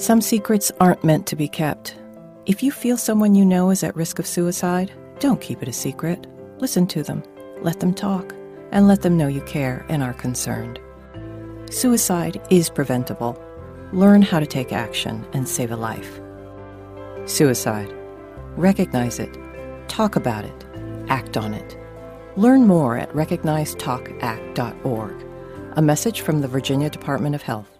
Some secrets aren't meant to be kept. If you feel someone you know is at risk of suicide, don't keep it a secret. Listen to them, let them talk, and let them know you care and are concerned. Suicide is preventable. Learn how to take action and save a life. Suicide. Recognize it. Talk about it. Act on it. Learn more at recognizetalkact.org. A message from the Virginia Department of Health.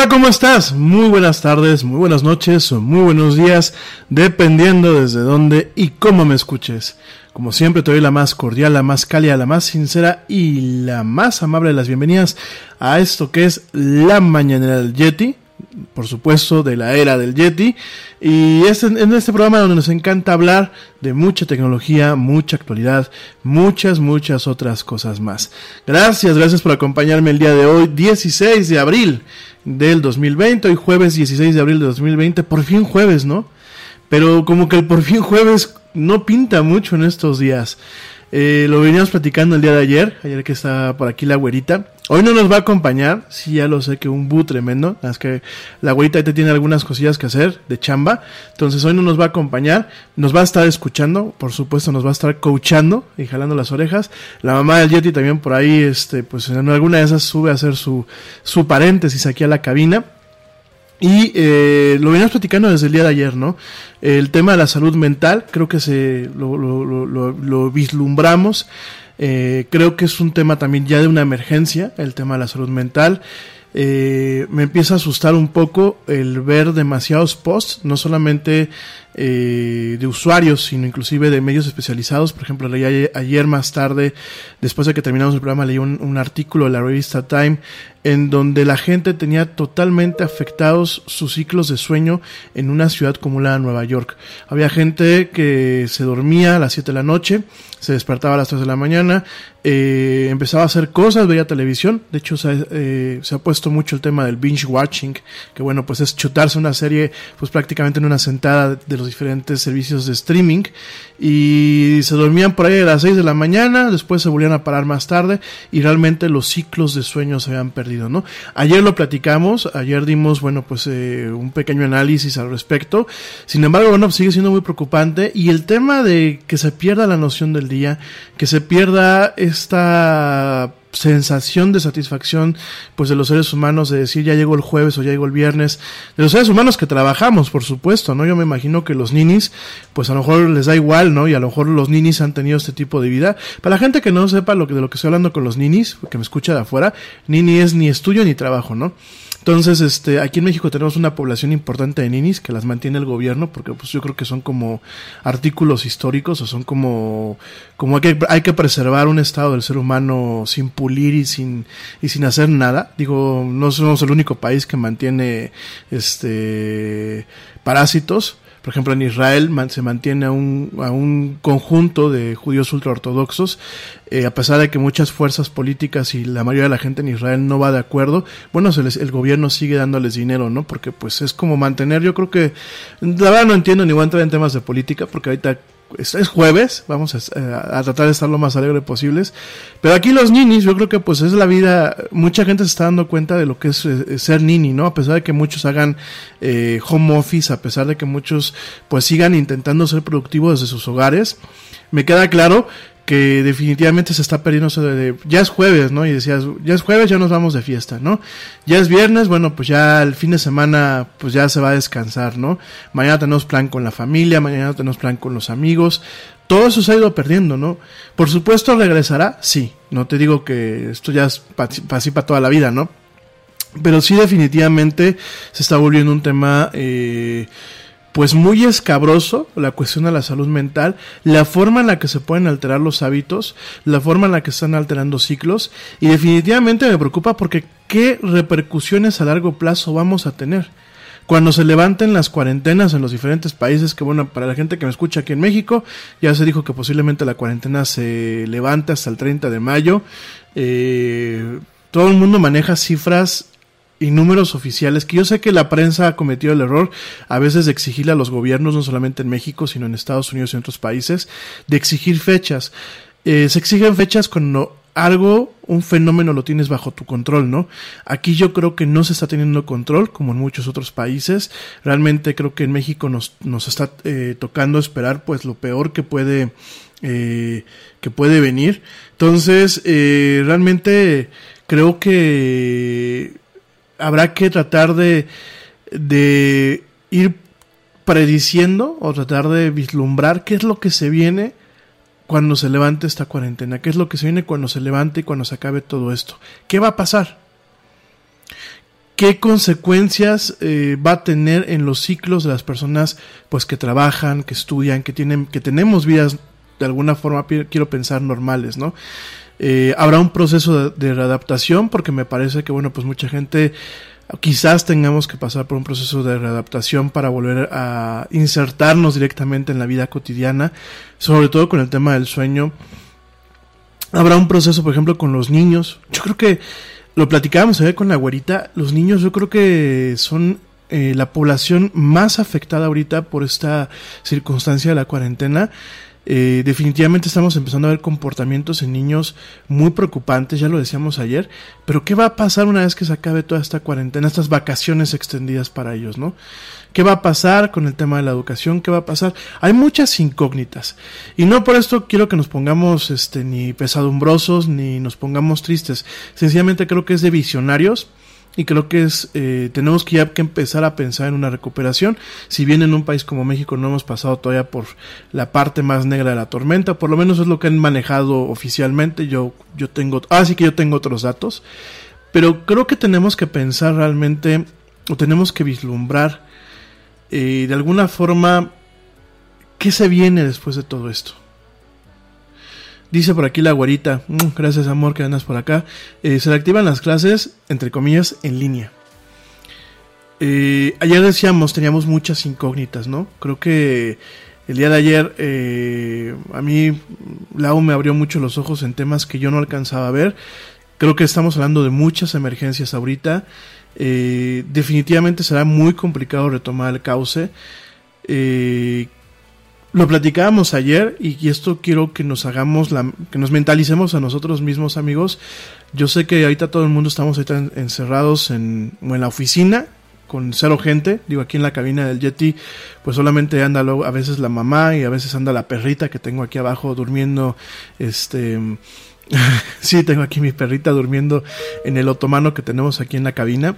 Hola, ¿cómo estás? Muy buenas tardes, muy buenas noches o muy buenos días, dependiendo desde dónde y cómo me escuches. Como siempre, te doy la más cordial, la más cálida, la más sincera y la más amable de las bienvenidas a esto que es la Mañanera del Yeti, por supuesto, de la era del Yeti. Y es en, este programa donde nos encanta hablar de mucha tecnología, mucha actualidad, muchas, muchas otras cosas más. Gracias, gracias por acompañarme el día de hoy, 16 de abril del 2020, hoy jueves 16 de abril de 2020, por fin jueves, ¿no? Pero como que el por fin jueves no pinta mucho en estos días. Eh, lo veníamos platicando el día de ayer, ayer que estaba por aquí la güerita. Hoy no nos va a acompañar, sí, ya lo sé que un bu tremendo, es que la güerita te tiene algunas cosillas que hacer de chamba, entonces hoy no nos va a acompañar, nos va a estar escuchando, por supuesto nos va a estar coachando y jalando las orejas. La mamá del Yeti también por ahí, este, pues en alguna de esas sube a hacer su, su paréntesis aquí a la cabina. Y eh, lo veníamos platicando desde el día de ayer, ¿no? El tema de la salud mental, creo que se lo, lo, lo, lo vislumbramos. Eh, creo que es un tema también ya de una emergencia, el tema de la salud mental. Eh, me empieza a asustar un poco el ver demasiados posts, no solamente eh, de usuarios, sino inclusive de medios especializados. Por ejemplo, leí ayer, más tarde, después de que terminamos el programa, leí un, un, artículo de la revista Time en donde la gente tenía totalmente afectados sus ciclos de sueño en una ciudad como la de Nueva York. Había gente que se dormía a las 7 de la noche, se despertaba a las 3 de la mañana, eh, empezaba a hacer cosas, veía televisión. De hecho, se, eh, se, ha puesto mucho el tema del binge watching, que bueno, pues es chutarse una serie, pues prácticamente en una sentada de los diferentes servicios de streaming. Y se dormían por ahí a las 6 de la mañana, después se volvían a parar más tarde y realmente los ciclos de sueño se habían perdido, ¿no? Ayer lo platicamos, ayer dimos, bueno, pues eh, un pequeño análisis al respecto. Sin embargo, bueno, sigue siendo muy preocupante y el tema de que se pierda la noción del día, que se pierda esta sensación de satisfacción pues de los seres humanos de decir ya llegó el jueves o ya llegó el viernes de los seres humanos que trabajamos por supuesto no yo me imagino que los ninis pues a lo mejor les da igual no y a lo mejor los ninis han tenido este tipo de vida. Para la gente que no sepa lo que de lo que estoy hablando con los ninis que me escucha de afuera nini es ni estudio ni trabajo no entonces, este, aquí en México tenemos una población importante de ninis que las mantiene el gobierno, porque pues yo creo que son como artículos históricos o son como, como hay que, hay que preservar un estado del ser humano sin pulir y sin, y sin hacer nada. Digo, no somos el único país que mantiene, este, parásitos. Por ejemplo, en Israel se mantiene a un, a un conjunto de judíos ultraortodoxos, eh, a pesar de que muchas fuerzas políticas y la mayoría de la gente en Israel no va de acuerdo, bueno, se les, el gobierno sigue dándoles dinero, ¿no? Porque pues es como mantener, yo creo que, la verdad no entiendo ni voy a entrar en temas de política, porque ahorita es, es jueves, vamos a, a, tratar de estar lo más alegre posibles. Pero aquí los ninis, yo creo que pues es la vida, mucha gente se está dando cuenta de lo que es, es ser nini, ¿no? A pesar de que muchos hagan eh, home office, a pesar de que muchos pues sigan intentando ser productivos desde sus hogares, me queda claro que definitivamente se está perdiendo eso de, ya es jueves, ¿no? Y decías, ya es jueves, ya nos vamos de fiesta, ¿no? Ya es viernes, bueno, pues ya el fin de semana, pues ya se va a descansar, ¿no? Mañana tenemos plan con la familia, mañana tenemos plan con los amigos. Todo eso se ha ido perdiendo, ¿no? Por supuesto regresará, sí. No te digo que esto ya es así para toda la vida, ¿no? Pero sí definitivamente se está volviendo un tema... Eh, pues muy escabroso la cuestión de la salud mental, la forma en la que se pueden alterar los hábitos, la forma en la que están alterando ciclos y definitivamente me preocupa porque qué repercusiones a largo plazo vamos a tener. Cuando se levanten las cuarentenas en los diferentes países, que bueno, para la gente que me escucha aquí en México, ya se dijo que posiblemente la cuarentena se levante hasta el 30 de mayo. Eh, todo el mundo maneja cifras y números oficiales, que yo sé que la prensa ha cometido el error a veces de exigirle a los gobiernos, no solamente en México, sino en Estados Unidos y en otros países, de exigir fechas. Eh, se exigen fechas cuando algo, un fenómeno lo tienes bajo tu control, ¿no? Aquí yo creo que no se está teniendo control, como en muchos otros países. Realmente creo que en México nos, nos está eh, tocando esperar, pues, lo peor que puede, eh, que puede venir. Entonces, eh, realmente creo que habrá que tratar de, de ir prediciendo o tratar de vislumbrar qué es lo que se viene cuando se levante esta cuarentena, qué es lo que se viene cuando se levante y cuando se acabe todo esto, qué va a pasar, qué consecuencias eh, va a tener en los ciclos de las personas pues que trabajan, que estudian, que tienen, que tenemos vidas de alguna forma quiero pensar normales, ¿no? Eh, habrá un proceso de, de, readaptación porque me parece que bueno pues mucha gente quizás tengamos que pasar por un proceso de readaptación para volver a insertarnos directamente en la vida cotidiana, sobre todo con el tema del sueño. Habrá un proceso, por ejemplo, con los niños. Yo creo que lo platicábamos ayer con la güerita, los niños yo creo que son eh, la población más afectada ahorita por esta circunstancia de la cuarentena. Eh, definitivamente estamos empezando a ver comportamientos en niños muy preocupantes, ya lo decíamos ayer, pero ¿qué va a pasar una vez que se acabe toda esta cuarentena, estas vacaciones extendidas para ellos, ¿no? ¿Qué va a pasar con el tema de la educación? ¿Qué va a pasar? Hay muchas incógnitas. Y no por esto quiero que nos pongamos este, ni pesadumbrosos ni nos pongamos tristes. Sencillamente creo que es de visionarios y creo que es eh, tenemos que ya que empezar a pensar en una recuperación. Si bien en un país como México no hemos pasado todavía por la parte más negra de la tormenta por lo menos es lo que han manejado oficialmente yo yo tengo ah sí que yo tengo otros datos pero creo que tenemos que pensar realmente o tenemos que vislumbrar eh, de alguna forma qué se viene después de todo esto Dice por aquí la guarita, mm, gracias amor que andas por acá. Eh, se activan las clases, entre comillas, en línea. Eh, ayer decíamos, teníamos muchas incógnitas, ¿no? Creo que el día de ayer eh, a mí Lau me abrió mucho los ojos en temas que yo no alcanzaba a ver. Creo que estamos hablando de muchas emergencias ahorita. definitivamente será muy complicado retomar el cauce. Lo platicábamos ayer y, esto quiero que nos hagamos, la, que nos mentalicemos a nosotros mismos amigos. Yo sé que ahorita todo el mundo estamos ahorita encerrados en, en la oficina con cero gente. Digo, aquí en la cabina del Yeti, pues solamente anda luego, a veces la mamá y a veces anda la perrita que tengo aquí abajo durmiendo, este... sí, tengo aquí mi perrita durmiendo en el otomano que tenemos aquí en la cabina.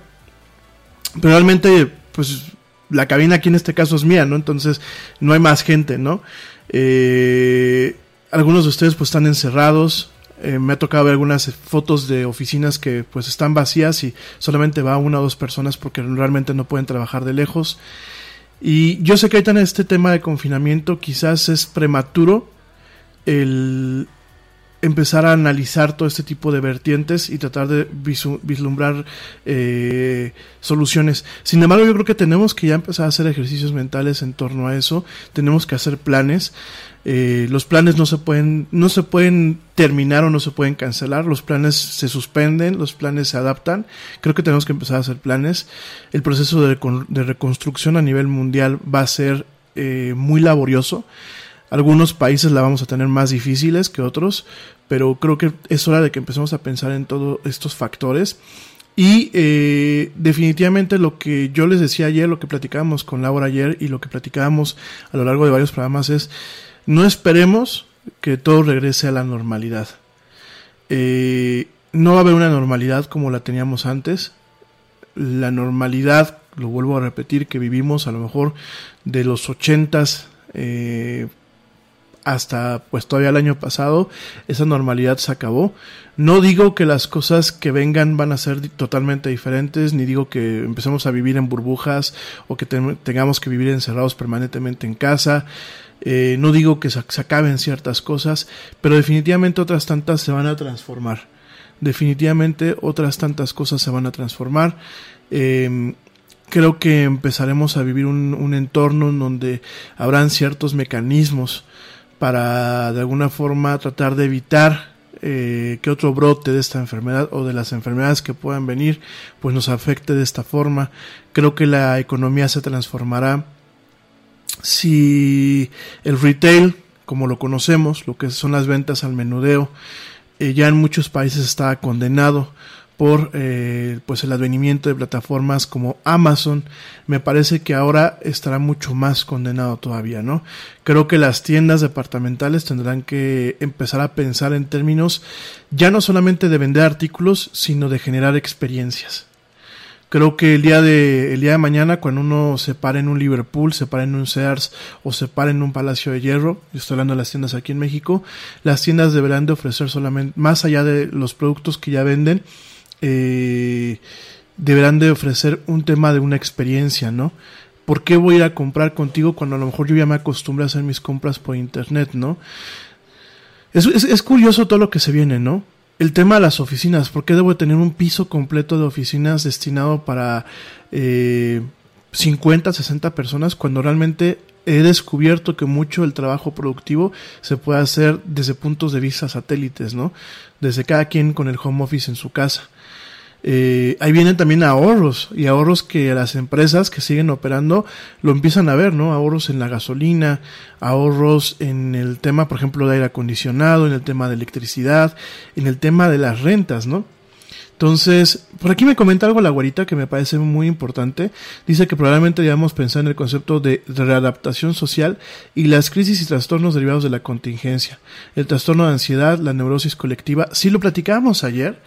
Pero realmente, pues la cabina aquí en este caso es mía, ¿no? Entonces no hay más gente, ¿no? Eh, algunos de ustedes pues están encerrados. Eh, me ha tocado ver algunas fotos de oficinas que pues están vacías y solamente va una o dos personas porque realmente no pueden trabajar de lejos. Y yo sé que ahorita en este tema de confinamiento quizás es prematuro el empezar a analizar todo este tipo de vertientes y tratar de vislumbrar eh, soluciones. Sin embargo, yo creo que tenemos que ya empezar a hacer ejercicios mentales en torno a eso. Tenemos que hacer planes. Eh, los planes no se pueden no se pueden terminar o no se pueden cancelar. Los planes se suspenden, los planes se adaptan. Creo que tenemos que empezar a hacer planes. El proceso de, reconstrucción a nivel mundial va a ser eh, muy laborioso. Algunos países la vamos a tener más difíciles que otros, pero creo que es hora de que empecemos a pensar en todos estos factores. Y eh, definitivamente lo que yo les decía ayer, lo que platicábamos con Laura ayer y lo que platicábamos a lo largo de varios programas es, no esperemos que todo regrese a la normalidad. Eh, no va a haber una normalidad como la teníamos antes. La normalidad, lo vuelvo a repetir, que vivimos a lo mejor de los ochentas eh, hasta pues todavía el año pasado esa normalidad se acabó. No digo que las cosas que vengan van a ser totalmente diferentes, ni digo que empecemos a vivir en burbujas o que tengamos que vivir encerrados permanentemente en casa. Eh, no digo que se, acaben ciertas cosas, pero definitivamente otras tantas se van a transformar. Definitivamente otras tantas cosas se van a transformar. Em, creo que empezaremos a vivir un, un entorno en donde habrán ciertos mecanismos para de alguna forma tratar de evitar eh, que otro brote de esta enfermedad o de las enfermedades que puedan venir pues nos afecte de esta forma. Creo que la economía se transformará si el retail, como lo conocemos, lo que son las ventas al menudeo, eh, ya en muchos países está condenado por eh, pues el advenimiento de plataformas como Amazon me parece que ahora estará mucho más condenado todavía no creo que las tiendas departamentales tendrán que empezar a pensar en términos ya no solamente de vender artículos sino de generar experiencias. Creo que el día de el día de mañana cuando uno se para en un Liverpool, se para en un Sears o se para en un Palacio de Hierro, yo estoy hablando de las tiendas aquí en México, las tiendas deberán de ofrecer solamente más allá de los productos que ya venden, eh, deberán de ofrecer un tema de una experiencia, ¿no? ¿Por qué voy a ir a comprar contigo cuando a lo mejor yo ya me acostumbré a hacer mis compras por internet, ¿no? Es, curioso todo lo que se viene, ¿no? El tema de las oficinas, ¿por qué debo tener un piso completo de oficinas destinado para eh, 50, 60 personas cuando realmente he descubierto que mucho del trabajo productivo se puede hacer desde puntos de vista satélites, ¿no? Desde cada quien con el home office en su casa. Eh, ahí vienen también ahorros y ahorros que las empresas que siguen operando lo empiezan a ver, ¿no? Ahorros en la gasolina, ahorros en el tema, por ejemplo, de aire acondicionado, en el tema de electricidad, en el tema de las rentas, ¿no? Entonces, por aquí me comenta algo la guarita que me parece muy importante. Dice que probablemente debamos pensar en el concepto de readaptación social y las crisis y trastornos derivados de la contingencia. El trastorno de ansiedad, la neurosis colectiva. Sí lo platicábamos ayer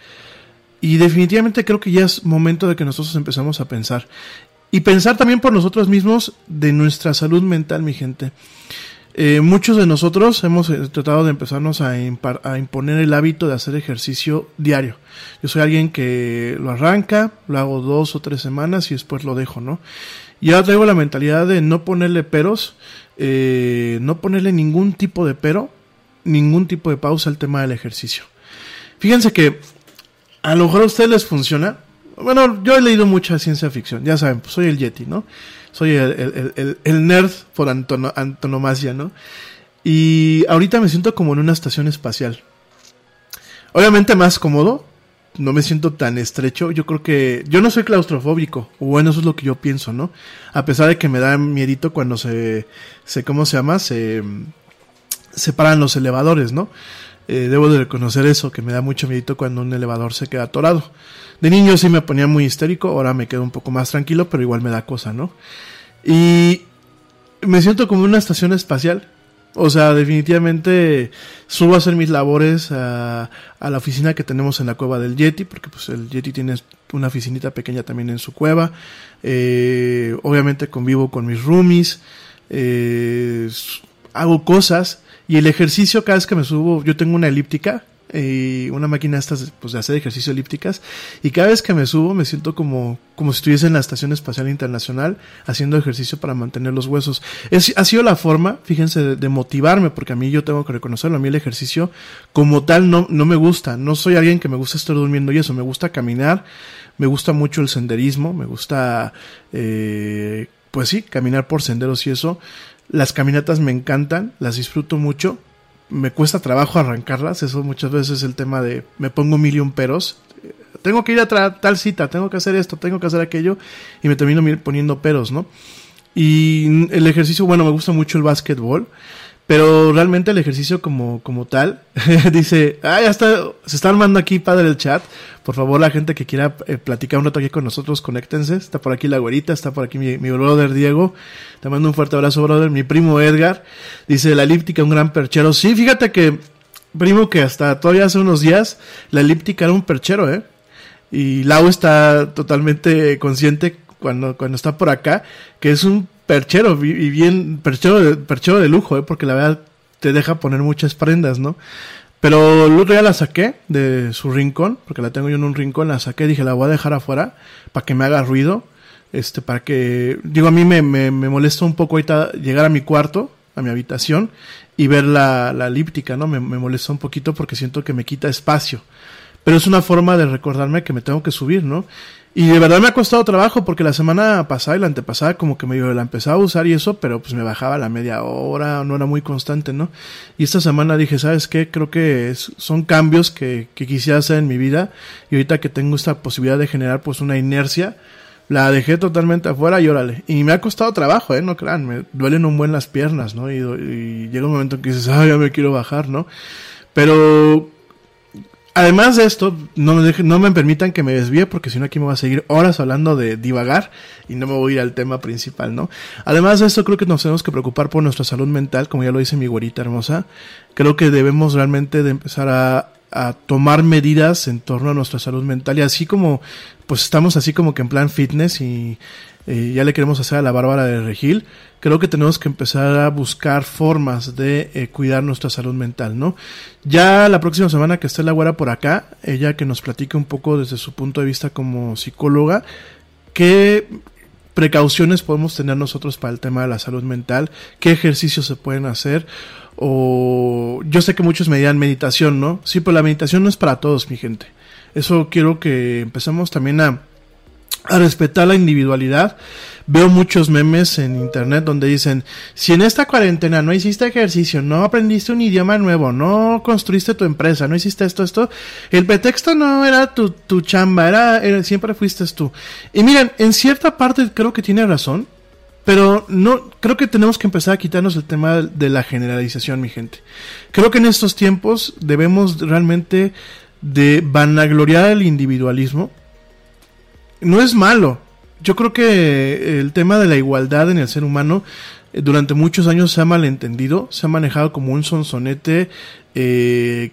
y definitivamente creo que ya es momento de que nosotros empezamos a pensar. Y pensar también por nosotros mismos de nuestra salud mental, mi gente. Eh, muchos de nosotros hemos eh, tratado de empezarnos a, a, imponer el hábito de hacer ejercicio diario. Yo soy alguien que lo arranca, lo hago dos o tres semanas y después lo dejo, ¿no? Y ahora traigo la mentalidad de no ponerle peros, eh, no ponerle ningún tipo de pero, ningún tipo de pausa al tema del ejercicio. Fíjense que a lo mejor a ustedes les funciona. Bueno, yo he leído mucha ciencia ficción, ya saben, pues soy el Yeti, ¿no? soy el, nerd por antono, antonomasia, ¿no? Y ahorita me siento como en una estación espacial. Obviamente más cómodo, no me siento tan estrecho. Yo creo que yo no soy claustrofóbico, bueno, eso es lo que yo pienso, ¿no? A pesar de que me da miedito cuando se, se ¿cómo se llama? Se separan los elevadores, ¿no? Eh, debo de reconocer eso, que me da mucho miedito cuando un elevador se queda atorado. De niño sí me ponía muy histérico, ahora me quedo un poco más tranquilo, pero igual me da cosa, ¿no? Y me siento como una estación espacial. O sea, definitivamente subo a hacer mis labores a, a, la oficina que tenemos en la cueva del Yeti, porque pues el Yeti tiene una oficinita pequeña también en su cueva. Eh, obviamente convivo con mis roomies, eh, hago cosas y el ejercicio cada vez que me subo, yo tengo una elíptica y una máquina estas pues, de hacer ejercicio elípticas y cada vez que me subo me siento como, como si estuviese en la Estación Espacial Internacional haciendo ejercicio para mantener los huesos. Es, ha sido la forma, fíjense, de, de, motivarme porque a mí yo tengo que reconocerlo, a mí el ejercicio como tal no, no me gusta, no soy alguien que me gusta estar durmiendo y eso, me gusta caminar, me gusta mucho el senderismo, me gusta, eh, pues sí, caminar por senderos y eso. Las caminatas me encantan, las disfruto mucho, me cuesta trabajo arrancarlas, eso muchas veces es el tema de me pongo mil y peros, tengo que ir a tal cita, tengo que hacer esto, tengo que hacer aquello y me termino poniendo peros, ¿no? Y el ejercicio, bueno, me gusta mucho el básquetbol, pero realmente el ejercicio como, como tal, dice, ah, ya está, se está armando aquí padre el chat. Por favor, la gente que quiera eh, platicar un rato aquí con nosotros, conéctense. Está por aquí la güerita, está por aquí mi, mi, brother Diego. Te mando un fuerte abrazo, brother. Mi primo Edgar. Dice, la elíptica, un gran perchero. Sí, fíjate que, primo, que hasta todavía hace unos días, la elíptica era un perchero, ¿eh? Y Lau está totalmente consciente cuando, cuando está por acá, que es un perchero y bien perchero de, perchero de lujo, ¿eh? porque la verdad te deja poner muchas prendas, ¿no? Pero el otro día la saqué de su rincón, porque la tengo yo en un rincón, la saqué, dije, la voy a dejar afuera para que me haga ruido, este, para que, digo, a mí me, me, me molesta un poco ahorita llegar a mi cuarto, a mi habitación, y ver la, la elíptica, ¿no? Me, me molesta un poquito porque siento que me quita espacio. Pero es una forma de recordarme que me tengo que subir, ¿no? Y de verdad me ha costado trabajo porque la semana pasada y la antepasada como que medio la empezaba a usar y eso, pero pues me bajaba la media hora, no era muy constante, ¿no? Y esta semana dije, ¿sabes qué? Creo que son cambios que, que quisiera hacer en mi vida y ahorita que tengo esta posibilidad de generar pues una inercia, la dejé totalmente afuera y órale. Y me ha costado trabajo, ¿eh? No crean, me duelen un buen las piernas, ¿no? Y, y llega un momento en que dices, ah, ya me quiero bajar, ¿no? Pero Además de esto, no me, dejen, no me permitan que me desvíe porque si no aquí me va a seguir horas hablando de divagar y no me voy a ir al tema principal, ¿no? Además de esto, creo que nos tenemos que preocupar por nuestra salud mental, como ya lo dice mi güerita hermosa. Creo que debemos realmente de empezar a tomar medidas en torno a nuestra salud mental y así como, pues estamos así como que en plan fitness y eh, ya le queremos hacer a la Bárbara de Regil, creo que tenemos que empezar a buscar formas de eh, cuidar nuestra salud mental, ¿no? Ya la próxima semana que esté la güera por acá, ella que nos platique un poco desde su punto de vista como psicóloga, qué precauciones podemos tener nosotros para el tema de la salud mental, qué ejercicios se pueden hacer, o yo sé que muchos me dirán meditación, ¿no? Sí, pero la meditación no es para todos, mi gente. Eso quiero que empecemos también a a respetar la individualidad. Veo muchos memes en internet donde dicen, si en esta cuarentena no hiciste ejercicio, no aprendiste un idioma nuevo, no construiste tu empresa, no hiciste esto, esto, el pretexto no era tu, tu chamba, era, siempre fuiste tú. Y miren, en cierta parte creo que tiene razón, pero no, creo que tenemos que empezar a quitarnos el tema de la generalización, mi gente. Creo que en estos tiempos debemos realmente de vanagloriar el individualismo, no es malo. Yo creo que el tema de la igualdad en el ser humano eh, durante muchos años se ha malentendido, se ha manejado como un sonsonete eh,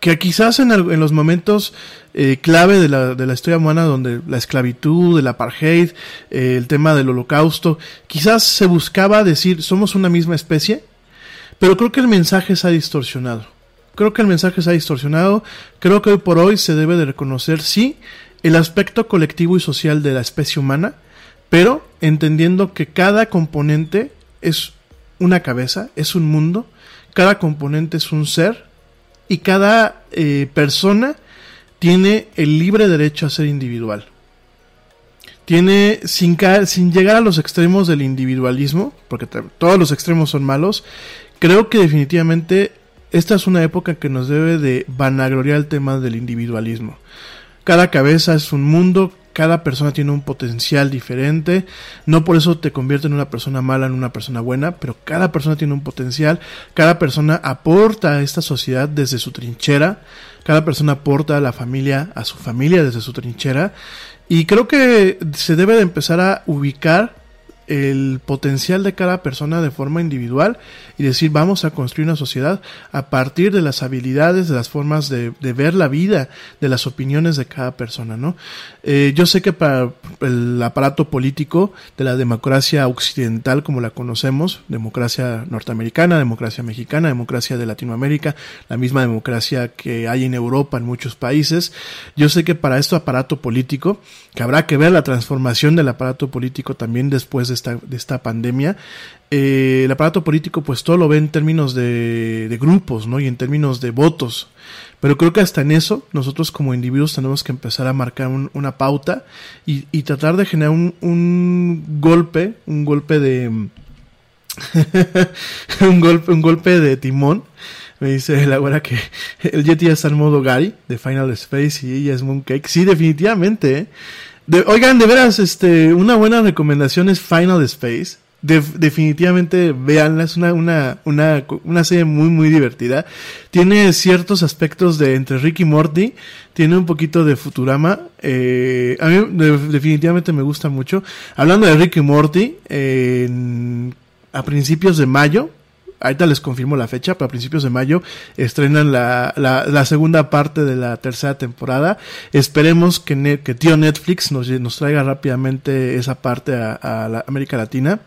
que quizás en, en los momentos eh, clave de la, de la, historia humana, donde la esclavitud, el apartheid, el tema del holocausto, quizás se buscaba decir somos una misma especie, pero creo que el mensaje se ha distorsionado. Creo que el mensaje se ha distorsionado. Creo que hoy por hoy se debe de reconocer, sí, el aspecto colectivo y social de la especie humana, pero entendiendo que cada componente es una cabeza, es un mundo, cada componente es un ser y cada eh, persona tiene el libre derecho a ser individual. Tiene, sin, sin llegar a los extremos del individualismo, porque todos los extremos son malos, creo que definitivamente esta es una época que nos debe de vanagloriar el tema del individualismo. Cada cabeza es un mundo, cada persona tiene un potencial diferente, no por eso te convierte en una persona mala, en una persona buena, pero cada persona tiene un potencial, cada persona aporta a esta sociedad desde su trinchera, cada persona aporta a la familia, a su familia desde su trinchera, y creo que se debe de empezar a ubicar el potencial de cada persona de forma individual y decir vamos a construir una sociedad a partir de las habilidades, de las formas de, ver la vida, de las opiniones de cada persona, ¿no? Eh, yo sé que para el aparato político de la democracia occidental como la conocemos, democracia norteamericana, democracia mexicana, democracia de Latinoamérica, la misma democracia que hay en Europa en muchos países, yo sé que para este aparato político, que habrá que ver la transformación del aparato político también después de de esta pandemia, eh, el aparato político pues todo lo ve en términos de, grupos, ¿no? Y en términos de votos. Pero creo que hasta en eso nosotros como individuos tenemos que empezar a marcar una pauta y, tratar de generar un, un golpe, un golpe de... un golpe, un golpe de timón. Me dice la güera que el Yeti ya está en modo Gary de Final Space y ella es Mooncake. Sí, definitivamente. ¿eh? Oigan, de veras, este, una buena recomendación es Final Space definitivamente veanla, es una, una, una, una serie muy, muy divertida. Tiene ciertos aspectos de entre Rick y Morty, tiene un poquito de Futurama. Eh, a mí definitivamente me gusta mucho. Hablando de Rick y Morty, a principios de mayo, ahorita les confirmo la fecha, pero a principios de mayo estrenan la, la, segunda parte de la tercera temporada. Esperemos que, que tío Netflix nos, nos traiga rápidamente esa parte a, a la América Latina.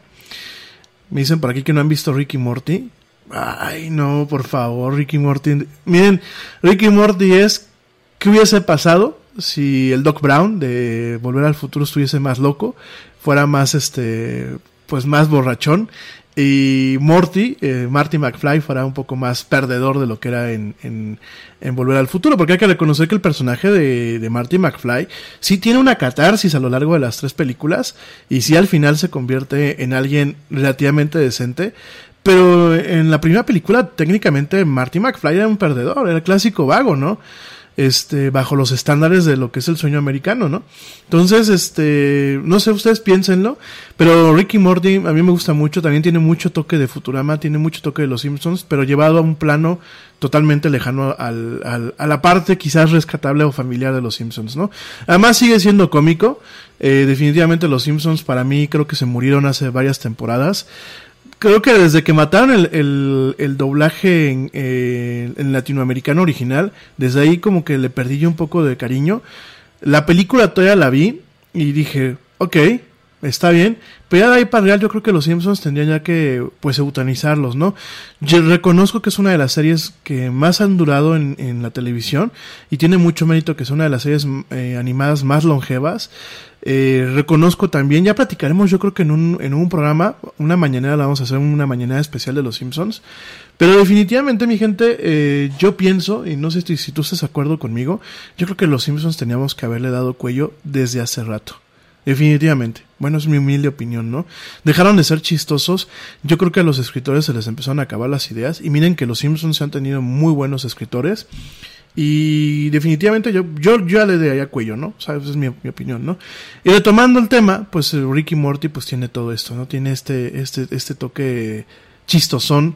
Me dicen por aquí que no han visto Ricky Morty. Ay, no, por favor, Ricky Morty. Miren, Ricky Morty es. ¿Qué hubiese pasado si el Doc Brown de Volver al Futuro estuviese más loco? Fuera más, este. Pues más borrachón y Morty, eh, Marty McFly, fuera un poco más perdedor de lo que era en, en, en, Volver al Futuro, porque hay que reconocer que el personaje de, de, Marty McFly sí tiene una catarsis a lo largo de las tres películas, y sí al final se convierte en alguien relativamente decente, pero en la primera película técnicamente Marty McFly era un perdedor, era el clásico vago, ¿no? Este, bajo los estándares de lo que es el sueño americano, ¿no? Entonces, este, no sé, ustedes piénsenlo, pero Ricky Morty a mí me gusta mucho, también tiene mucho toque de Futurama, tiene mucho toque de Los Simpsons, pero llevado a un plano totalmente lejano al, al, a la parte quizás rescatable o familiar de Los Simpsons, ¿no? Además sigue siendo cómico, eh, definitivamente Los Simpsons para mí creo que se murieron hace varias temporadas, creo que desde que mataron el, el, doblaje en, eh, latinoamericano original, desde ahí como que le perdí yo un poco de cariño. La película todavía la vi y dije, ok, está bien, pero ya de ahí para real yo creo que los Simpsons tendrían ya que pues eutanizarlos, ¿no? Yo reconozco que es una de las series que más han durado en, en la televisión y tiene mucho mérito que es una de las series eh, animadas más longevas. Eh, reconozco también, ya platicaremos yo creo que en un, en un programa, una mañanera la vamos a hacer una mañanera especial de los Simpsons, pero definitivamente mi gente, eh, yo pienso, y no sé si, si tú estás de acuerdo conmigo, yo creo que los Simpsons teníamos que haberle dado cuello desde hace rato. Definitivamente. Bueno, es mi humilde opinión, ¿no? Dejaron de ser chistosos. Yo creo que a los escritores se les empezaron a acabar las ideas. Y miren que los Simpsons han tenido muy buenos escritores. Y definitivamente yo, yo, yo ya le daría cuello, ¿no? Esa es mi, mi, opinión, ¿no? Y retomando el tema, pues Ricky Morty pues tiene todo esto, ¿no? Tiene este, este, este toque chistosón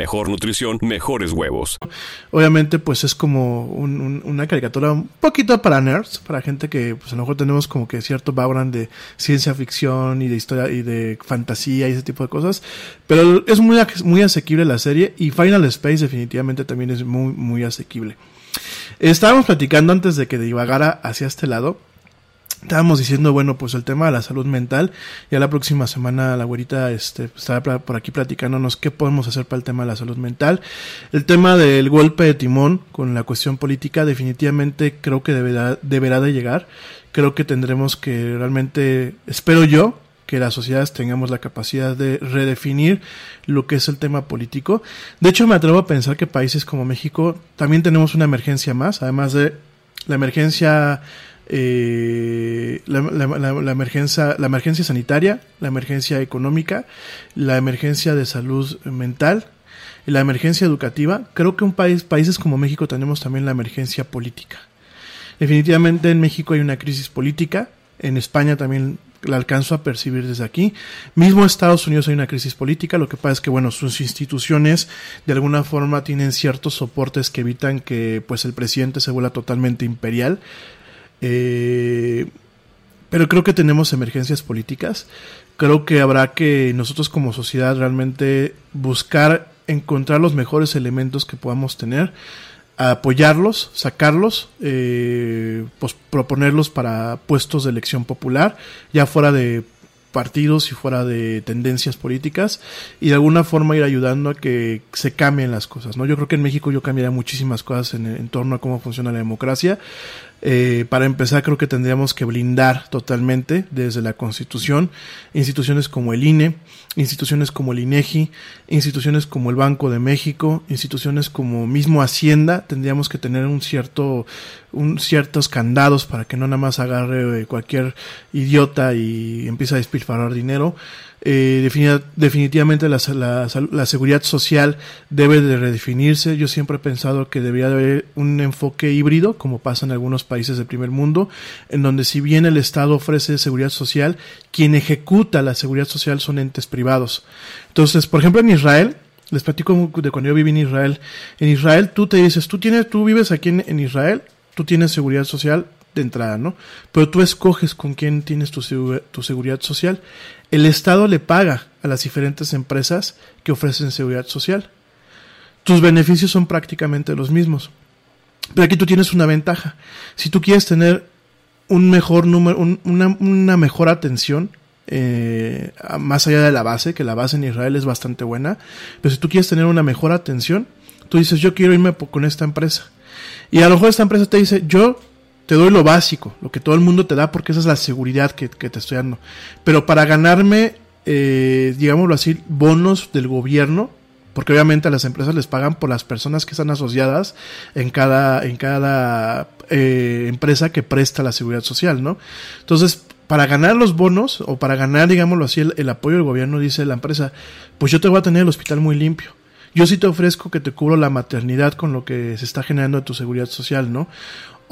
mejor nutrición, mejores huevos. Obviamente, pues es como un, un, una caricatura un poquito para nerds, para gente que pues a lo mejor tenemos como que cierto background de ciencia ficción y de historia y de fantasía y ese tipo de cosas. Pero es muy, muy asequible la serie y Final Space definitivamente también es muy, muy asequible. Estábamos platicando antes de que divagara hacia este lado estábamos diciendo, bueno, pues el tema de la salud mental. Ya la próxima semana la güerita este, estará por aquí platicándonos qué podemos hacer para el tema de la salud mental. El tema del golpe de timón con la cuestión política definitivamente creo que deberá, deberá de llegar. Creo que tendremos que realmente, espero yo, que las sociedades tengamos la capacidad de redefinir lo que es el tema político. De hecho, me atrevo a pensar que países como México también tenemos una emergencia más, además de la emergencia eh, la, la, la, la, emergencia, la emergencia sanitaria, la emergencia económica, la emergencia de salud mental, la emergencia educativa. Creo que un país, países como México tenemos también la emergencia política. Definitivamente en México hay una crisis política, en España también la alcanzo a percibir desde aquí. Mismo Estados Unidos hay una crisis política, lo que pasa es que bueno, sus instituciones de alguna forma tienen ciertos soportes que evitan que pues el presidente se vuelva totalmente imperial. Eh, pero creo que tenemos emergencias políticas. Creo que habrá que nosotros como sociedad realmente buscar encontrar los mejores elementos que podamos tener, apoyarlos, sacarlos, eh, pues proponerlos para puestos de elección popular, ya fuera de partidos y fuera de tendencias políticas y de alguna forma ir ayudando a que se cambien las cosas, ¿no? Yo creo que en México yo cambiaría muchísimas cosas en, en torno a cómo funciona la democracia. Eh, para empezar, creo que tendríamos que blindar totalmente desde la Constitución instituciones como el INE, instituciones como el INEGI, instituciones como el Banco de México, instituciones como mismo Hacienda. Tendríamos que tener un cierto, un ciertos candados para que no nada más agarre cualquier idiota y empiece a despilfarrar dinero. Eh, definitivamente la, seguridad social debe de redefinirse. Yo siempre he pensado que debería haber un enfoque híbrido, como pasa en algunos países del primer mundo, en donde si bien el Estado ofrece seguridad social, quien ejecuta la seguridad social son entes privados. Entonces, por ejemplo, en Israel, les platico de cuando yo viví en Israel. En Israel tú te dices, tú tienes, tú vives aquí en, en Israel, tú tienes seguridad social de entrada, ¿no? Pero tú escoges con quién tienes tu, tu seguridad social. El Estado le paga a las diferentes empresas que ofrecen seguridad social. Tus beneficios son prácticamente los mismos. Pero aquí tú tienes una ventaja. Si tú quieres tener un mejor número, un, una, una, mejor atención, eh, más allá de la base, que la base en Israel es bastante buena, pero si tú quieres tener una mejor atención, tú dices, yo quiero irme con esta empresa. Y a lo mejor esta empresa te dice, yo te doy lo básico, lo que todo el mundo te da porque esa es la seguridad que, te estoy dando. Pero para ganarme, eh, digámoslo así, bonos del gobierno, porque obviamente a las empresas les pagan por las personas que están asociadas en cada, en cada eh, empresa que presta la seguridad social, ¿no? Entonces, para ganar los bonos o para ganar, digámoslo así, el, el apoyo del gobierno, dice la empresa, pues yo te voy a tener el hospital muy limpio. Yo sí te ofrezco que te cubro la maternidad con lo que se está generando de tu seguridad social, ¿no?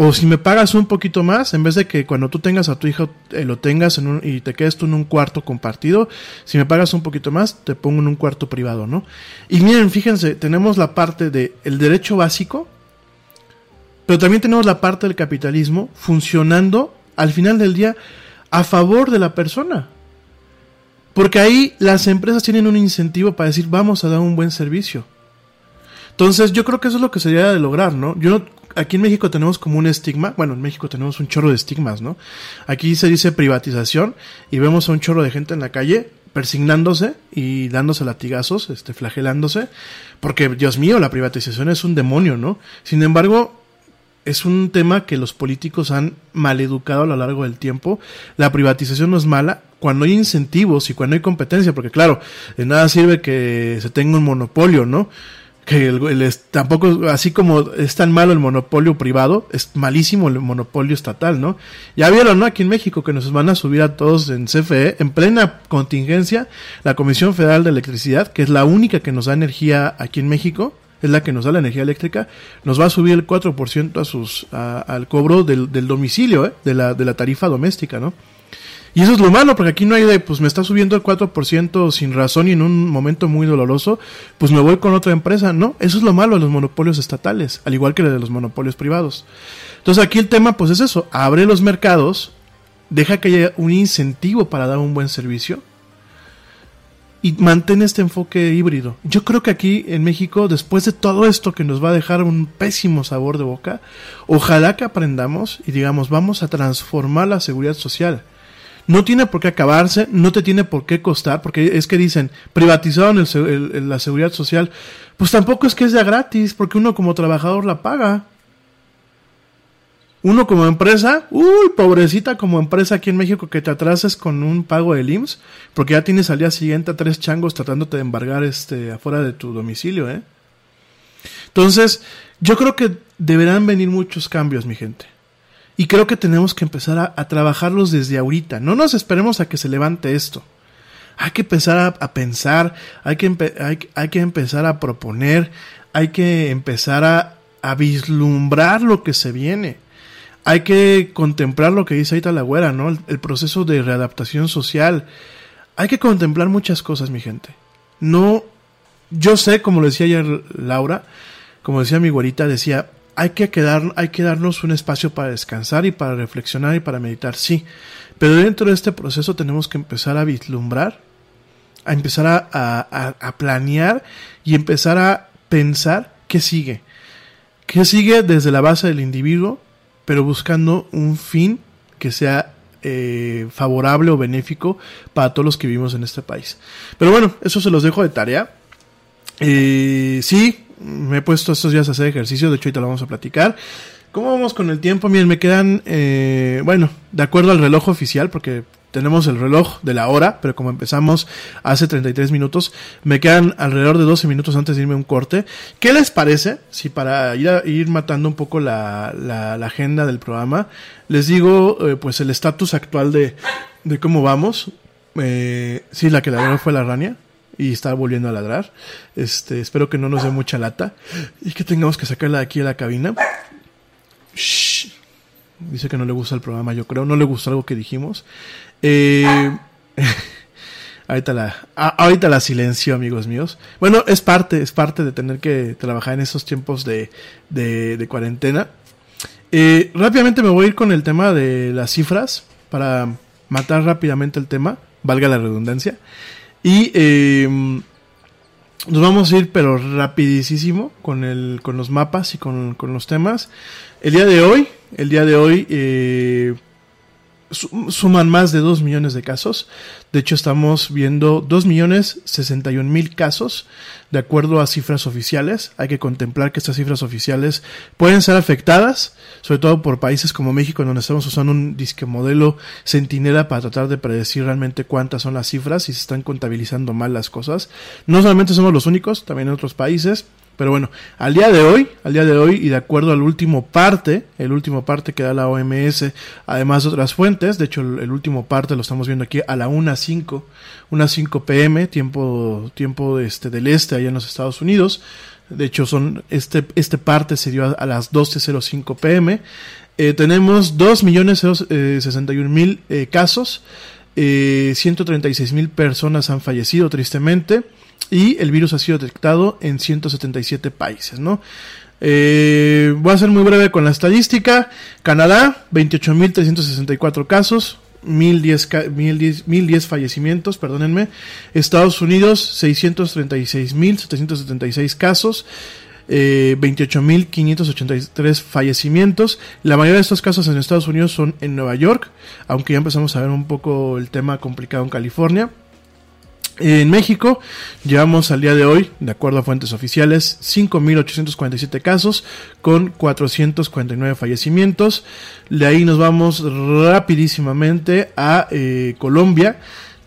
O si me pagas un poquito más, en vez de que cuando tú tengas a tu hijo eh, lo tengas en un, y te quedes tú en un cuarto compartido, si me pagas un poquito más, te pongo en un cuarto privado, ¿no? Y miren, fíjense, tenemos la parte de el derecho básico, pero también tenemos la parte del capitalismo funcionando al final del día a favor de la persona. Porque ahí las empresas tienen un incentivo para decir, vamos a dar un buen servicio. Entonces, yo creo que eso es lo que sería de lograr, ¿no? Yo no, aquí en México tenemos como un estigma, bueno, en México tenemos un chorro de estigmas, ¿no? Aquí se dice privatización y vemos a un chorro de gente en la calle persignándose y dándose latigazos, este, flagelándose, porque Dios mío, la privatización es un demonio, ¿no? Sin embargo, es un tema que los políticos han maleducado a lo largo del tiempo. La privatización no es mala cuando hay incentivos y cuando hay competencia, porque claro, de nada sirve que se tenga un monopolio, ¿no? que el, el, tampoco, así como es tan malo el monopolio privado, es malísimo el monopolio estatal, ¿no? Ya vieron, ¿no? Aquí en México que nos van a subir a todos en CFE, en plena contingencia, la Comisión Federal de Electricidad, que es la única que nos da energía aquí en México, es la que nos da la energía eléctrica, nos va a subir el 4% a sus, a, al cobro del, del domicilio, ¿eh? de, la, de la tarifa doméstica, ¿no? Y eso es lo malo, porque aquí no hay de, pues me está subiendo el 4% sin razón y en un momento muy doloroso, pues me voy con otra empresa. No, eso es lo malo de los monopolios estatales, al igual que de los monopolios privados. Entonces aquí el tema, pues es eso, abre los mercados, deja que haya un incentivo para dar un buen servicio y mantén este enfoque híbrido. Yo creo que aquí en México, después de todo esto que nos va a dejar un pésimo sabor de boca, ojalá que aprendamos y digamos, vamos a transformar la seguridad social no tiene por qué acabarse, no te tiene por qué costar, porque es que dicen, privatizaron la seguridad social, pues tampoco es que sea gratis, porque uno como trabajador la paga. Uno como empresa, uy, pobrecita como empresa aquí en México que te atrases con un pago del IMSS, porque ya tienes al día siguiente a tres changos tratándote de embargar este afuera de tu domicilio, ¿eh? Entonces, yo creo que deberán venir muchos cambios, mi gente. Y creo que tenemos que empezar a, trabajarlos desde ahorita. No nos esperemos a que se levante esto. Hay que empezar a, pensar, hay que, hay, que empezar a proponer, hay que empezar a, vislumbrar lo que se viene. Hay que contemplar lo que dice ahorita la güera, ¿no? El, proceso de readaptación social. Hay que contemplar muchas cosas, mi gente. No, yo sé, como lo decía ayer Laura, como decía mi güerita, decía, hay que, quedar, hay que darnos un espacio para descansar y para reflexionar y para meditar, sí. Pero dentro de este proceso tenemos que empezar a vislumbrar, a empezar a, a planear y empezar a pensar qué sigue. ¿Qué sigue desde la base del individuo, pero buscando un fin que sea eh, favorable o benéfico para todos los que vivimos en este país? Pero bueno, eso se los dejo de tarea. Eh, sí, me he puesto estos días a hacer ejercicio, de hecho ahorita lo vamos a platicar. ¿Cómo vamos con el tiempo? Miren, me quedan, eh, bueno, de acuerdo al reloj oficial, porque tenemos el reloj de la hora, pero como empezamos hace 33 minutos, me quedan alrededor de 12 minutos antes de irme a un corte. ¿Qué les parece si para ir, a, ir matando un poco la, la, agenda del programa, les digo eh, pues el estatus actual de, cómo vamos? Eh, sí, la que la fue la rania y está volviendo a ladrar. Este, espero que no nos dé mucha lata y que tengamos que sacarla de aquí a la cabina. Shh. Dice que no le gusta el programa, yo creo. No le gustó algo que dijimos. Eh, ahorita la, la silencio, amigos míos. Bueno, es parte, es parte de tener que trabajar en esos tiempos de, de, cuarentena. Eh, rápidamente me voy a ir con el tema de las cifras para matar rápidamente el tema, valga la redundancia. Y eh, nos vamos a ir, pero rapidísimo, con, el, con los mapas y con, con los temas. El día de hoy, el día de hoy, eh, suman más de 2 millones de casos. De hecho, estamos viendo 2 millones 61 mil casos de acuerdo a cifras oficiales. Hay que contemplar que estas cifras oficiales pueden ser afectadas, sobre todo por países como México, donde estamos usando un disque modelo centinela para tratar de predecir realmente cuántas son las cifras y se están contabilizando mal las cosas. No solamente somos los únicos, también en otros países. Pero bueno, al día de hoy, al día de hoy y de acuerdo al último parte, el último parte que da la OMS, además de otras fuentes, de hecho el, último parte lo estamos viendo aquí a la 1.05, 1.05 pm, tiempo, tiempo este, del este allá en los Estados Unidos. De hecho, son, este, este parte se dio a, las 12.05 pm. Eh, tenemos 2.061.000 eh, casos, eh, 136.000 personas han fallecido tristemente y el virus ha sido detectado en 177 países, ¿no? Eh, voy a ser muy breve con la estadística. Canadá, 28.364 casos, 1010, fallecimientos, perdónenme. Estados Unidos, 636.776 casos. Eh, 28.583 fallecimientos. La mayoría de estos casos en Estados Unidos son en Nueva York, aunque ya empezamos a ver un poco el tema complicado en California. En México llevamos al día de hoy, de acuerdo a fuentes oficiales, 5.847 casos con 449 fallecimientos. De ahí nos vamos rapidísimamente a eh, Colombia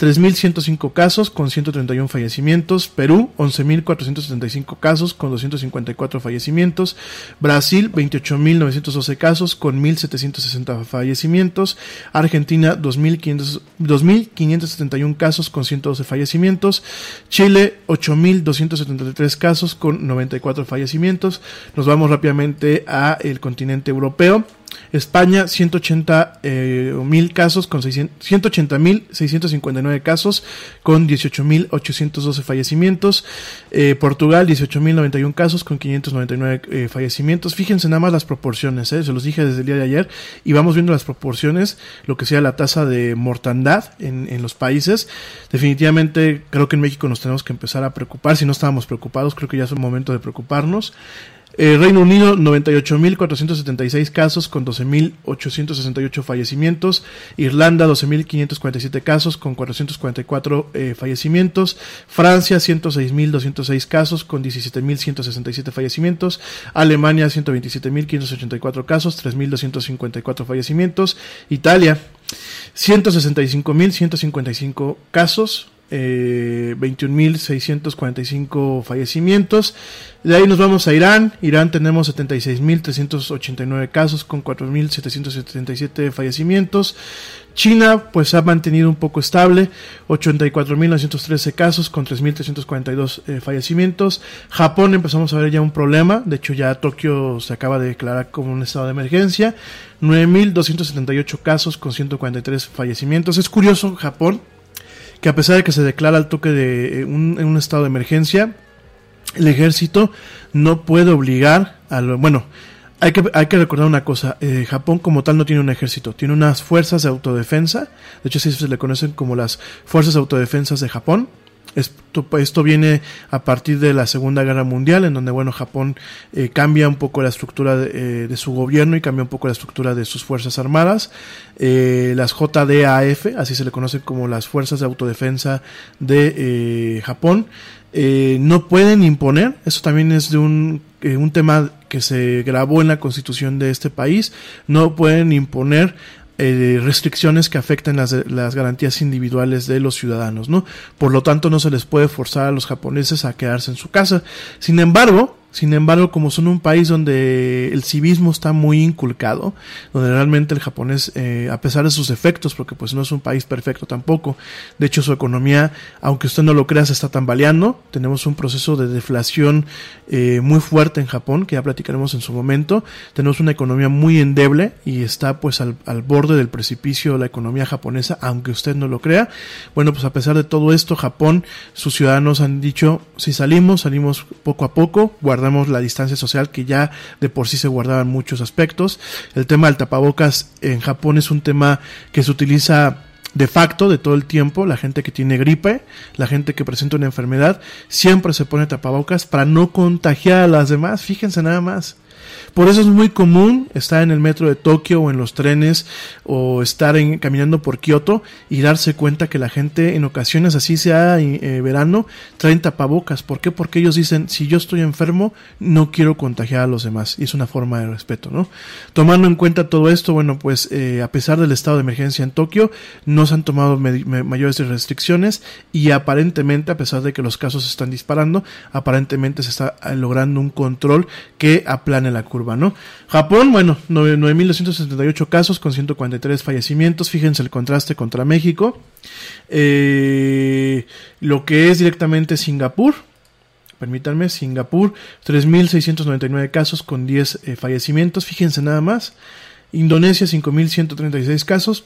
3.105 casos con 131 fallecimientos. Perú, 11.475 casos con 254 fallecimientos. Brasil, 28.912 casos con 1.760 fallecimientos. Argentina, 2.571 casos con 112 fallecimientos. Chile, 8.273 casos con 94 fallecimientos. Nos vamos rápidamente a el continente europeo. España 180 eh, mil casos con 180 mil 659 casos con 18 mil 812 fallecimientos. Eh, Portugal 18 mil 91 casos con 599 eh, fallecimientos. Fíjense nada más las proporciones, se los dije desde el día de ayer y vamos viendo las proporciones, lo que sea la tasa de mortandad en, en los países. Definitivamente creo que en México nos tenemos que empezar a preocupar. Si no estábamos preocupados, creo que ya es un momento de preocuparnos. Eh, Reino Unido, 98.476 casos con 12.868 fallecimientos. Irlanda, 12.547 casos con 444 eh, fallecimientos. Francia, 106.206 casos con 17.167 fallecimientos. Alemania, 127.584 casos, 3.254 fallecimientos. Italia, 165.155 casos, eh, 21.645 fallecimientos. De ahí nos vamos a Irán. Irán tenemos 76.389 casos con 4.777 fallecimientos. China pues ha mantenido un poco estable, 84.913 casos con 3.342 eh, fallecimientos. Japón empezamos a ver ya un problema, de hecho ya Tokio se acaba de declarar como un estado de emergencia, 9.278 casos con 143 fallecimientos. Es curioso Japón, que a pesar de que se declara el toque de eh, un, en un estado de emergencia, el ejército no puede obligar a lo, bueno, hay que, hay que recordar una cosa, eh, Japón como tal no tiene un ejército, tiene unas fuerzas de autodefensa, de hecho sí se le conocen como las fuerzas de autodefensas de Japón, esto, viene a partir de la Segunda Guerra Mundial, en donde bueno Japón eh, cambia un poco la estructura de, eh, de, su gobierno y cambia un poco la estructura de sus fuerzas armadas. Eh, las JDAF, así se le conoce como las fuerzas de autodefensa de eh, Japón, eh, no pueden imponer. Eso también es de un, un tema que se grabó en la Constitución de este país. No pueden imponer eh, restricciones que afecten las, las, garantías individuales de los ciudadanos, ¿no? Por lo tanto, no se les puede forzar a los japoneses a quedarse en su casa. Sin embargo, sin embargo, como son un país donde el civismo está muy inculcado, donde realmente el japonés, eh, a pesar de sus efectos, porque pues no es un país perfecto tampoco, de hecho su economía, aunque usted no lo crea, se está tambaleando. Tenemos un proceso de deflación eh, muy fuerte en Japón, que ya platicaremos en su momento. Tenemos una economía muy endeble y está pues al, al borde del precipicio la economía japonesa, aunque usted no lo crea. Bueno, pues a pesar de todo esto, Japón, sus ciudadanos han dicho, si salimos, salimos poco a poco, guardamos la distancia social que ya de por sí se guardaba en muchos aspectos. El tema del tapabocas en Japón es un tema que se utiliza de facto de todo el tiempo, la gente que tiene gripe, la gente que presenta una enfermedad, siempre se pone tapabocas para no contagiar a las demás. Fíjense nada más. Por eso es muy común estar en el metro de Tokio o en los trenes o estar en, caminando por Kioto y darse cuenta que la gente en ocasiones así sea eh, verano traen tapabocas. ¿Por qué? Porque ellos dicen si yo estoy enfermo no quiero contagiar a los demás y es una forma de respeto, ¿no? Tomando en cuenta todo esto, bueno pues eh, a pesar del estado de emergencia en Tokio no se han tomado mayores restricciones y aparentemente a pesar de que los casos se están disparando aparentemente se está eh, logrando un control que aplane la curva, ¿no? Japón, bueno, 9.268 casos con 143 fallecimientos, fíjense el contraste contra México. Eh, lo que es directamente Singapur, permítanme, Singapur, 3.699 casos con 10 eh, fallecimientos, fíjense nada más. Indonesia, 5.136 casos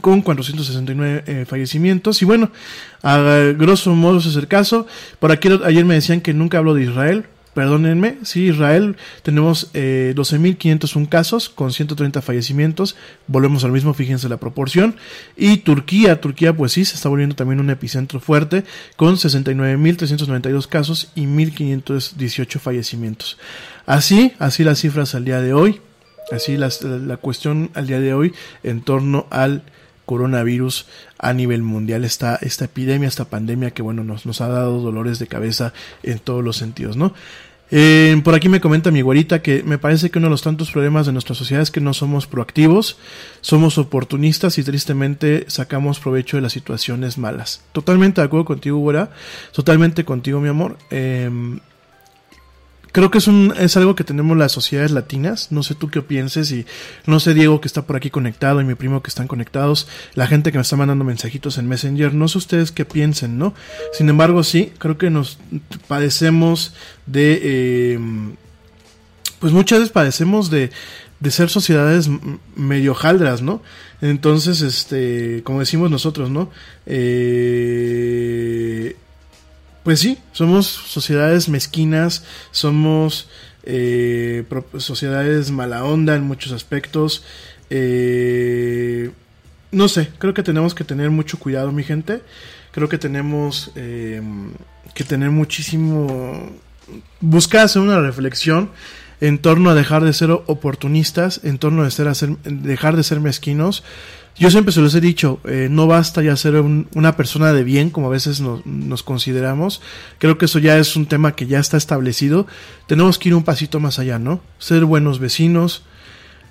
con 469 eh, fallecimientos. Y bueno, a grosso modo ese es el caso. Por aquí ayer me decían que nunca hablo de Israel. Perdónenme, sí, Israel tenemos eh, 12.501 casos con 130 fallecimientos, volvemos al mismo, fíjense la proporción. Y Turquía, Turquía pues sí, se está volviendo también un epicentro fuerte con 69.392 casos y 1.518 fallecimientos. Así, así las cifras al día de hoy, así las, la cuestión al día de hoy en torno al coronavirus a nivel mundial, esta, esta epidemia, esta pandemia que bueno, nos, nos ha dado dolores de cabeza en todos los sentidos, ¿no? Eh, por aquí me comenta mi güerita que me parece que uno de los tantos problemas de nuestra sociedad es que no somos proactivos, somos oportunistas y tristemente sacamos provecho de las situaciones malas. Totalmente de acuerdo contigo, güera, totalmente contigo, mi amor. Eh, creo que es un es algo que tenemos las sociedades latinas no sé tú qué pienses y no sé Diego que está por aquí conectado y mi primo que están conectados la gente que me está mandando mensajitos en Messenger no sé ustedes qué piensen no sin embargo sí creo que nos padecemos de eh, pues muchas veces padecemos de de ser sociedades medio jaldras, ¿no? Entonces, este, como decimos nosotros, ¿no? Eh, pues sí, somos sociedades mezquinas, somos eh, sociedades mala onda en muchos aspectos. Eh, no sé, creo que tenemos que tener mucho cuidado, mi gente. Creo que tenemos eh, que tener muchísimo... Buscar hacer una reflexión en torno a dejar de ser oportunistas, en torno a ser, dejar de ser mezquinos, yo siempre se los he dicho, eh, no basta ya ser una persona de bien como a veces nos, consideramos. Creo que eso ya es un tema que ya está establecido. Tenemos que ir un pasito más allá, ¿no? Ser buenos vecinos.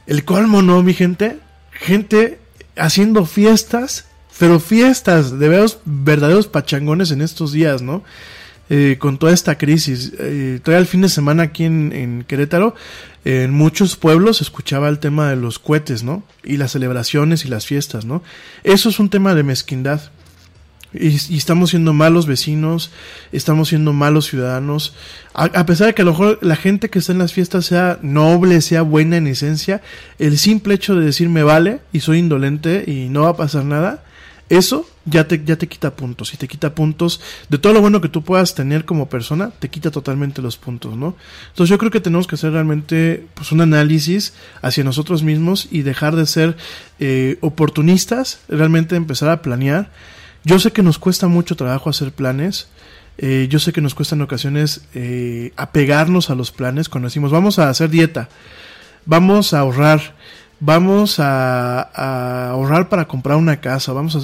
El colmo, ¿no, mi gente? Gente haciendo fiestas, pero fiestas de veros, verdaderos pachangones en estos días, ¿no? Eh, con toda esta crisis. Eh, el fin de semana aquí en, Querétaro en muchos pueblos se escuchaba el tema de los cohetes, ¿no? Y las celebraciones y las fiestas, ¿no? Eso es un tema de mezquindad. Y, estamos siendo malos vecinos, estamos siendo malos ciudadanos. A, pesar de que a lo mejor la gente que está en las fiestas sea noble, sea buena en esencia, el simple hecho de decir me vale y soy indolente y no va a pasar nada, eso ya te, ya te quita puntos. Y te quita puntos de todo lo bueno que tú puedas tener como persona, te quita totalmente los puntos, ¿no? Entonces yo creo que tenemos que hacer realmente pues, un análisis hacia nosotros mismos y dejar de ser eh, oportunistas, realmente empezar a planear. Yo sé que nos cuesta mucho trabajo hacer planes. Eh, yo sé que nos cuesta en ocasiones eh, apegarnos a los planes cuando decimos vamos a hacer dieta, vamos a ahorrar, vamos a, ahorrar para comprar una casa, vamos a...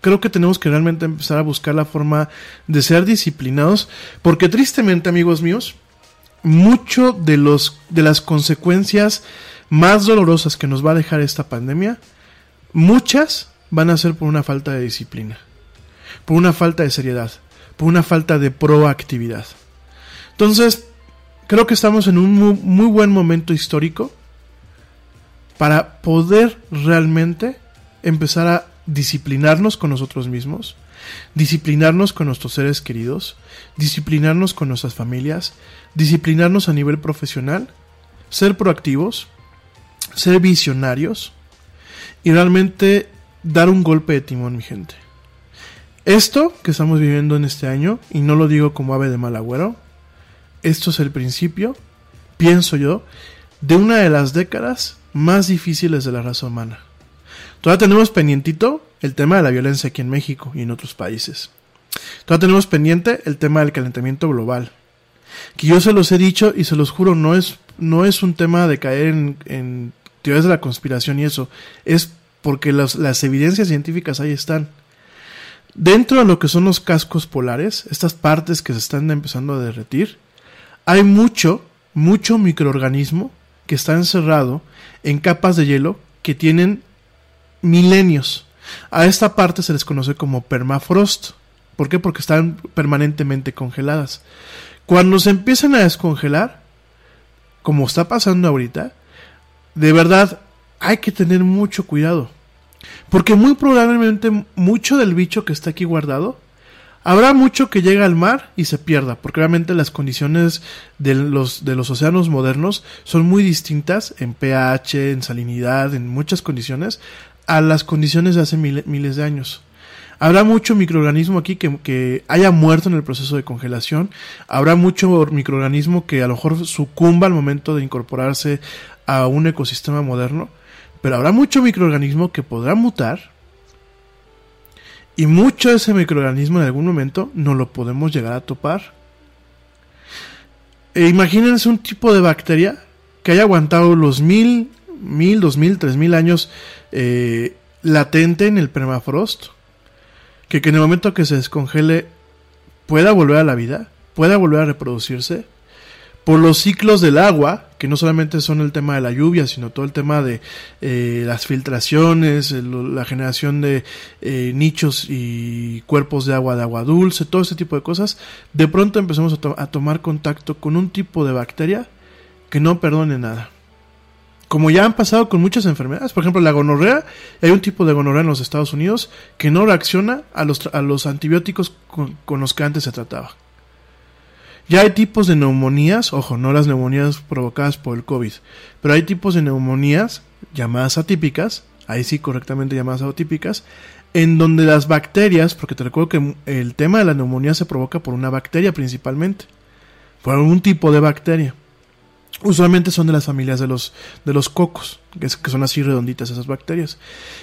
Creo que tenemos que realmente empezar a buscar la forma de ser disciplinados, porque tristemente, amigos míos, mucho de los de las consecuencias más dolorosas que nos va a dejar esta pandemia, muchas van a ser por una falta de disciplina, por una falta de seriedad, por una falta de proactividad. Entonces, creo que estamos en un muy buen momento histórico para poder realmente empezar a disciplinarnos con nosotros mismos, disciplinarnos con nuestros seres queridos, disciplinarnos con nuestras familias, disciplinarnos a nivel profesional, ser proactivos, ser visionarios y realmente dar un golpe de timón, mi gente. Esto que estamos viviendo en este año, y no lo digo como ave de mal agüero, esto es el principio, pienso yo, de una de las décadas más difíciles de la raza humana. Todavía tenemos pendientito el tema de la violencia aquí en México y en otros países. Todavía tenemos pendiente el tema del calentamiento global. Que yo se los he dicho y se los juro, no es, no es un tema de caer en, teorías de la conspiración y eso. Es porque las evidencias científicas ahí están. Dentro de lo que son los cascos polares, estas partes que se están empezando a derretir, hay mucho, mucho microorganismo que está encerrado en capas de hielo que tienen milenios. A esta parte se les conoce como permafrost. ¿Por qué? Porque están permanentemente congeladas. Cuando se empiezan a descongelar, como está pasando ahorita, de verdad hay que tener mucho cuidado. Porque muy probablemente mucho del bicho que está aquí guardado, habrá mucho que llega al mar y se pierda, porque obviamente las condiciones de los, de los océanos modernos son muy distintas en pH, en salinidad, en muchas condiciones, a las condiciones de hace miles de años. Habrá mucho microorganismo aquí que, que, haya muerto en el proceso de congelación. Habrá mucho microorganismo que a lo mejor sucumba al momento de incorporarse a un ecosistema moderno. Pero habrá mucho microorganismo que podrá mutar. Y mucho de ese microorganismo en algún momento no lo podemos llegar a topar. E imagínense un tipo de bacteria que haya aguantado los mil, mil, dos mil, tres mil años eh, latente en el permafrost que, que en el momento que se descongele pueda volver a la vida, pueda volver a reproducirse, por los ciclos del agua, que no solamente son el tema de la lluvia, sino todo el tema de eh, las filtraciones, la generación de eh, nichos y cuerpos de agua de agua dulce, todo ese tipo de cosas, de pronto empezamos a, to a tomar contacto con un tipo de bacteria que no perdone nada como ya han pasado con muchas enfermedades, por ejemplo la gonorrea, hay un tipo de gonorrea en los Estados Unidos que no reacciona a los, antibióticos con, los que antes se trataba. Ya hay tipos de neumonías, ojo, no las neumonías provocadas por el COVID, pero hay tipos de neumonías llamadas atípicas, ahí sí correctamente llamadas atípicas, en donde las bacterias, porque te recuerdo que el tema de la neumonía se provoca por una bacteria principalmente, por un tipo de bacteria. Usualmente son de las familias de los, de los cocos, que, son así redonditas esas bacterias.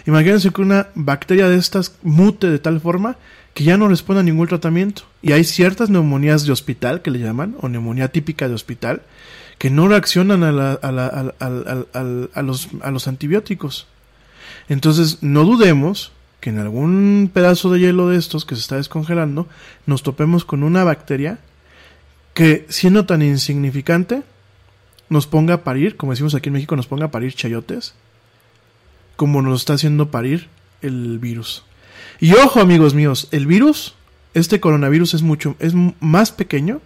Imagínense que una bacteria de estas mute de tal forma que ya no responde a ningún tratamiento. Y hay ciertas neumonías de hospital, que le llaman, o neumonía típica de hospital, que no reaccionan a, la, a, la, a, a, los, a los antibióticos. Entonces, no dudemos que en algún pedazo de hielo de estos que se está descongelando, nos topemos con una bacteria que, siendo tan insignificante, nos ponga a parir, como decimos aquí en México, nos ponga a parir chayotes, como nos está haciendo parir el virus. Y ojo, amigos míos, el virus, este coronavirus es mucho, es más pequeño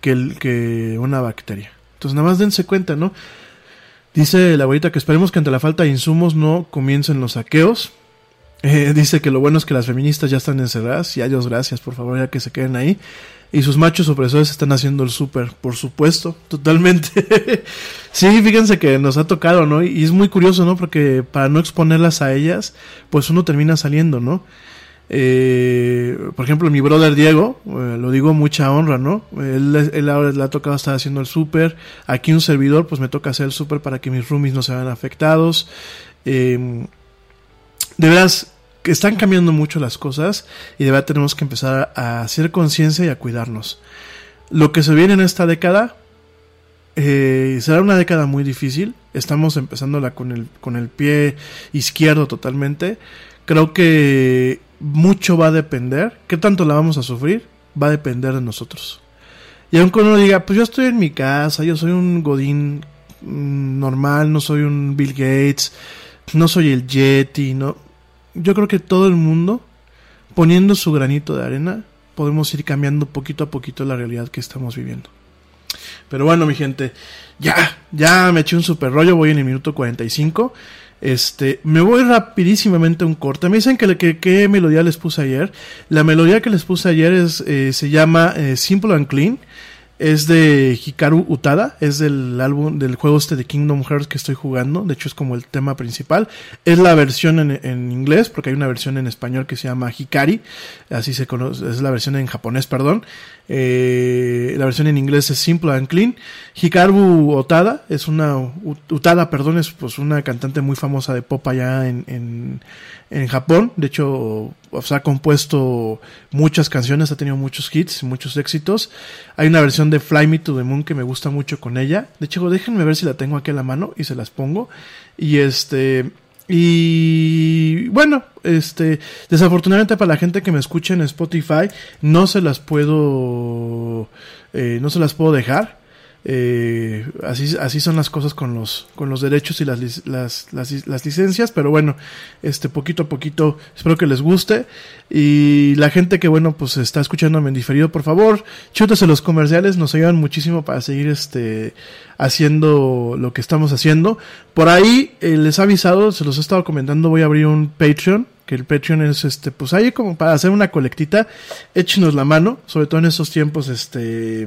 que, el, que una bacteria. Entonces, nada más dense cuenta, ¿no? Dice la abuelita que esperemos que ante la falta de insumos no comiencen los saqueos. Eh, dice que lo bueno es que las feministas ya están encerradas. Y a Dios gracias, por favor, ya que se queden ahí y sus machos opresores están haciendo el súper, por supuesto, totalmente. sí, fíjense que nos ha tocado, ¿no? Y es muy curioso, ¿no? Porque para no exponerlas a ellas, pues uno termina saliendo, ¿no? Eh, por ejemplo, mi brother Diego, eh, lo digo mucha honra, ¿no? Él, él ahora le ha tocado estar haciendo el súper. Aquí un servidor, pues me toca hacer el súper para que mis roomies no se vean afectados. Eh, de veras, que están cambiando mucho las cosas y de verdad tenemos que empezar a hacer conciencia y a cuidarnos. Lo que se viene en esta década eh, será una década muy difícil. Estamos empezándola con el, con el pie izquierdo totalmente. Creo que mucho va a depender. ¿Qué tanto la vamos a sufrir? Va a depender de nosotros. Y aunque uno diga, pues yo estoy en mi casa, yo soy un Godín mm, normal, no soy un Bill Gates, no soy el Yeti, no yo creo que todo el mundo, poniendo su granito de arena, podemos ir cambiando poquito a poquito la realidad que estamos viviendo. Pero bueno, mi gente, ya, ya me eché un super rollo, voy en el minuto 45. Este, me voy rapidísimamente a un corte. Me dicen que, que, melodía les puse ayer. La melodía que les puse ayer es, eh, se llama eh, Simple and Clean es de Hikaru Utada, es del álbum del juego este de Kingdom Hearts que estoy jugando, de hecho es como el tema principal, es la versión en, en, inglés, porque hay una versión en español que se llama Hikari, así se conoce, es la versión en japonés, perdón, Eh, la versión en inglés es Simple and Clean. Hikaru Otada es una Utada, perdón, es pues una cantante muy famosa de pop allá en, en, en Japón. De hecho, o ha compuesto muchas canciones, ha tenido muchos hits, muchos éxitos. Hay una versión de Fly Me to the Moon que me gusta mucho con ella. De hecho, déjenme ver si la tengo aquí a la mano y se las pongo. Y este y bueno, este, desafortunadamente para la gente que me escucha en Spotify, no se las puedo, eh, no se las puedo dejar. Eh, así, así son las cosas con los, con los derechos y las, las, las, licencias, pero bueno, este poquito a poquito espero que les guste. Y la gente que bueno, pues está escuchándome en diferido, por favor, chútese los comerciales, nos ayudan muchísimo para seguir este haciendo lo que estamos haciendo. Por ahí eh, les he avisado, se los he estado comentando, voy a abrir un Patreon que el Patreon es este pues ahí como para hacer una colectita échenos la mano sobre todo en estos tiempos este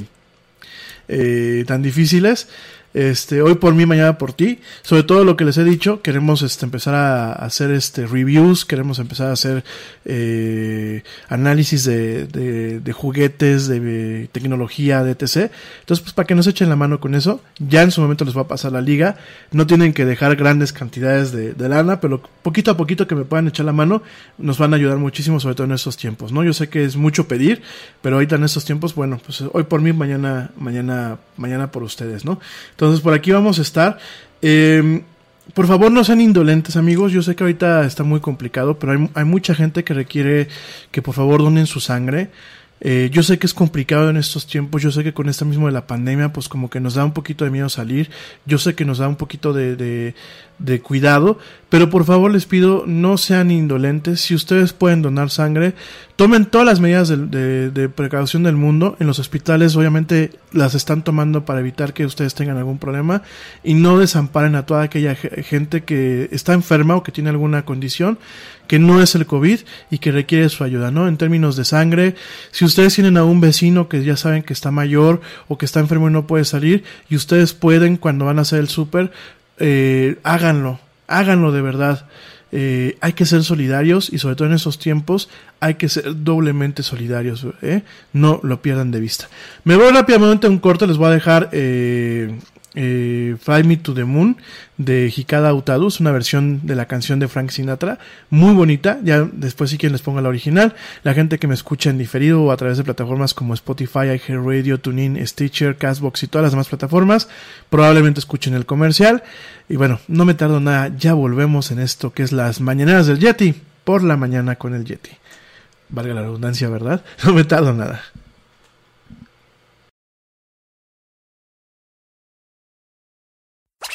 eh, tan difíciles. Este, hoy por mí, mañana por ti. Sobre todo lo que les he dicho, queremos este, empezar a hacer este, reviews, queremos empezar a hacer eh, análisis de, de, juguetes, de, tecnología, de etc. Entonces, pues para que nos echen la mano con eso, ya en su momento les va a pasar la liga. No tienen que dejar grandes cantidades de, lana, pero poquito a poquito que me puedan echar la mano, nos van a ayudar muchísimo, sobre todo en estos tiempos, ¿no? Yo sé que es mucho pedir, pero ahorita en estos tiempos, bueno, pues hoy por mí, mañana, mañana, mañana por ustedes, ¿no? Entonces por aquí vamos a estar. Em, por favor no sean indolentes amigos, yo sé que ahorita está muy complicado, pero hay, hay mucha gente que requiere que por favor donen su sangre. Eh, yo sé que es complicado en estos tiempos, yo sé que con esta mismo de la pandemia, pues como que nos da un poquito de miedo salir, yo sé que nos da un poquito de, de, de cuidado, pero por favor les pido no sean indolentes, si ustedes pueden donar sangre, tomen todas las medidas de, de, precaución del mundo, en los hospitales obviamente las están tomando para evitar que ustedes tengan algún problema. Y no desamparen a toda aquella gente que está enferma o que tiene alguna condición que no es el COVID y que requiere su ayuda, ¿no? En términos de sangre, si ustedes tienen a un vecino que ya saben que está mayor o que está enfermo y no puede salir y ustedes pueden cuando van a hacer el súper, eh, háganlo, háganlo de verdad. Eh, hay que ser solidarios y sobre todo en esos tiempos hay que ser doblemente solidarios, ¿eh? no lo pierdan de vista. Me voy rápidamente a un corte, les voy a dejar eh, eh, Fly Me to the Moon de Hikada Utadus, una versión de la canción de Frank Sinatra, muy bonita, ya después si quieren les pongo la original, la gente que me escucha en diferido o a través de plataformas como Spotify, iHeartRadio, TuneIn, Stitcher, Castbox y todas las demás plataformas, probablemente escuchen el comercial, y bueno, no me tardo nada, ya volvemos en esto que es las mañaneras del Yeti, por la mañana con el Yeti. Valga la redundancia, ¿verdad? No me tardo nada.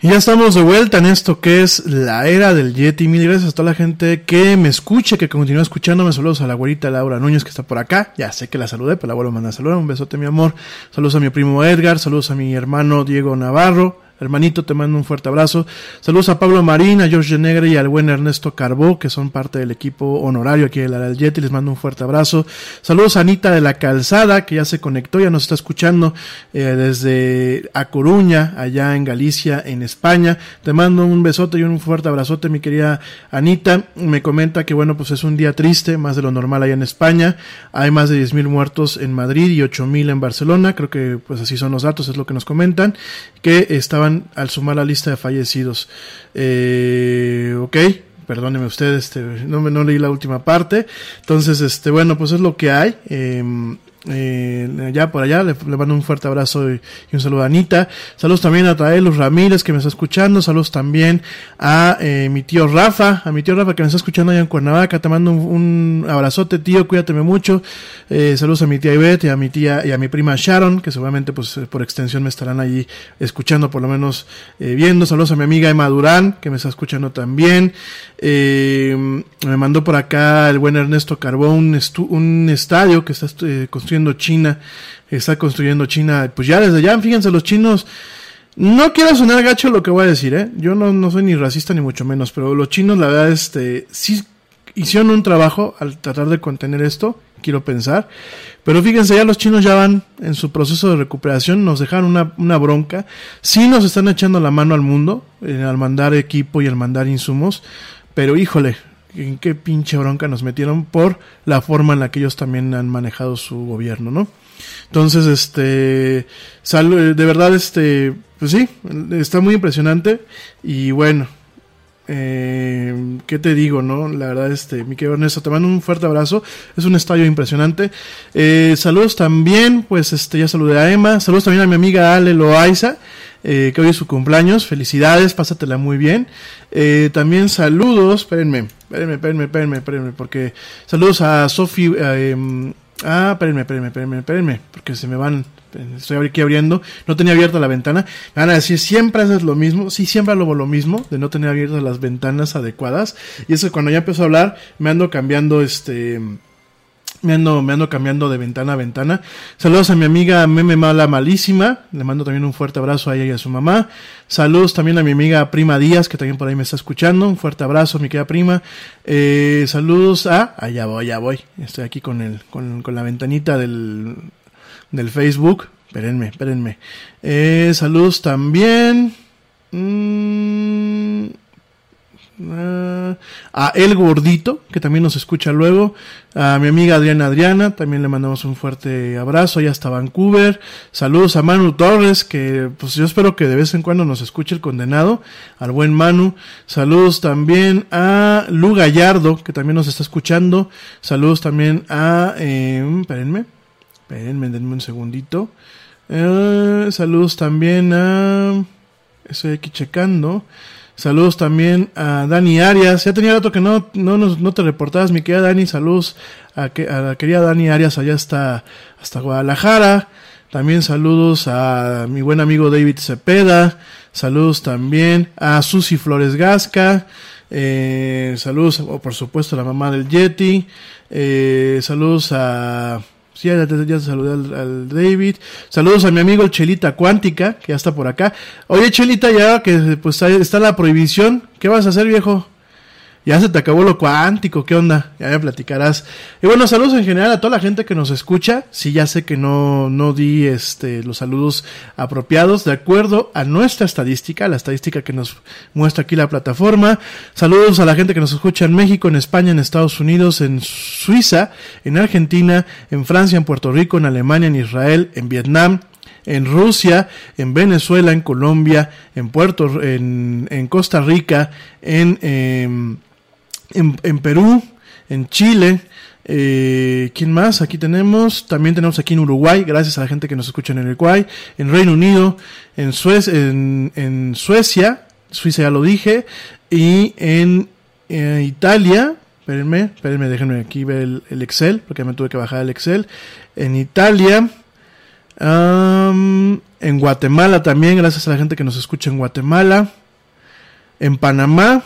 Y ya estamos de vuelta en esto que es la era del Yeti. Mil gracias a toda la gente que me escuche, que continúa escuchándome. Saludos a la abuelita Laura Núñez que está por acá. Ya sé que la saludé, pero la abuela manda saludos. Un besote, mi amor. Saludos a mi primo Edgar. Saludos a mi hermano Diego Navarro. Hermanito, te mando un fuerte abrazo. Saludos a Pablo Marín, a George Negre y al buen Ernesto Carbó, que son parte del equipo honorario aquí de la. Les mando un fuerte abrazo. Saludos a Anita de la Calzada, que ya se conectó, ya nos está escuchando eh, desde A Coruña, allá en Galicia, en España. Te mando un besote y un fuerte abrazote, mi querida Anita. Me comenta que, bueno, pues es un día triste, más de lo normal allá en España. Hay más de 10.000 muertos en Madrid y 8.000 en Barcelona. Creo que, pues así son los datos, es lo que nos comentan. Que estaban al sumar la lista de fallecidos. Eh, ok, perdóneme usted, este, no, no leí la última parte. Entonces, este, bueno, pues es lo que hay. Eh, eh, ya por allá, le, mando un fuerte abrazo y, un saludo a Anita. Saludos también a Traelus Ramírez que me está escuchando. Saludos también a eh, mi tío Rafa, a mi tío Rafa que me está escuchando allá en Cuernavaca. Te mando un, abrazote, tío, cuídateme mucho. Eh, saludos a mi tía Ivette y a mi tía y a mi prima Sharon, que seguramente pues por extensión me estarán allí escuchando, por lo menos viendo. Saludos a mi amiga Emma Durán, que me está escuchando también. me mandó por acá el buen Ernesto Carbón un, un estadio que está construyendo China, está construyendo China, pues ya desde ya, fíjense, los chinos, no quiero sonar gacho lo que voy a decir, ¿eh? Yo no, no soy ni racista ni mucho menos, pero los chinos, la verdad, este, sí hicieron un trabajo al tratar de contener esto, quiero pensar. Pero fíjense, ya los chinos ya van en su proceso de recuperación, nos dejaron una, una bronca. Sí nos están echando la mano al mundo, eh, al mandar equipo y al mandar insumos, pero híjole, en qué pinche bronca nos metieron por la forma en la que ellos también han manejado su gobierno, ¿no? Entonces, este, de verdad, este, pues sí, está muy impresionante y bueno, eh, ¿qué te digo, no? La verdad, este, mi querido Ernesto, te mando un fuerte abrazo. Es un estadio impresionante. Eh, saludos también, pues, este, ya saludé a Emma. Saludos también a mi amiga Ale Loaiza, eh, que hoy es su cumpleaños. Felicidades, pásatela muy bien. Eh, también saludos, espérenme, espérenme, espérenme, espérenme, espérenme, porque saludos a Sofi, eh, ah, espérenme, espérenme, espérenme, espérenme, porque se me van, estoy aquí abriendo, no tenía abierta la ventana, me van a decir, siempre haces lo mismo, sí, siempre hago lo mismo, de no tener abiertas las ventanas adecuadas, y eso cuando ya empiezo a hablar, me ando cambiando este, me ando, cambiando de ventana a ventana. Saludos a mi amiga Meme Mala Malísima. Le mando también un fuerte abrazo a ella y a su mamá. Saludos también a mi amiga Prima Díaz, que también por ahí me está escuchando. Un fuerte abrazo, mi querida prima. Eh, saludos a... Allá voy, allá voy. Estoy aquí con, el, con, con la ventanita del, del Facebook. Espérenme, espérenme. Eh, saludos también. Mm, Ah, a El Gordito, que también nos escucha luego, a mi amiga Adriana Adriana, también le mandamos un fuerte abrazo, allá hasta Vancouver, saludos a Manu Torres, que pues yo espero que de vez en cuando nos escuche el condenado, al buen Manu, saludos también a Lu Gallardo, que también nos está escuchando, saludos también a, eh, espérenme, espérenme, denme un segundito, eh, saludos también a, estoy aquí checando, Saludos también a Dani Arias. Ya tenía rato que no, no, no te reportabas, mi querida Dani. Saludos a, que, a la querida Dani Arias allá hasta, hasta Guadalajara. También saludos a mi buen amigo David Cepeda. Saludos también a Susi Flores Gasca. Eh, saludos, por supuesto, a la mamá del Yeti. Eh, saludos a Sí, ya te, saludé al, David. Saludos a mi amigo el Chelita Cuántica, que ya está por acá. Oye, Chelita, ya que pues está la prohibición, ¿qué vas a hacer, viejo? Ya se te acabó lo cuántico, ¿qué onda? Ya me platicarás. Y bueno, saludos en general a toda la gente que nos escucha. Sí, ya sé que no, no di este, los saludos apropiados de acuerdo a nuestra estadística, la estadística que nos muestra aquí la plataforma. Saludos a la gente que nos escucha en México, en España, en Estados Unidos, en Suiza, en Argentina, en Francia, en Puerto Rico, en Alemania, en Israel, en Vietnam, en Rusia, en Venezuela, en Colombia, en Puerto, en, en Costa Rica, en, em, en, Perú, en Chile. Eh, ¿Quién más? Aquí tenemos, también tenemos aquí en Uruguay, gracias a la gente que nos escucha en Uruguay, en Reino Unido, en, Suecia, Suiza ya lo dije, y en eh, Italia, espérenme, espérenme, déjenme aquí ver el, Excel, porque me tuve que bajar el Excel, en Italia, en Guatemala también, gracias a la gente que nos escucha en Guatemala. En Panamá.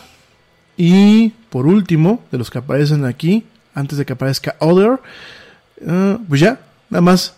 Y por último, de los que aparecen aquí, antes de que aparezca Other, ah, pues ya, nada más.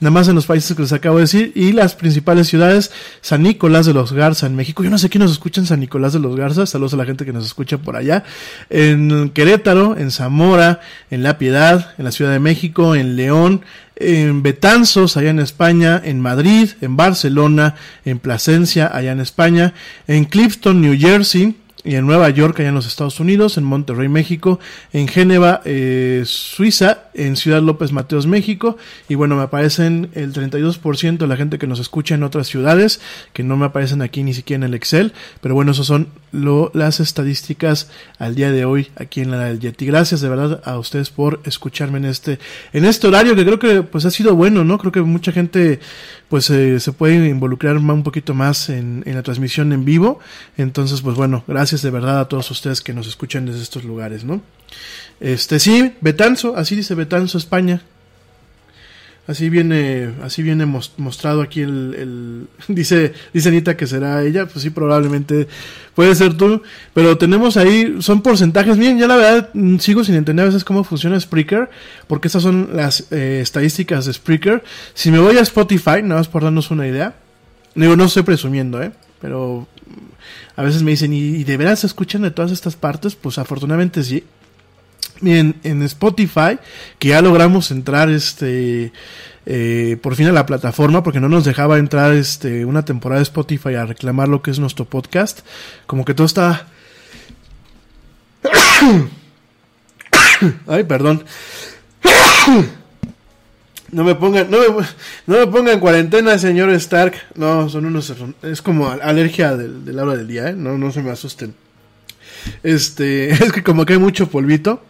Nada más en los países que les acabo de decir. Y las principales ciudades, San Nicolás de los Garza en México. Yo no sé quién nos escucha en San Nicolás de los Garza. Saludos a la gente que nos escucha por allá. En Querétaro, en Zamora, en La Piedad, en la Ciudad de México, en León, en Betanzos, allá en España, en Madrid, en Barcelona, en Plasencia, allá en España, en Clifton, New Jersey, y en Nueva York, allá en los Estados Unidos, en Monterrey, México, en Génova, eh, Suiza, en Ciudad López Mateos, México, y bueno, me aparecen el 32% de la gente que nos escucha en otras ciudades, que no me aparecen aquí ni siquiera en el Excel, pero bueno, esas son lo, las estadísticas al día de hoy aquí en la del Yeti. Gracias de verdad a ustedes por escucharme en este, en este horario que creo que pues ha sido bueno, ¿no? Creo que mucha gente pues eh, se puede involucrar un poquito más en, en la transmisión en vivo. Entonces, pues bueno, gracias de verdad a todos ustedes que nos escuchan desde estos lugares, ¿no? Este, sí, Betanzo, así dice Betanzo, España. Así viene, así viene mos- mostrado aquí el, dice, dice Anita que será ella, pues sí, probablemente puede ser tú, pero tenemos ahí, son porcentajes, miren, ya la verdad mm, sigo sin entender a veces cómo funciona Spreaker, porque estas son las eh, estadísticas de Spreaker. Si me voy a Spotify, nada más por darnos una idea, digo, no estoy presumiendo, eh, pero mm, a veces me dicen, ¿y, y de veras se escuchan de todas estas partes? Pues afortunadamente sí. Miren, en Spotify, que ya logramos entrar este eh, por fin a la plataforma, porque no nos dejaba entrar este una temporada de Spotify a reclamar lo que es nuestro podcast. Como que todo está. Ay, perdón. No me pongan, no me, no me pongan en cuarentena, señor Stark. No, son unos, es como alergia del, de la hora del día, ¿eh? No, no se me asusten. Este, es que como que hay mucho polvito.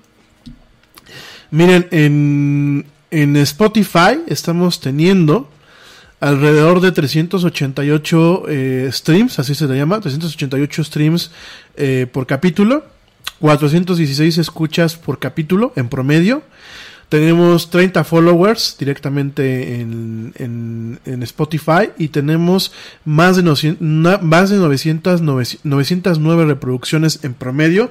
Miren, en, en Spotify estamos teniendo alrededor de 388 eh, streams, así se le llama, 388 streams eh, por capítulo, 416 escuchas por capítulo en promedio. Tenemos 30 followers directamente en, en, en Spotify y tenemos más de, 900, na- más de 900, 909 reproducciones en promedio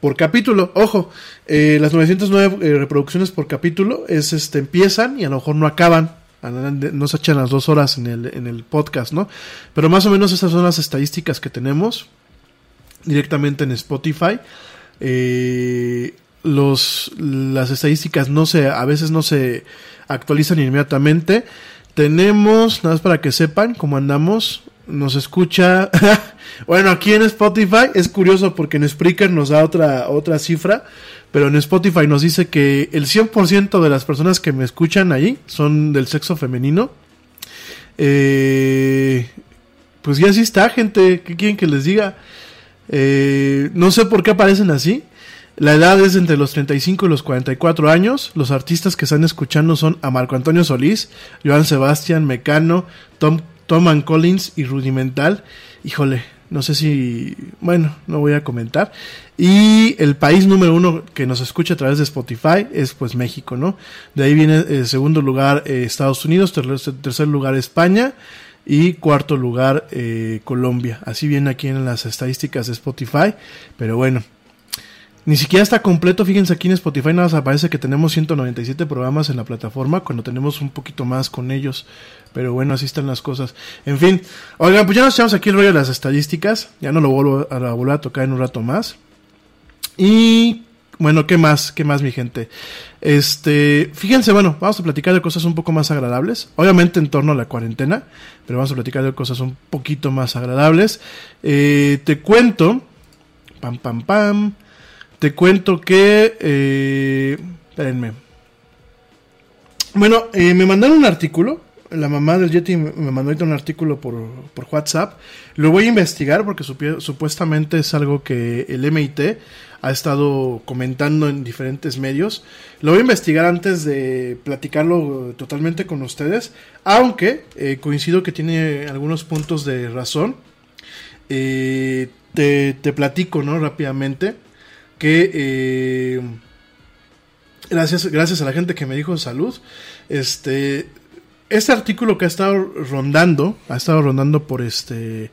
por capítulo. Ojo, eh, las 909 eh, reproducciones por capítulo es este empiezan y a lo mejor no acaban. No se echan las dos horas en el, en el podcast, ¿no? Pero más o menos esas son las estadísticas que tenemos directamente en Spotify. Eh, los, las estadísticas no se, a veces no se actualizan inmediatamente. Tenemos, nada más para que sepan cómo andamos, nos escucha, bueno, aquí en Spotify es curioso porque en Spreaker nos da otra, otra cifra, pero en Spotify nos dice que el 100% de las personas que me escuchan ahí son del sexo femenino. Eh, pues ya sí está, gente, ¿qué quieren que les diga? Eh, no sé por qué aparecen así. La edad es entre los 35 y los 44 años. Los artistas que están escuchando son a Marco Antonio Solís, Joan Sebastián, Mecano, Tom, Tom and Collins y Rudimental. Híjole, no sé si... Bueno, no voy a comentar. Y el país número uno que nos escucha a través de Spotify es pues México, ¿no? De ahí viene el segundo lugar eh, Estados Unidos, ter tercer lugar España y cuarto lugar eh, Colombia. Así viene aquí en las estadísticas de Spotify. Pero bueno, ni siquiera está completo. Fíjense aquí en Spotify nada más aparece que tenemos 197 programas en la plataforma cuando tenemos un poquito más con ellos. Pero bueno, así están las cosas. En fin, oigan, pues ya nos echamos aquí el rollo de las estadísticas. Ya no lo vuelvo a, volver a tocar en un rato más. Y bueno, ¿qué más? ¿Qué más, mi gente? Este, fíjense, bueno, vamos a platicar de cosas un poco más agradables. Obviamente en torno a la cuarentena, pero vamos a platicar de cosas un poquito más agradables. Eh, te cuento, pam, pam, pam. Te cuento que, eh, espérenme. Bueno, eh, me mandaron un artículo. La mamá del Yeti me mandó ahorita un artículo por, por WhatsApp. Lo voy a investigar porque supuestamente es algo que el MIT ha estado comentando en diferentes medios. Lo voy a investigar antes de platicarlo totalmente con ustedes. Aunque eh, coincido que tiene algunos puntos de razón. Eh, te, te platico, ¿no? Rápidamente. Que eh, gracias, gracias a la gente que me dijo salud. Este este artículo que ha estado rondando, ha estado rondando por este,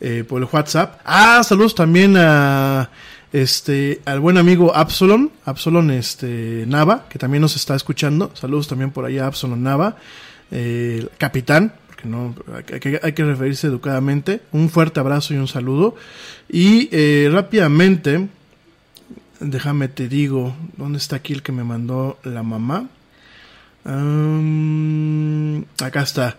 eh, por el WhatsApp. Ah, saludos también a este, al buen amigo Absalon, Absalon este, Nava, que también nos está escuchando. Saludos también por ahí a Absalon Nava, eh, capitán, porque no, hay que, hay que referirse educadamente. Un fuerte abrazo y un saludo. Y eh, rápidamente, déjame te digo, ¿dónde está aquí el que me mandó la mamá? Acá está.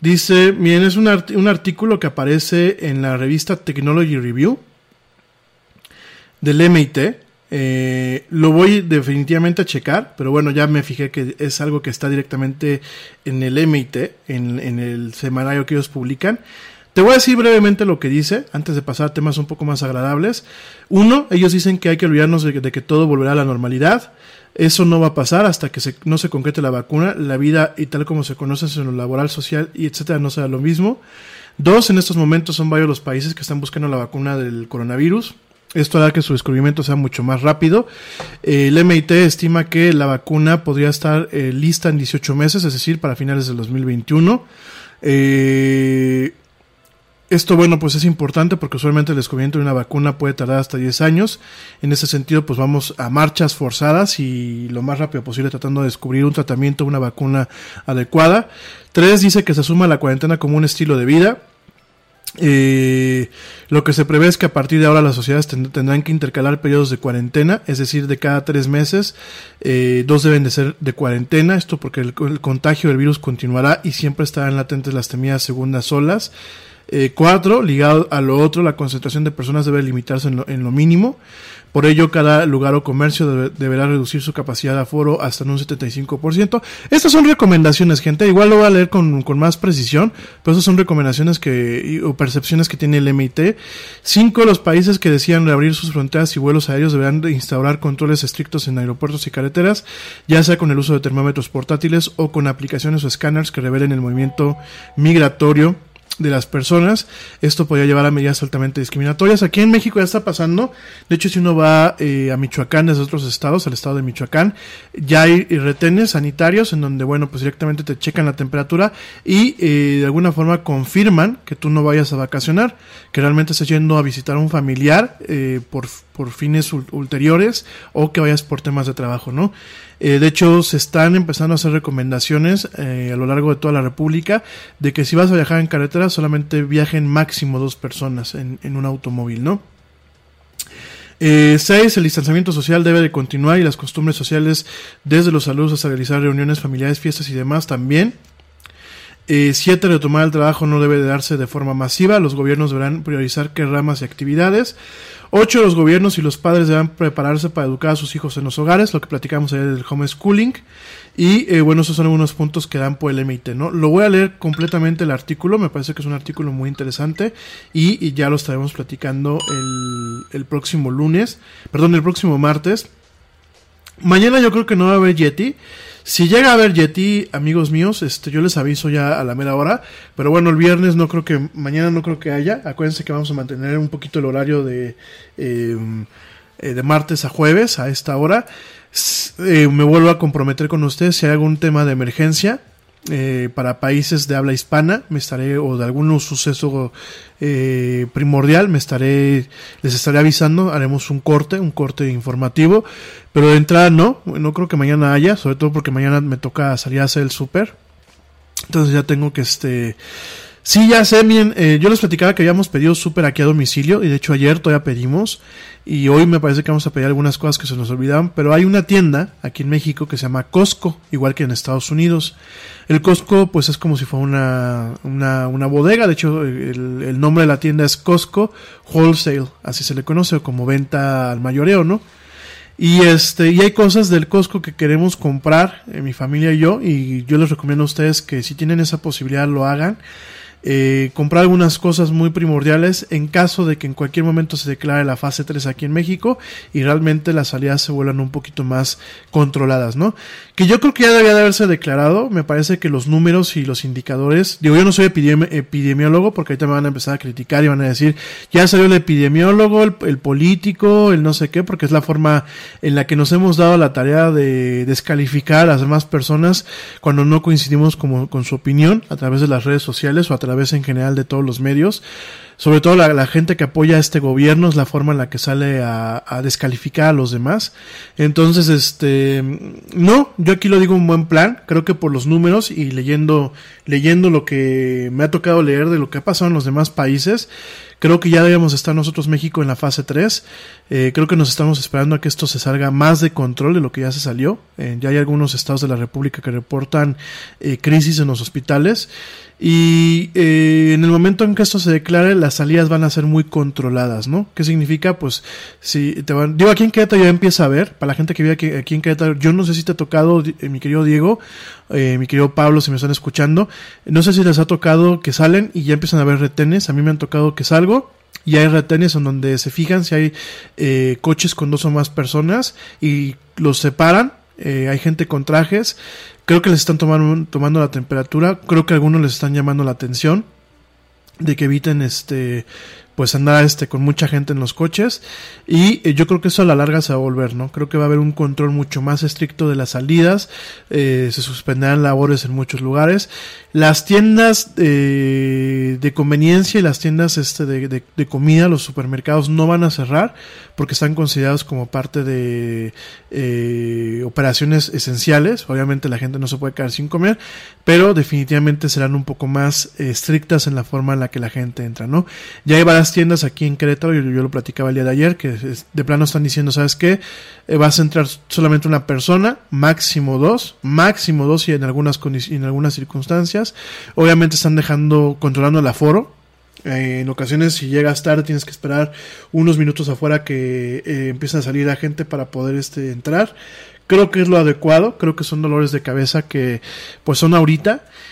Dice, miren, es un, un artículo que aparece en la revista Technology Review del MIT. Eh, lo voy definitivamente a checar, pero bueno, ya me fijé que es algo que está directamente en el MIT, en, en el semanario que ellos publican. Te voy a decir brevemente lo que dice, antes de pasar a temas un poco más agradables. Uno, ellos dicen que hay que olvidarnos de que todo volverá a la normalidad. Eso no va a pasar hasta que no se concrete la vacuna. La vida y tal como se conoce en lo laboral, social y etcétera no será lo mismo. Dos, en estos momentos son varios los países que están buscando la vacuna del coronavirus. Esto hará que su descubrimiento sea mucho más rápido. El MIT estima que la vacuna podría estar eh, lista en 18 meses, es decir, para finales del 2021. Eh, esto, bueno, pues es importante porque usualmente el descubrimiento de una vacuna puede tardar hasta 10 años. En ese sentido, pues vamos a marchas forzadas y lo más rápido posible tratando de descubrir un tratamiento, una vacuna adecuada. Tres, dice que se asuma la cuarentena como un estilo de vida. Eh, lo que se prevé es que a partir de ahora las sociedades tendrán que intercalar periodos de cuarentena, es decir, de cada tres meses, eh, dos deben de ser de cuarentena, esto porque el, el, contagio del virus continuará y siempre estarán latentes las temidas segundas olas. Eh, cuatro, ligado a lo otro, la concentración de personas debe limitarse en lo, en lo mínimo. Por ello, cada lugar o comercio debe, deberá reducir su capacidad de aforo hasta en un 75%. Estas son recomendaciones, gente. Igual lo voy a leer con, con más precisión, pero estas son recomendaciones que, o percepciones que tiene el MIT. Cinco, los países que decían reabrir sus fronteras y vuelos aéreos deberán de instaurar controles estrictos en aeropuertos y carreteras, ya sea con el uso de termómetros portátiles o con aplicaciones o escáneres que revelen el movimiento migratorio de las personas. Esto podría llevar a medidas altamente discriminatorias. Aquí en México ya está pasando. De hecho, si uno va eh, a Michoacán desde otros estados, al estado de Michoacán, ya hay retenes sanitarios en donde, bueno, pues directamente te checan la temperatura y eh, de alguna forma confirman que tú no vayas a vacacionar, que realmente estés yendo a visitar a un familiar eh, por, por fines ulteriores o que vayas por temas de trabajo, ¿no? Eh, de hecho, se están empezando a hacer recomendaciones eh, a lo largo de toda la República de que si vas a viajar en carretera solamente viajen máximo dos personas en, un automóvil, ¿no? Eh, seis, el distanciamiento social debe de continuar y las costumbres sociales desde los saludos hasta realizar reuniones familiares, fiestas y demás también. Eh, siete, retomar el trabajo no debe de darse de forma masiva. Los gobiernos deberán priorizar qué ramas y actividades. Ocho, los gobiernos y los padres deberán prepararse para educar a sus hijos en los hogares, lo que platicamos ayer del homeschooling. Y eh, bueno, esos son algunos puntos que dan por el MIT, ¿no? Lo voy a leer completamente el artículo, me parece que es un artículo muy interesante y, y ya lo estaremos platicando el, el próximo lunes, perdón, el próximo martes. Mañana yo creo que no va a haber Yeti. Si llega a haber Yeti, amigos míos, este, yo les aviso ya a la mera hora. Pero bueno, el viernes no creo que, mañana no creo que haya. Acuérdense que vamos a mantener un poquito el horario de, eh, de martes a jueves a esta hora. Eh, me vuelvo a comprometer con ustedes si hay algún tema de emergencia. Eh, para países de habla hispana me estaré o de algún suceso eh, primordial me estaré les estaré avisando haremos un corte un corte informativo pero de entrada no no creo que mañana haya sobre todo porque mañana me toca salir a hacer el súper. Entonces ya tengo que este Sí, ya sé, bien, eh, yo les platicaba que habíamos pedido súper aquí a domicilio y de hecho ayer todavía pedimos y hoy me parece que vamos a pedir algunas cosas que se nos olvidaban, pero hay una tienda aquí en México que se llama Costco, igual que en Estados Unidos. El Costco pues es como si fuera una, una, bodega, de hecho el, nombre de la tienda es Costco Wholesale, así se le conoce como venta al mayoreo, ¿no? Y este, y hay cosas del Costco que queremos comprar, en mi familia y yo, y yo les recomiendo a ustedes que si tienen esa posibilidad lo hagan. Eh, comprar algunas cosas muy primordiales en caso de que en cualquier momento se declare la fase 3 aquí en México y realmente las salidas se vuelvan un poquito más controladas, ¿no? Que yo creo que ya debía de haberse declarado, me parece que los números y los indicadores, digo yo no soy epidemiólogo porque ahorita me van a empezar a criticar y van a decir, ya salió el epidemiólogo, el, el político, el no sé qué, porque es la forma en la que nos hemos dado la tarea de descalificar a las demás personas cuando no coincidimos como, con su opinión a través de las redes sociales o a través en general de todos los medios sobre todo la, gente que apoya a este gobierno es la forma en la que sale a, descalificar a los demás. Entonces, este, no, yo aquí lo digo un buen plan, creo que por los números y leyendo, leyendo lo que me ha tocado leer de lo que ha pasado en los demás países, creo que ya debemos estar nosotros México en la fase 3. Eh, creo que nos estamos esperando a que esto se salga más de control de lo que ya se salió. Eh, ya hay algunos estados de la República que reportan eh, crisis en los hospitales. Y eh, en el momento en que esto se declare, las salidas van a ser muy controladas, ¿no? ¿Qué significa? Pues si te van... Digo, aquí en Querétaro ya empieza a ver, para la gente que vive aquí, aquí en Querétaro, yo no sé si te ha tocado, mi querido Diego, eh, mi querido Pablo, si me están escuchando, no sé si les ha tocado que salen y ya empiezan a ver retenes, a mí me han tocado que salgo y hay retenes en donde se fijan si hay eh, coches con dos o más personas y los separan. Eh, hay gente con trajes, creo que les están tomando, tomando la temperatura, creo que algunos les están llamando la atención de que eviten este pues andar este con mucha gente en los coches. Y eh, yo creo que eso a la larga se va a volver no creo que va a haber un control mucho más estricto de las salidas. Eh, se suspenderán labores en muchos lugares. Las tiendas eh, de conveniencia y las tiendas este de, de, comida los supermercados no van a cerrar porque están considerados como parte de operaciones esenciales. Obviamente la gente no se puede quedar sin comer pero definitivamente serán un poco más estrictas en la forma en la que la gente entra no ya hay varias tiendas aquí en Querétaro, yo, lo platicaba el día de ayer, que de plano están diciendo, ¿sabes qué? Eh, vas a entrar solamente una persona, máximo dos, máximo dos y en algunas, en algunas circunstancias. Obviamente están dejando, controlando el aforo, eh, en ocasiones, si llegas tarde, tienes que esperar unos minutos afuera que eh, a salir la gente para poder este, entrar. Creo que es lo adecuado, creo que son dolores de cabeza que pues son ahorita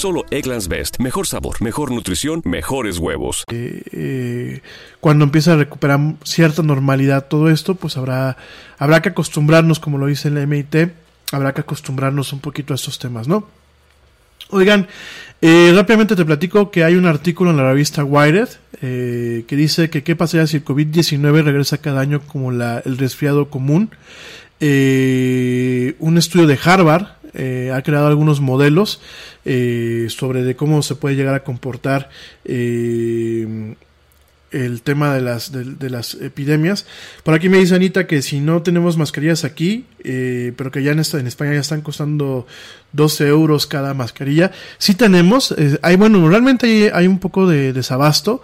Solo Egglands Best. Mejor sabor, mejor nutrición, mejores huevos. Eh, eh, cuando empieza a recuperar cierta normalidad todo esto, pues habrá, habrá que acostumbrarnos, como lo dice el MIT, habrá que acostumbrarnos un poquito a estos temas, ¿no? Oigan, eh, rápidamente te platico que hay un artículo en la revista Wired que dice que qué pasaría si el COVID-19 regresa cada año como la, el resfriado común. un estudio de Harvard eh, ha creado algunos modelos eh, sobre de cómo se puede llegar a comportar eh, el tema de las, de, las epidemias. Por aquí me dice Anita que si no tenemos mascarillas aquí, pero que ya en, España ya están costando 12 euros cada mascarilla. Sí tenemos, hay, bueno, realmente hay, un poco de desabasto.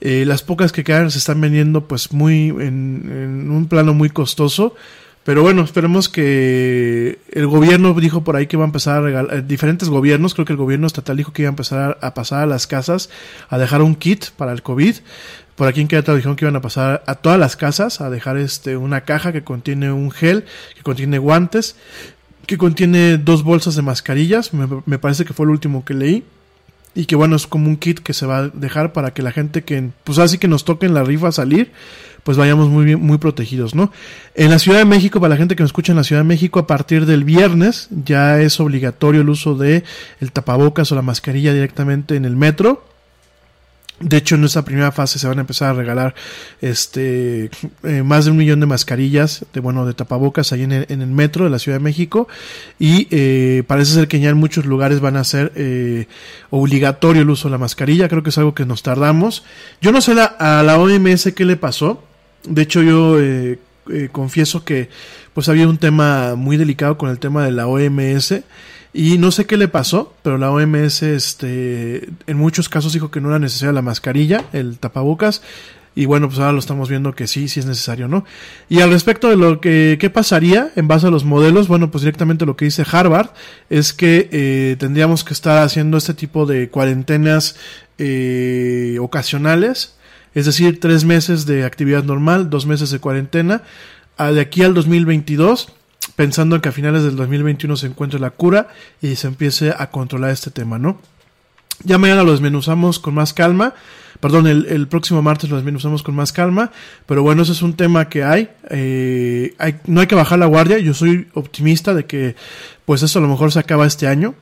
las pocas que quedan se están vendiendo pues muy en un plano muy costoso. Pero bueno, esperemos que el gobierno dijo por ahí que va a empezar a regalar, eh, diferentes gobiernos, creo que el gobierno estatal dijo que iba a empezar a pasar a las casas a dejar un kit para el COVID. Por aquí en Querétaro dijeron que iban a pasar a todas las casas a dejar este una caja que contiene un gel, que contiene guantes, que contiene dos bolsas de mascarillas, me, parece que fue el último que leí y que bueno, es como un kit que se va a dejar para que la gente que, pues así que nos toque en la rifa salir, pues vayamos muy bien, muy protegidos, ¿no? En la Ciudad de México, para la gente que nos escucha en la Ciudad de México, a partir del viernes ya es obligatorio el uso de el tapabocas o la mascarilla directamente en el metro. De hecho, en esta primera fase se van a empezar a regalar este eh, más de un millón de mascarillas, de bueno, de tapabocas ahí en el, metro de la Ciudad de México. Y eh, parece ser que ya en muchos lugares van a ser eh, obligatorio el uso de la mascarilla. Creo que es algo que nos tardamos. Yo no sé la, a la OMS qué le pasó. De hecho, yo eh, eh, confieso que pues había un tema muy delicado con el tema de la OMS y no sé qué le pasó, pero la OMS este, en muchos casos dijo que no era necesaria la mascarilla, el tapabocas, y bueno, pues ahora lo estamos viendo que sí, sí es necesario, ¿no? Y al respecto de lo que qué pasaría en base a los modelos, bueno, pues directamente lo que dice Harvard es que eh, tendríamos que estar haciendo este tipo de cuarentenas eh, ocasionales, es decir, tres meses de actividad normal, dos meses de cuarentena, a de aquí al 2022 pensando en que a finales del 2021 se encuentre la cura y se empiece a controlar este tema, ¿no? Ya mañana lo desmenuzamos con más calma, perdón, el, el próximo martes lo desmenuzamos con más calma, pero bueno, ese es un tema que hay, eh, hay, no hay que bajar la guardia, yo soy optimista de que pues eso a lo mejor se acaba este año,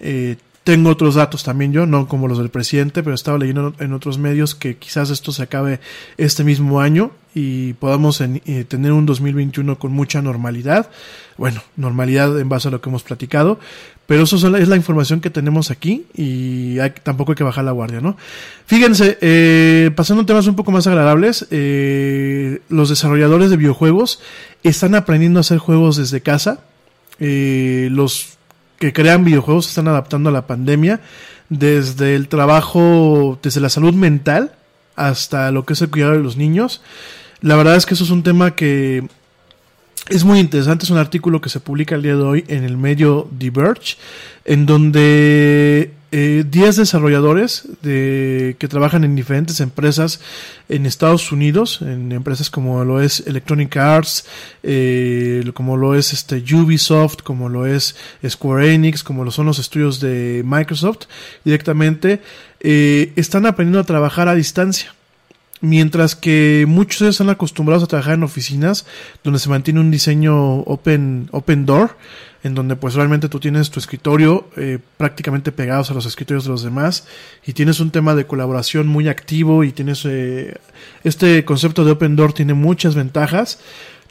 eh, tengo otros datos también yo, no como los del presidente, pero estaba leyendo en otros medios que quizás esto se acabe este mismo año y podamos en, eh, tener un 2021 con mucha normalidad. Bueno, normalidad en base a lo que hemos platicado, pero eso es la información que tenemos aquí y hay, tampoco hay que bajar la guardia, ¿no? Fíjense, eh, pasando a temas un poco más agradables, eh, los desarrolladores de videojuegos están aprendiendo a hacer juegos desde casa. Eh, los que crean videojuegos están adaptando a la pandemia, desde el trabajo, desde la salud mental hasta lo que es el cuidado de los niños. La verdad es que eso es un tema que es muy interesante, es un artículo que se publica el día de hoy en el medio Diverge, en donde eh, 10 desarrolladores de, que trabajan en diferentes empresas en Estados Unidos, en empresas como lo es Electronic Arts, eh, como lo es este Ubisoft, como lo es Square Enix, como lo son los estudios de Microsoft, directamente eh, están aprendiendo a trabajar a distancia. Mientras que muchos de ellos están acostumbrados a trabajar en oficinas donde se mantiene un diseño open, open door, en donde pues realmente tú tienes tu escritorio eh, prácticamente pegados a los escritorios de los demás y tienes un tema de colaboración muy activo y tienes eh, este concepto de open door tiene muchas ventajas.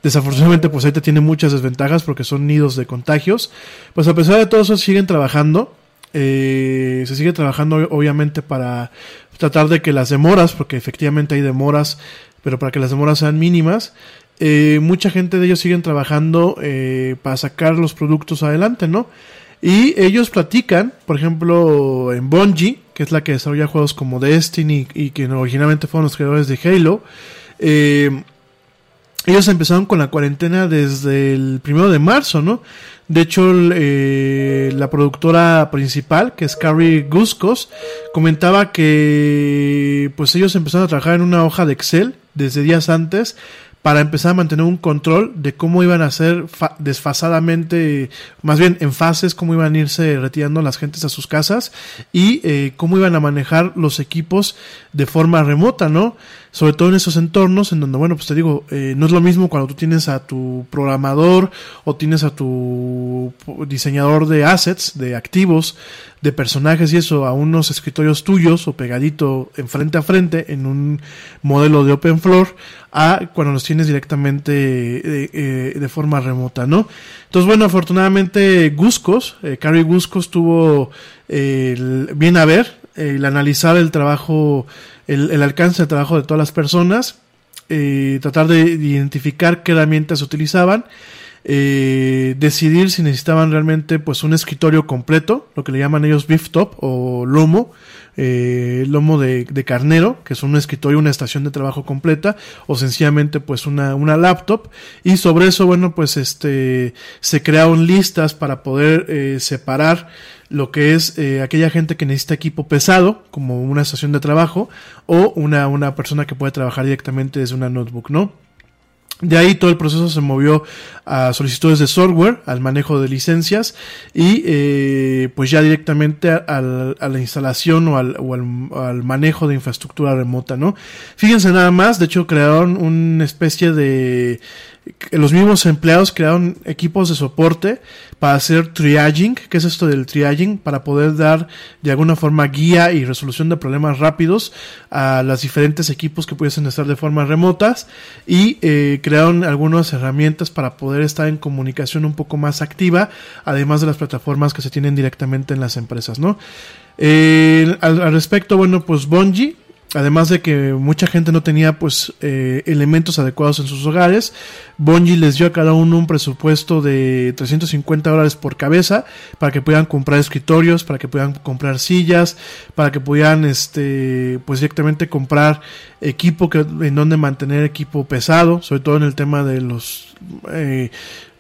Desafortunadamente pues ahí te tiene muchas desventajas porque son nidos de contagios. Pues a pesar de todo eso siguen trabajando. Eh, se sigue trabajando obviamente para tratar de que las demoras, porque efectivamente hay demoras, pero para que las demoras sean mínimas, eh, mucha gente de ellos siguen trabajando eh, para sacar los productos adelante, ¿no? Y ellos platican, por ejemplo, en Bungie, que es la que desarrolla juegos como Destiny y que originalmente fueron los creadores de Halo, eh, ellos empezaron con la cuarentena desde el primero de marzo, ¿no? De hecho, la productora principal, que es Carrie Guscos, comentaba que pues ellos empezaron a trabajar en una hoja de Excel desde días antes para empezar a mantener un control de cómo iban a ser desfasadamente, más bien en fases, cómo iban a irse retirando las gentes a sus casas y eh, cómo iban a manejar los equipos de forma remota, ¿no? Sobre todo en esos entornos en donde, bueno, pues te digo, eh, no es lo mismo cuando tú tienes a tu programador o tienes a tu diseñador de assets, de activos, de personajes y eso a unos escritorios tuyos o pegadito en frente a frente en un modelo de open floor a cuando los tienes directamente de, eh, de forma remota, ¿no? Entonces, bueno, afortunadamente Guscos, eh, Guscos tuvo eh, el, bien a ver el analizar el trabajo, el, alcance del trabajo de todas las personas, eh, tratar de identificar qué herramientas utilizaban eh, decidir si necesitaban realmente pues un escritorio completo, lo que le llaman ellos beef top o lomo, eh, lomo de, carnero, que es un escritorio, una estación de trabajo completa, o sencillamente pues una, una laptop, y sobre eso, bueno, pues este, se crearon listas para poder eh, separar lo que es eh, aquella gente que necesita equipo pesado, como una estación de trabajo, o una, una persona que puede trabajar directamente desde una notebook, ¿no? De ahí todo el proceso se movió a solicitudes de software, al manejo de licencias y eh, pues ya directamente a la instalación o, al, o al, manejo de infraestructura remota, ¿no? Fíjense nada más, de hecho crearon una especie de... Los mismos empleados crearon equipos de soporte para hacer triaging, ¿qué es esto del triaging? Para poder dar de alguna forma guía y resolución de problemas rápidos a los diferentes equipos que pudiesen estar de forma remotas y eh, crearon algunas herramientas para poder estar en comunicación un poco más activa, además de las plataformas que se tienen directamente en las empresas, ¿no? Eh, al, al respecto, bueno, pues Bungie Además de que mucha gente no tenía pues eh, elementos adecuados en sus hogares, Bungie les dio a cada uno un presupuesto de 350 dólares por cabeza para que puedan comprar escritorios, para que puedan comprar sillas, para que puedan este pues directamente comprar equipo que en donde mantener equipo pesado, sobre todo en el tema de los eh,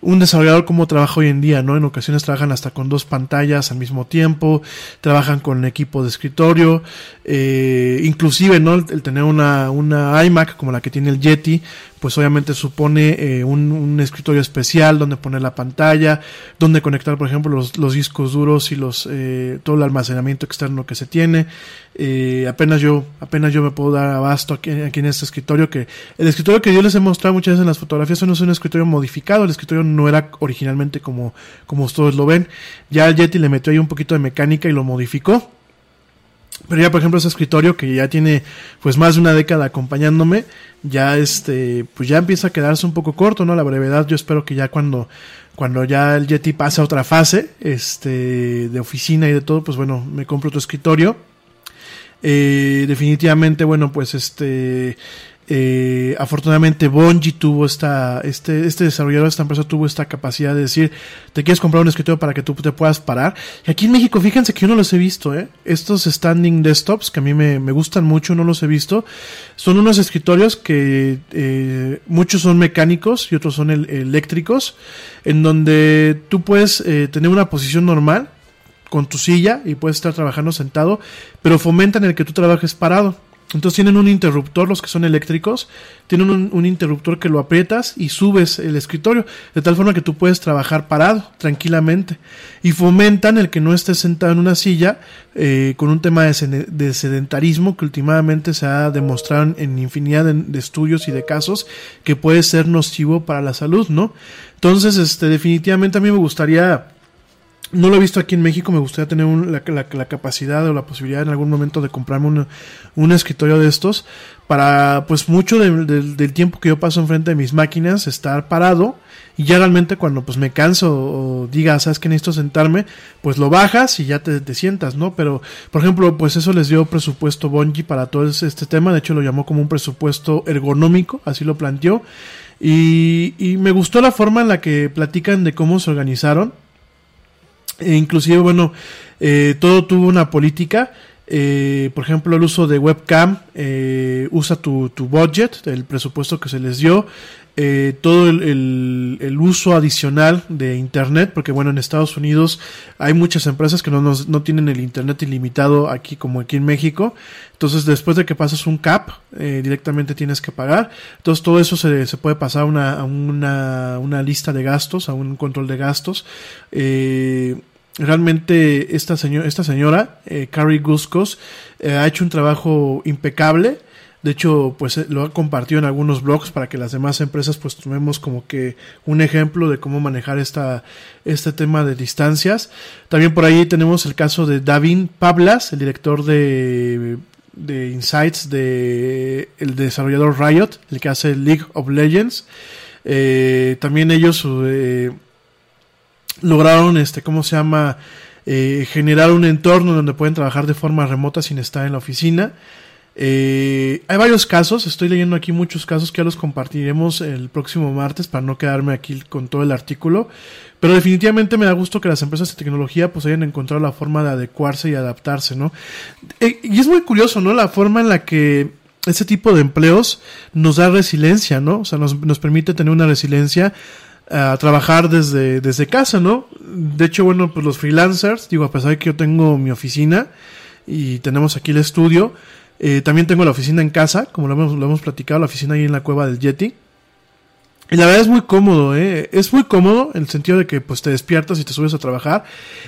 un desarrollador como trabaja hoy en día, ¿no? En ocasiones trabajan hasta con dos pantallas al mismo tiempo, trabajan con equipo de escritorio, eh, inclusive, ¿no? El, tener una, una iMac como la que tiene el Yeti, pues obviamente supone eh, un, escritorio especial donde poner la pantalla, donde conectar, por ejemplo, los, discos duros y los eh, todo el almacenamiento externo que se tiene. Eh, apenas yo apenas yo me puedo dar abasto aquí, aquí, en este escritorio que el escritorio que yo les he mostrado muchas veces en las fotografías no es un escritorio modificado, el escritorio no era originalmente como como ustedes lo ven. Ya Yeti le metió ahí un poquito de mecánica y lo modificó. Pero ya, por ejemplo, ese escritorio que ya tiene pues más de una década acompañándome, ya este, pues ya empieza a quedarse un poco corto, ¿no? La brevedad, yo espero que ya cuando, cuando ya el Yeti pase a otra fase, este, de oficina y de todo, pues bueno, me compro otro escritorio. Eh, definitivamente, bueno, pues este, eh, afortunadamente Bungie tuvo esta, este, este desarrollador de esta empresa tuvo esta capacidad de decir, te quieres comprar un escritorio para que tú te puedas parar. Y aquí en México, fíjense que yo no los he visto, ¿eh? Estos standing desktops que a mí me, me gustan mucho, no los he visto. Son unos escritorios que eh, muchos son mecánicos y otros son el, eléctricos, en donde tú puedes eh, tener una posición normal con tu silla y puedes estar trabajando sentado, pero fomentan el que tú trabajes parado. Entonces tienen un interruptor, los que son eléctricos, tienen un, interruptor que lo aprietas y subes el escritorio, de tal forma que tú puedes trabajar parado tranquilamente. Y fomentan el que no estés sentado en una silla eh, con un tema de, de, sedentarismo que últimamente se ha demostrado en infinidad de, de, estudios y de casos que puede ser nocivo para la salud, ¿no? Entonces, este, definitivamente a mí me gustaría no lo he visto aquí en México, me gustaría tener la, capacidad o la posibilidad en algún momento de comprarme un, escritorio de estos para pues mucho de, de, del tiempo que yo paso enfrente de mis máquinas estar parado y ya realmente cuando pues me canso o diga, sabes que necesito sentarme, pues lo bajas y ya te, sientas, ¿no? Pero, por ejemplo, pues eso les dio presupuesto Bungie para todo este tema, de hecho lo llamó como un presupuesto ergonómico, así lo planteó, y me gustó la forma en la que platican de cómo se organizaron, e inclusive, bueno, eh, todo tuvo una política. Eh, por ejemplo, el uso de webcam eh, usa tu, tu, budget, el presupuesto que se les dio. Eh, todo el, uso adicional de internet, porque bueno, en Estados Unidos hay muchas empresas que no, nos, no tienen el internet ilimitado aquí como aquí en México. Entonces, después de que pasas un cap, eh, directamente tienes que pagar. Entonces, todo eso se, se puede pasar a una, una, una lista de gastos, a un control de gastos. Eh, realmente esta, señor, esta señora, eh, Carrie Guscos, ha hecho un trabajo impecable. De hecho, pues eh, lo ha compartido en algunos blogs para que las demás empresas pues tomemos como que un ejemplo de cómo manejar esta, este tema de distancias. También por ahí tenemos el caso de Davin Pablas, el director de, de Insights de el desarrollador Riot, el que hace League of Legends. Eh, también ellos eh, lograron, este, ¿cómo se llama? Generar un entorno donde pueden trabajar de forma remota sin estar en la oficina. Eh, hay varios casos, estoy leyendo aquí muchos casos que ya los compartiremos el próximo martes para no quedarme aquí con todo el artículo. Pero definitivamente me da gusto que las empresas de tecnología pues hayan encontrado la forma de adecuarse y adaptarse, ¿no? Eh, y es muy curioso, ¿no? La forma en la que ese tipo de empleos nos da resiliencia, ¿no? O sea, nos, nos permite tener una resiliencia a trabajar desde, desde casa, ¿no? De hecho, bueno, pues los freelancers, digo, a pesar de que yo tengo mi oficina y tenemos aquí el estudio, eh, también tengo la oficina en casa, como lo hemos, lo hemos platicado, la oficina ahí en la cueva del Yeti. Y la verdad es muy cómodo, ¿eh? Es muy cómodo en el sentido de que pues te despiertas y te subes a trabajar.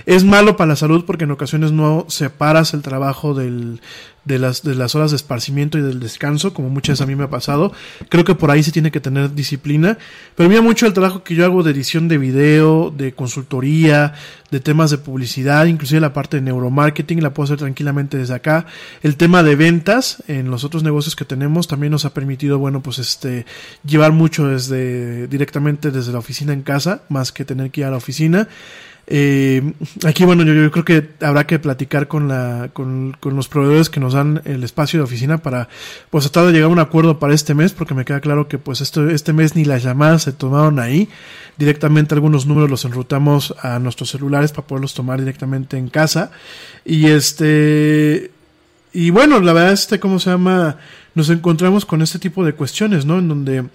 Es malo para la salud porque en ocasiones no separas el trabajo del, de las, de las horas de esparcimiento y del descanso, como muchas a mí me ha pasado. Creo que por ahí se tiene que tener disciplina. Pero mira mucho el trabajo que yo hago de edición de video, de consultoría, de temas de publicidad, inclusive la parte de neuromarketing la puedo hacer tranquilamente desde acá. El tema de ventas en los otros negocios que tenemos también nos ha permitido, bueno, pues este, llevar mucho desde, directamente desde la oficina en casa, más que tener que ir a la oficina. Eh, aquí, bueno, yo, creo que habrá que platicar con, la, con, los proveedores que nos dan el espacio de oficina para, pues, tratar de llegar a un acuerdo para este mes, porque me queda claro que, pues, esto, este mes ni las llamadas se tomaron ahí. Directamente algunos números los enrutamos a nuestros celulares para poderlos tomar directamente en casa. Y este, y bueno, la verdad, este, ¿cómo se llama? Nos encontramos con este tipo de cuestiones, ¿no? En donde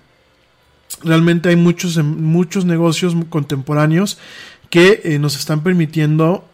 realmente hay muchos, muchos negocios contemporáneos que eh, nos están permitiendo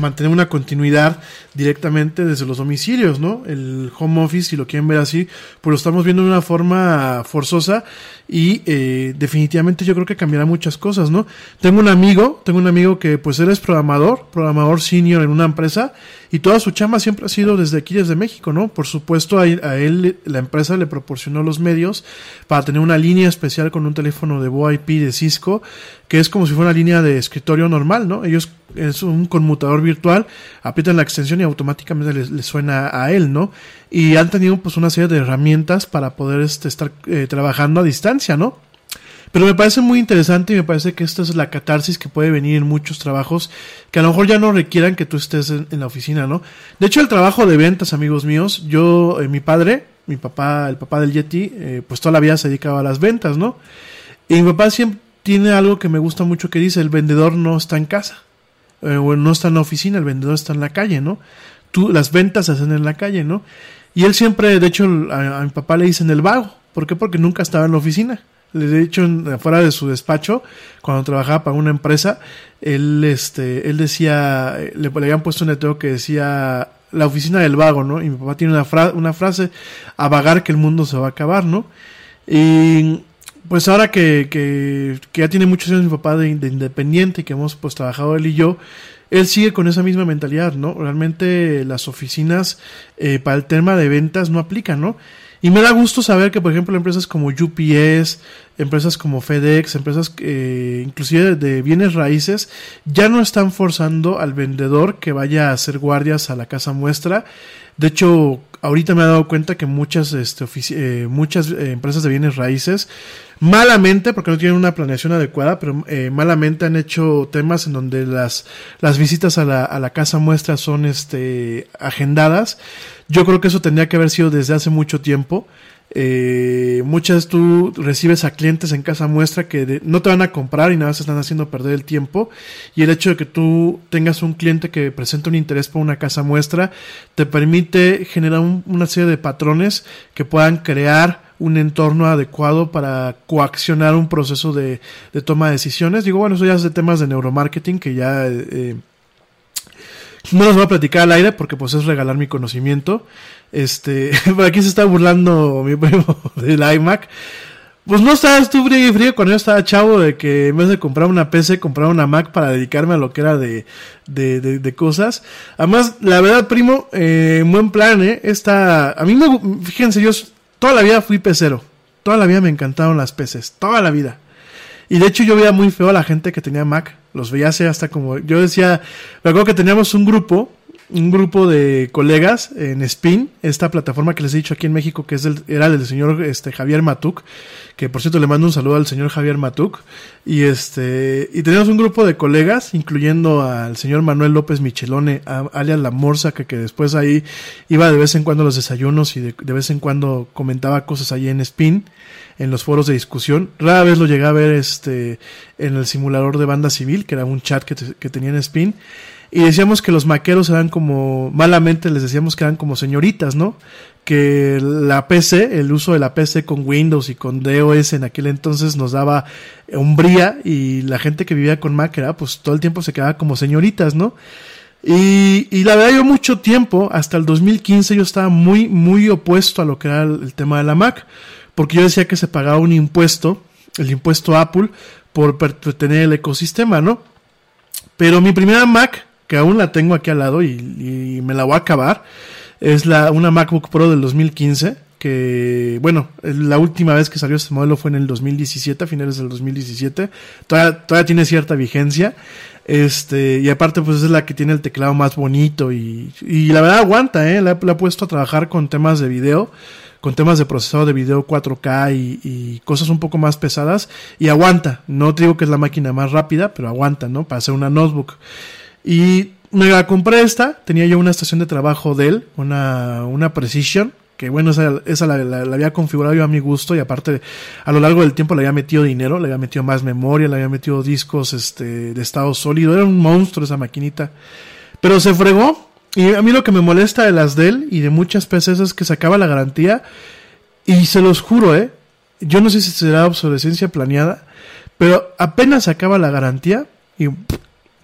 mantener una continuidad directamente desde los domicilios, ¿no? El home office, si lo quieren ver así, pues lo estamos viendo de una forma forzosa y eh, definitivamente yo creo que cambiará muchas cosas, ¿no? Tengo un amigo, tengo un amigo que pues él es programador, programador senior en una empresa y toda su chamba siempre ha sido desde aquí, desde México, ¿no? Por supuesto a, él la empresa le proporcionó los medios para tener una línea especial con un teléfono de VoIP de Cisco, que es como si fuera una línea de escritorio normal, ¿no? Ellos es un conmutador virtual, aprietan la extensión y automáticamente les, les, suena a él, ¿no? Y han tenido pues una serie de herramientas para poder este, estar eh, trabajando a distancia, ¿no? Pero me parece muy interesante y me parece que esta es la catarsis que puede venir en muchos trabajos que a lo mejor ya no requieran que tú estés en, la oficina, ¿no? De hecho, el trabajo de ventas, amigos míos, yo, eh, mi padre, mi papá, el papá del Yeti, eh, pues toda la vida se dedicaba a las ventas, ¿no? Y mi papá siempre tiene algo que me gusta mucho que dice, el vendedor no está en casa eh, no está en la oficina, el vendedor está en la calle, ¿no? Tú, las ventas se hacen en la calle, ¿no? Y él siempre, de hecho, a, a mi papá le dicen el vago. ¿Por qué? Porque nunca estaba en la oficina. De hecho, afuera de su despacho, cuando trabajaba para una empresa, él, este, él decía, le, le habían puesto un letrero que decía la oficina del vago, ¿no? Y mi papá tiene una, fra una frase, a vagar que el mundo se va a acabar, ¿no? Y pues ahora que, que, que, ya tiene muchos años mi papá de, de, independiente y que hemos pues trabajado él y yo, él sigue con esa misma mentalidad, ¿no? Realmente las oficinas eh, para el tema de ventas no aplican, ¿no? Y me da gusto saber que, por ejemplo, empresas como UPS, empresas como FedEx, empresas eh, inclusive de bienes raíces, ya no están forzando al vendedor que vaya a hacer guardias a la casa muestra. De hecho, ahorita me he dado cuenta que muchas, este, eh, muchas eh, empresas de bienes raíces, malamente, porque no tienen una planeación adecuada, pero eh, malamente han hecho temas en donde las, las visitas a la, a la casa muestra son este, agendadas. Yo creo que eso tendría que haber sido desde hace mucho tiempo. Eh, muchas tú recibes a clientes en casa muestra que no te van a comprar y nada más están haciendo perder el tiempo y el hecho de que tú tengas un cliente que presenta un interés por una casa muestra te permite generar un, una serie de patrones que puedan crear un entorno adecuado para coaccionar un proceso de, toma de decisiones. Digo, bueno, eso ya es de temas de neuromarketing que ya eh, no los voy a platicar al aire porque pues es regalar mi conocimiento. Este, por aquí se está burlando mi primo del iMac. Pues no estabas tú frío y frío cuando yo estaba chavo de que en vez de comprar una PC, comprar una Mac para dedicarme a lo que era de, de, de, cosas. Además, la verdad, primo, eh, buen plan, eh. Esta, a mí me, fíjense, yo toda la vida fui pecero. Toda la vida me encantaron las PCs. Toda la vida. Y de hecho yo veía muy feo a la gente que tenía Mac. Los veía así hasta como, yo decía, me acuerdo que teníamos un grupo, un grupo de colegas en Spin, esta plataforma que les he dicho aquí en México, que es del, era del señor este, Javier Matuk, que por cierto le mando un saludo al señor Javier Matuk, y este, y teníamos un grupo de colegas, incluyendo al señor Manuel López Michelone, a, alias La Morsa, que, que después ahí iba de vez en cuando a los desayunos y de, de vez en cuando comentaba cosas ahí en Spin, en los foros de discusión. Rara vez lo llegué a ver este, en el simulador de banda civil, que era un chat que, que tenía en Spin. Y decíamos que los maqueros eran como, malamente les decíamos que eran como señoritas, ¿no? Que la PC, el uso de la PC con Windows y con DOS en aquel entonces nos daba hombría y la gente que vivía con Mac era, pues todo el tiempo se quedaba como señoritas, ¿no? Y, y, la verdad yo mucho tiempo, hasta el 2015 yo estaba muy, muy opuesto a lo que era el, el tema de la Mac, porque yo decía que se pagaba un impuesto, el impuesto Apple, por pertenecer el ecosistema, ¿no? Pero mi primera Mac, que aún la tengo aquí al lado y, y me la voy a acabar, Es la, una MacBook Pro del 2015, que, bueno, la última vez que salió este modelo fue en el 2017, a finales del 2017. Todavía, todavía tiene cierta vigencia. Este, y aparte, pues es la que tiene el teclado más bonito y, y la verdad aguanta, eh. La, la he puesto a trabajar con temas de video con temas de procesado de video 4K y, cosas un poco más pesadas y aguanta. No te digo que es la máquina más rápida, pero aguanta, ¿no? Para hacer una notebook. Y me la compré esta, tenía yo una estación de trabajo de él, una, una Precision, que bueno, esa, esa la, la, la, había configurado yo a mi gusto y aparte a lo largo del tiempo le había metido dinero, le había metido más memoria, le había metido discos este, de estado sólido, era un monstruo esa maquinita. Pero se fregó, y a mí lo que me molesta de las Dell y de muchas PCs es que se acaba la garantía. Y se los juro, ¿eh? Yo no sé si será obsolescencia planeada, pero apenas acaba la garantía y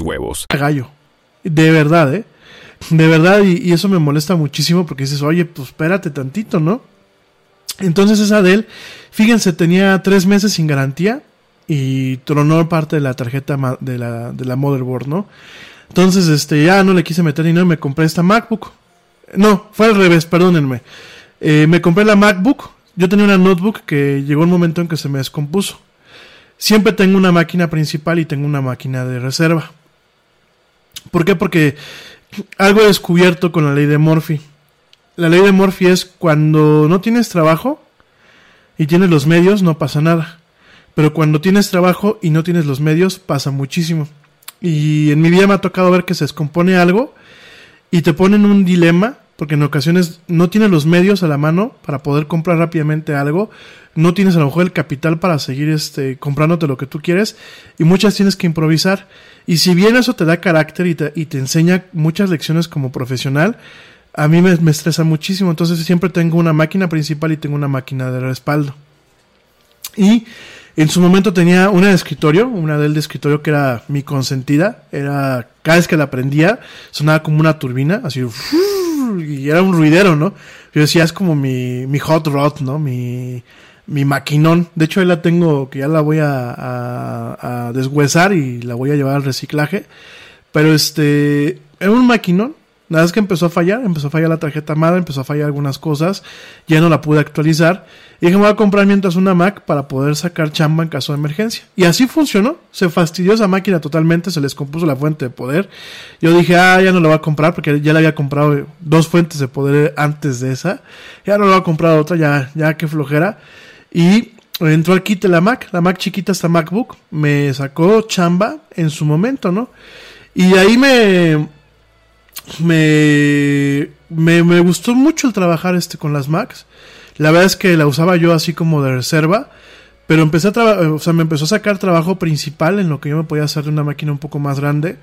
huevos. Gallo. De verdad, ¿eh? De verdad, y, eso me molesta muchísimo porque dices, oye, pues espérate tantito, ¿no? Entonces esa de él, fíjense, tenía tres meses sin garantía y tronó parte de la tarjeta de la, de la motherboard, ¿no? Entonces, este, ya no le quise meter dinero y me compré esta MacBook. No, fue al revés, perdónenme. Eh, me compré la MacBook. Yo tenía una notebook que llegó un momento en que se me descompuso. Siempre tengo una máquina principal y tengo una máquina de reserva. ¿Por qué? Porque algo he descubierto con la ley de Murphy. La ley de Murphy es cuando no tienes trabajo y tienes los medios, no pasa nada. Pero cuando tienes trabajo y no tienes los medios, pasa muchísimo. Y en mi vida me ha tocado ver que se descompone algo y te ponen un dilema, porque en ocasiones no tienes los medios a la mano para poder comprar rápidamente algo, no tienes a lo mejor el capital para seguir este, comprándote lo que tú quieres y muchas tienes que improvisar. Y si bien eso te da carácter y te, y te enseña muchas lecciones como profesional, a mí me, me, estresa muchísimo. Entonces siempre tengo una máquina principal y tengo una máquina de respaldo. Y en su momento tenía una de escritorio, una del de escritorio que era mi consentida. Era, cada vez que la prendía, sonaba como una turbina, así, y era un ruidero, ¿no? Yo decía, es como mi, mi hot rod, ¿no? Mi, mi maquinón. De hecho, ahí la tengo, que ya la voy a, a, a deshuesar y la voy a llevar al reciclaje. Pero este, era un maquinón. Nada es que empezó a fallar, empezó a fallar la tarjeta madre, empezó a fallar algunas cosas, ya no la pude actualizar. Y dije, me voy a comprar mientras una Mac para poder sacar chamba en caso de emergencia. Y así funcionó. Se fastidió esa máquina totalmente, se les compuso la fuente de poder. Yo dije, ah, ya no la voy a comprar porque ya la había comprado dos fuentes de poder antes de esa. Ya no la voy a comprar otra, ya, ya que flojera. Y entró al de la Mac, la Mac chiquita, esta MacBook, me sacó chamba en su momento, ¿no? Y ahí me, me, me, me, gustó mucho el trabajar este con las Macs. La verdad es que la usaba yo así como de reserva, pero empecé a o sea, me empezó a sacar trabajo principal en lo que yo me podía hacer de una máquina un poco más grande.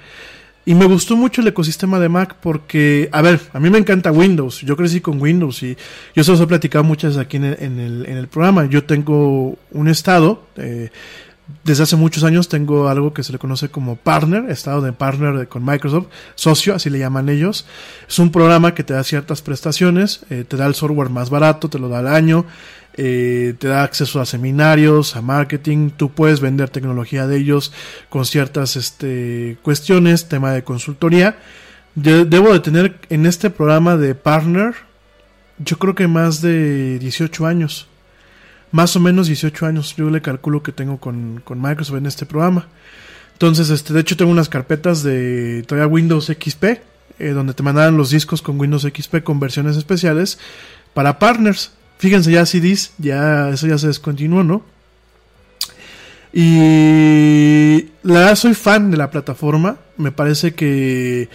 Y me gustó mucho el ecosistema de Mac porque, a ver, a mí me encanta Windows. Yo crecí con Windows y yo se los he platicado muchas aquí en el, en el, en el programa. Yo tengo un estado, eh, desde hace muchos años tengo algo que se le conoce como partner, estado de partner con Microsoft, socio, así le llaman ellos. Es un programa que te da ciertas prestaciones, eh, te da el software más barato, te lo da al año, eh, te da acceso a seminarios, a marketing, tú puedes vender tecnología de ellos con ciertas este, cuestiones, tema de consultoría. Debo de tener en este programa de partner, yo creo que más de 18 años más o menos 18 años, yo le calculo que tengo con, con Microsoft en este programa. Entonces, este, de hecho tengo unas carpetas de todavía Windows XP, eh, donde te mandaban los discos con Windows XP con versiones especiales para partners. Fíjense ya CDs, ya eso ya se descontinuó, ¿no? Y la verdad soy fan de la plataforma. Me parece que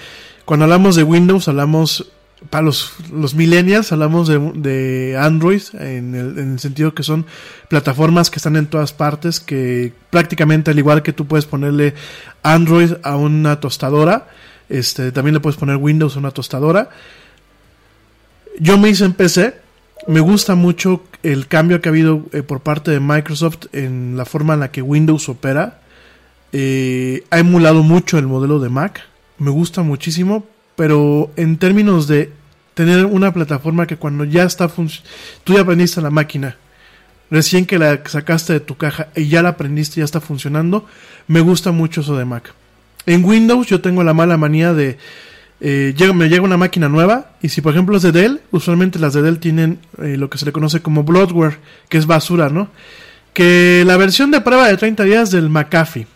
cuando hablamos de Windows hablamos para los, los millennials hablamos de, de Android en el, en el, sentido que son plataformas que están en todas partes que prácticamente al igual que tú puedes ponerle Android a una tostadora este también le puedes poner Windows a una tostadora. Yo me hice en PC me gusta mucho el cambio que ha habido eh, por parte de Microsoft en la forma en la que Windows opera. Eh, ha emulado mucho el modelo de Mac. Me gusta muchísimo pero en términos de tener una plataforma que cuando ya está tú ya aprendiste la máquina, recién que la sacaste de tu caja y ya la aprendiste, ya está funcionando, me gusta mucho eso de Mac. En Windows yo tengo la mala manía de eh, llega, me llega una máquina nueva y si por ejemplo es de Dell, usualmente las de Dell tienen eh, lo que se le conoce como bloatware, que es basura, ¿no? Que la versión de prueba de 30 días del McAfee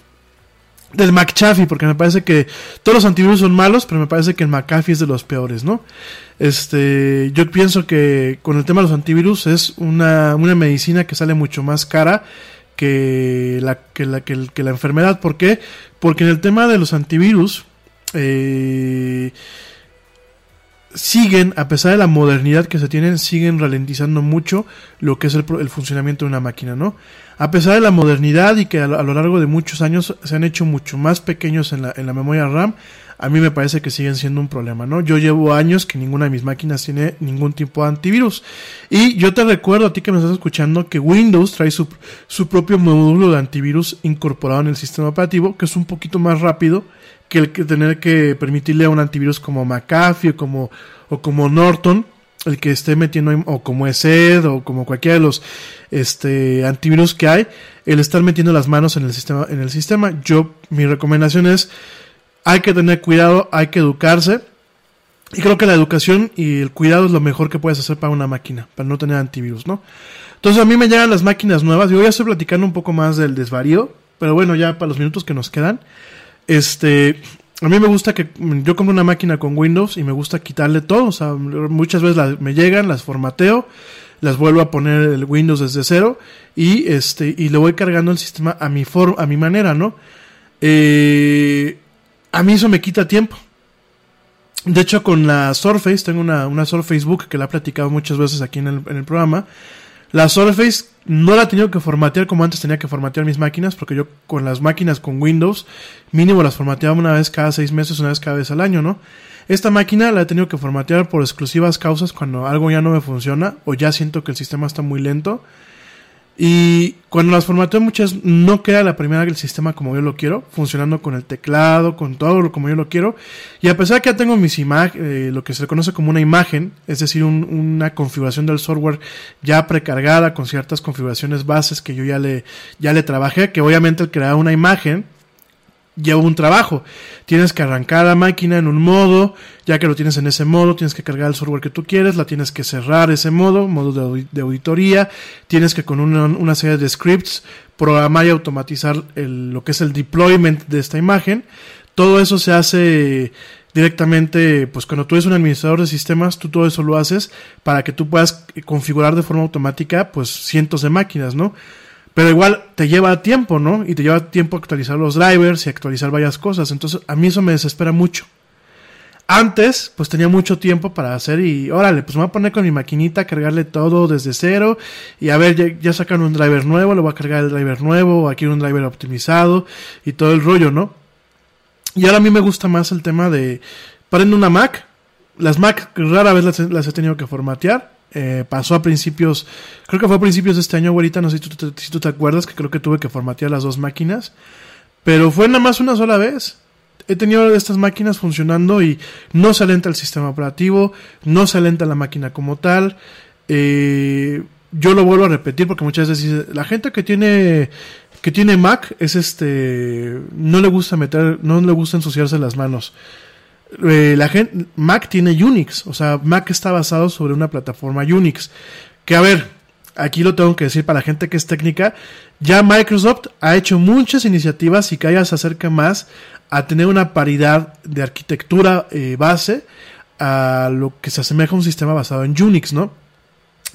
del McChaffee, porque me parece que todos los antivirus son malos, pero me parece que el McAfee es de los peores, ¿no? Este, yo pienso que con el tema de los antivirus es una, una medicina que sale mucho más cara que la, que la, que la enfermedad. ¿Por qué? Porque en el tema de los antivirus, eh, siguen, a pesar de la modernidad que se tienen, siguen ralentizando mucho lo que es el, el funcionamiento de una máquina, ¿no? A pesar de la modernidad y que a lo, largo de muchos años se han hecho mucho más pequeños en la, en la memoria RAM, a mí me parece que siguen siendo un problema, ¿no? Yo llevo años que ninguna de mis máquinas tiene ningún tipo de antivirus. Y yo te recuerdo a ti que me estás escuchando que Windows trae su, su propio módulo de antivirus incorporado en el sistema operativo, que es un poquito más rápido que el que tener que permitirle a un antivirus como McAfee o como, o como Norton, el que esté metiendo, o como ESED o como cualquiera de los este, antivirus que hay, el estar metiendo las manos en el sistema, en el sistema. Yo, mi recomendación es, hay que tener cuidado, hay que educarse. Y creo que la educación y el cuidado es lo mejor que puedes hacer para una máquina, para no tener antivirus, ¿no? Entonces a mí me llegan las máquinas nuevas, yo ya estoy platicando un poco más del desvarío, pero bueno, ya para los minutos que nos quedan. Este, a mí me gusta que yo compro una máquina con Windows y me gusta quitarle todo. O sea, muchas veces las, me llegan, las formateo, las vuelvo a poner el Windows desde cero y este y le voy cargando el sistema a mi a mi manera, ¿no? Eh, a mí eso me quita tiempo. De hecho, con la Surface, tengo una, una Surface Book que la he platicado muchas veces aquí en el, en el programa. La Surface no la he tenido que formatear como antes tenía que formatear mis máquinas, porque yo con las máquinas con Windows mínimo las formateaba una vez cada seis meses, una vez cada vez al año, ¿no? Esta máquina la he tenido que formatear por exclusivas causas cuando algo ya no me funciona o ya siento que el sistema está muy lento. Y cuando las formateo muchas no queda la primera el sistema como yo lo quiero, funcionando con el teclado, con todo como yo lo quiero. Y a pesar que ya tengo mis imágenes, eh, lo que se conoce como una imagen, es decir, un, una configuración del software ya precargada con ciertas configuraciones bases que yo ya le, ya le trabajé, que obviamente el crear una imagen lleva un trabajo. Tienes que arrancar la máquina en un modo, ya que lo tienes en ese modo, tienes que cargar el software que tú quieres, la tienes que cerrar ese modo, modo de, auditoría, tienes que con una, una, serie de scripts programar y automatizar el, lo que es el deployment de esta imagen. Todo eso se hace directamente, pues cuando tú eres un administrador de sistemas, tú todo eso lo haces para que tú puedas configurar de forma automática, pues cientos de máquinas, ¿no? Pero igual te lleva tiempo, ¿no? Y te lleva tiempo actualizar los drivers y actualizar varias cosas. Entonces, a mí eso me desespera mucho. Antes, pues tenía mucho tiempo para hacer y, órale, pues me voy a poner con mi maquinita, cargarle todo desde cero y a ver, ya, ya sacan un driver nuevo, le voy a cargar el driver nuevo, aquí un driver optimizado y todo el rollo, ¿no? Y ahora a mí me gusta más el tema de, prendo una Mac, las Mac rara vez las, las he tenido que formatear, eh, pasó a principios, creo que fue a principios de este año, güerita, no sé si tú, te, si tú te acuerdas, que creo que tuve que formatear las dos máquinas, pero fue nada más una sola vez. He tenido estas máquinas funcionando y no se alenta el sistema operativo, no se alenta la máquina como tal. Eh, yo lo vuelvo a repetir porque muchas veces la gente que tiene que tiene Mac es este no le gusta meter, no le gusta ensuciarse las manos eh, la gente, Mac tiene Unix, o sea, Mac está basado sobre una plataforma Unix. Que a ver, aquí lo tengo que decir para la gente que es técnica, ya Microsoft ha hecho muchas iniciativas y cada día se acerca más a tener una paridad de arquitectura eh, base a lo que se asemeja a un sistema basado en Unix, ¿no?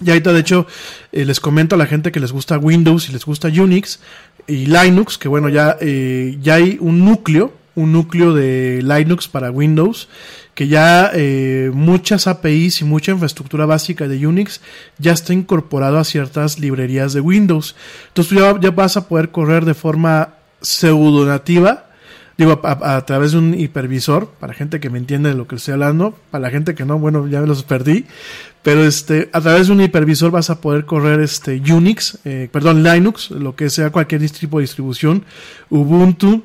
Y ahorita, de hecho, eh, les comento a la gente que les gusta Windows y les gusta Unix y Linux, que bueno, ya, ya hay un núcleo, un núcleo de Linux para Windows, que ya eh, muchas APIs y mucha infraestructura básica de Unix ya está incorporado a ciertas librerías de Windows. Entonces tú ya, vas a poder correr de forma pseudo nativa digo, a, a, través de un hipervisor, para gente que me entiende de lo que estoy hablando, para la gente que no, bueno, ya me los perdí, pero este, a través de un hipervisor vas a poder correr este Unix, eh, perdón, Linux, lo que sea cualquier tipo de distribución, Ubuntu,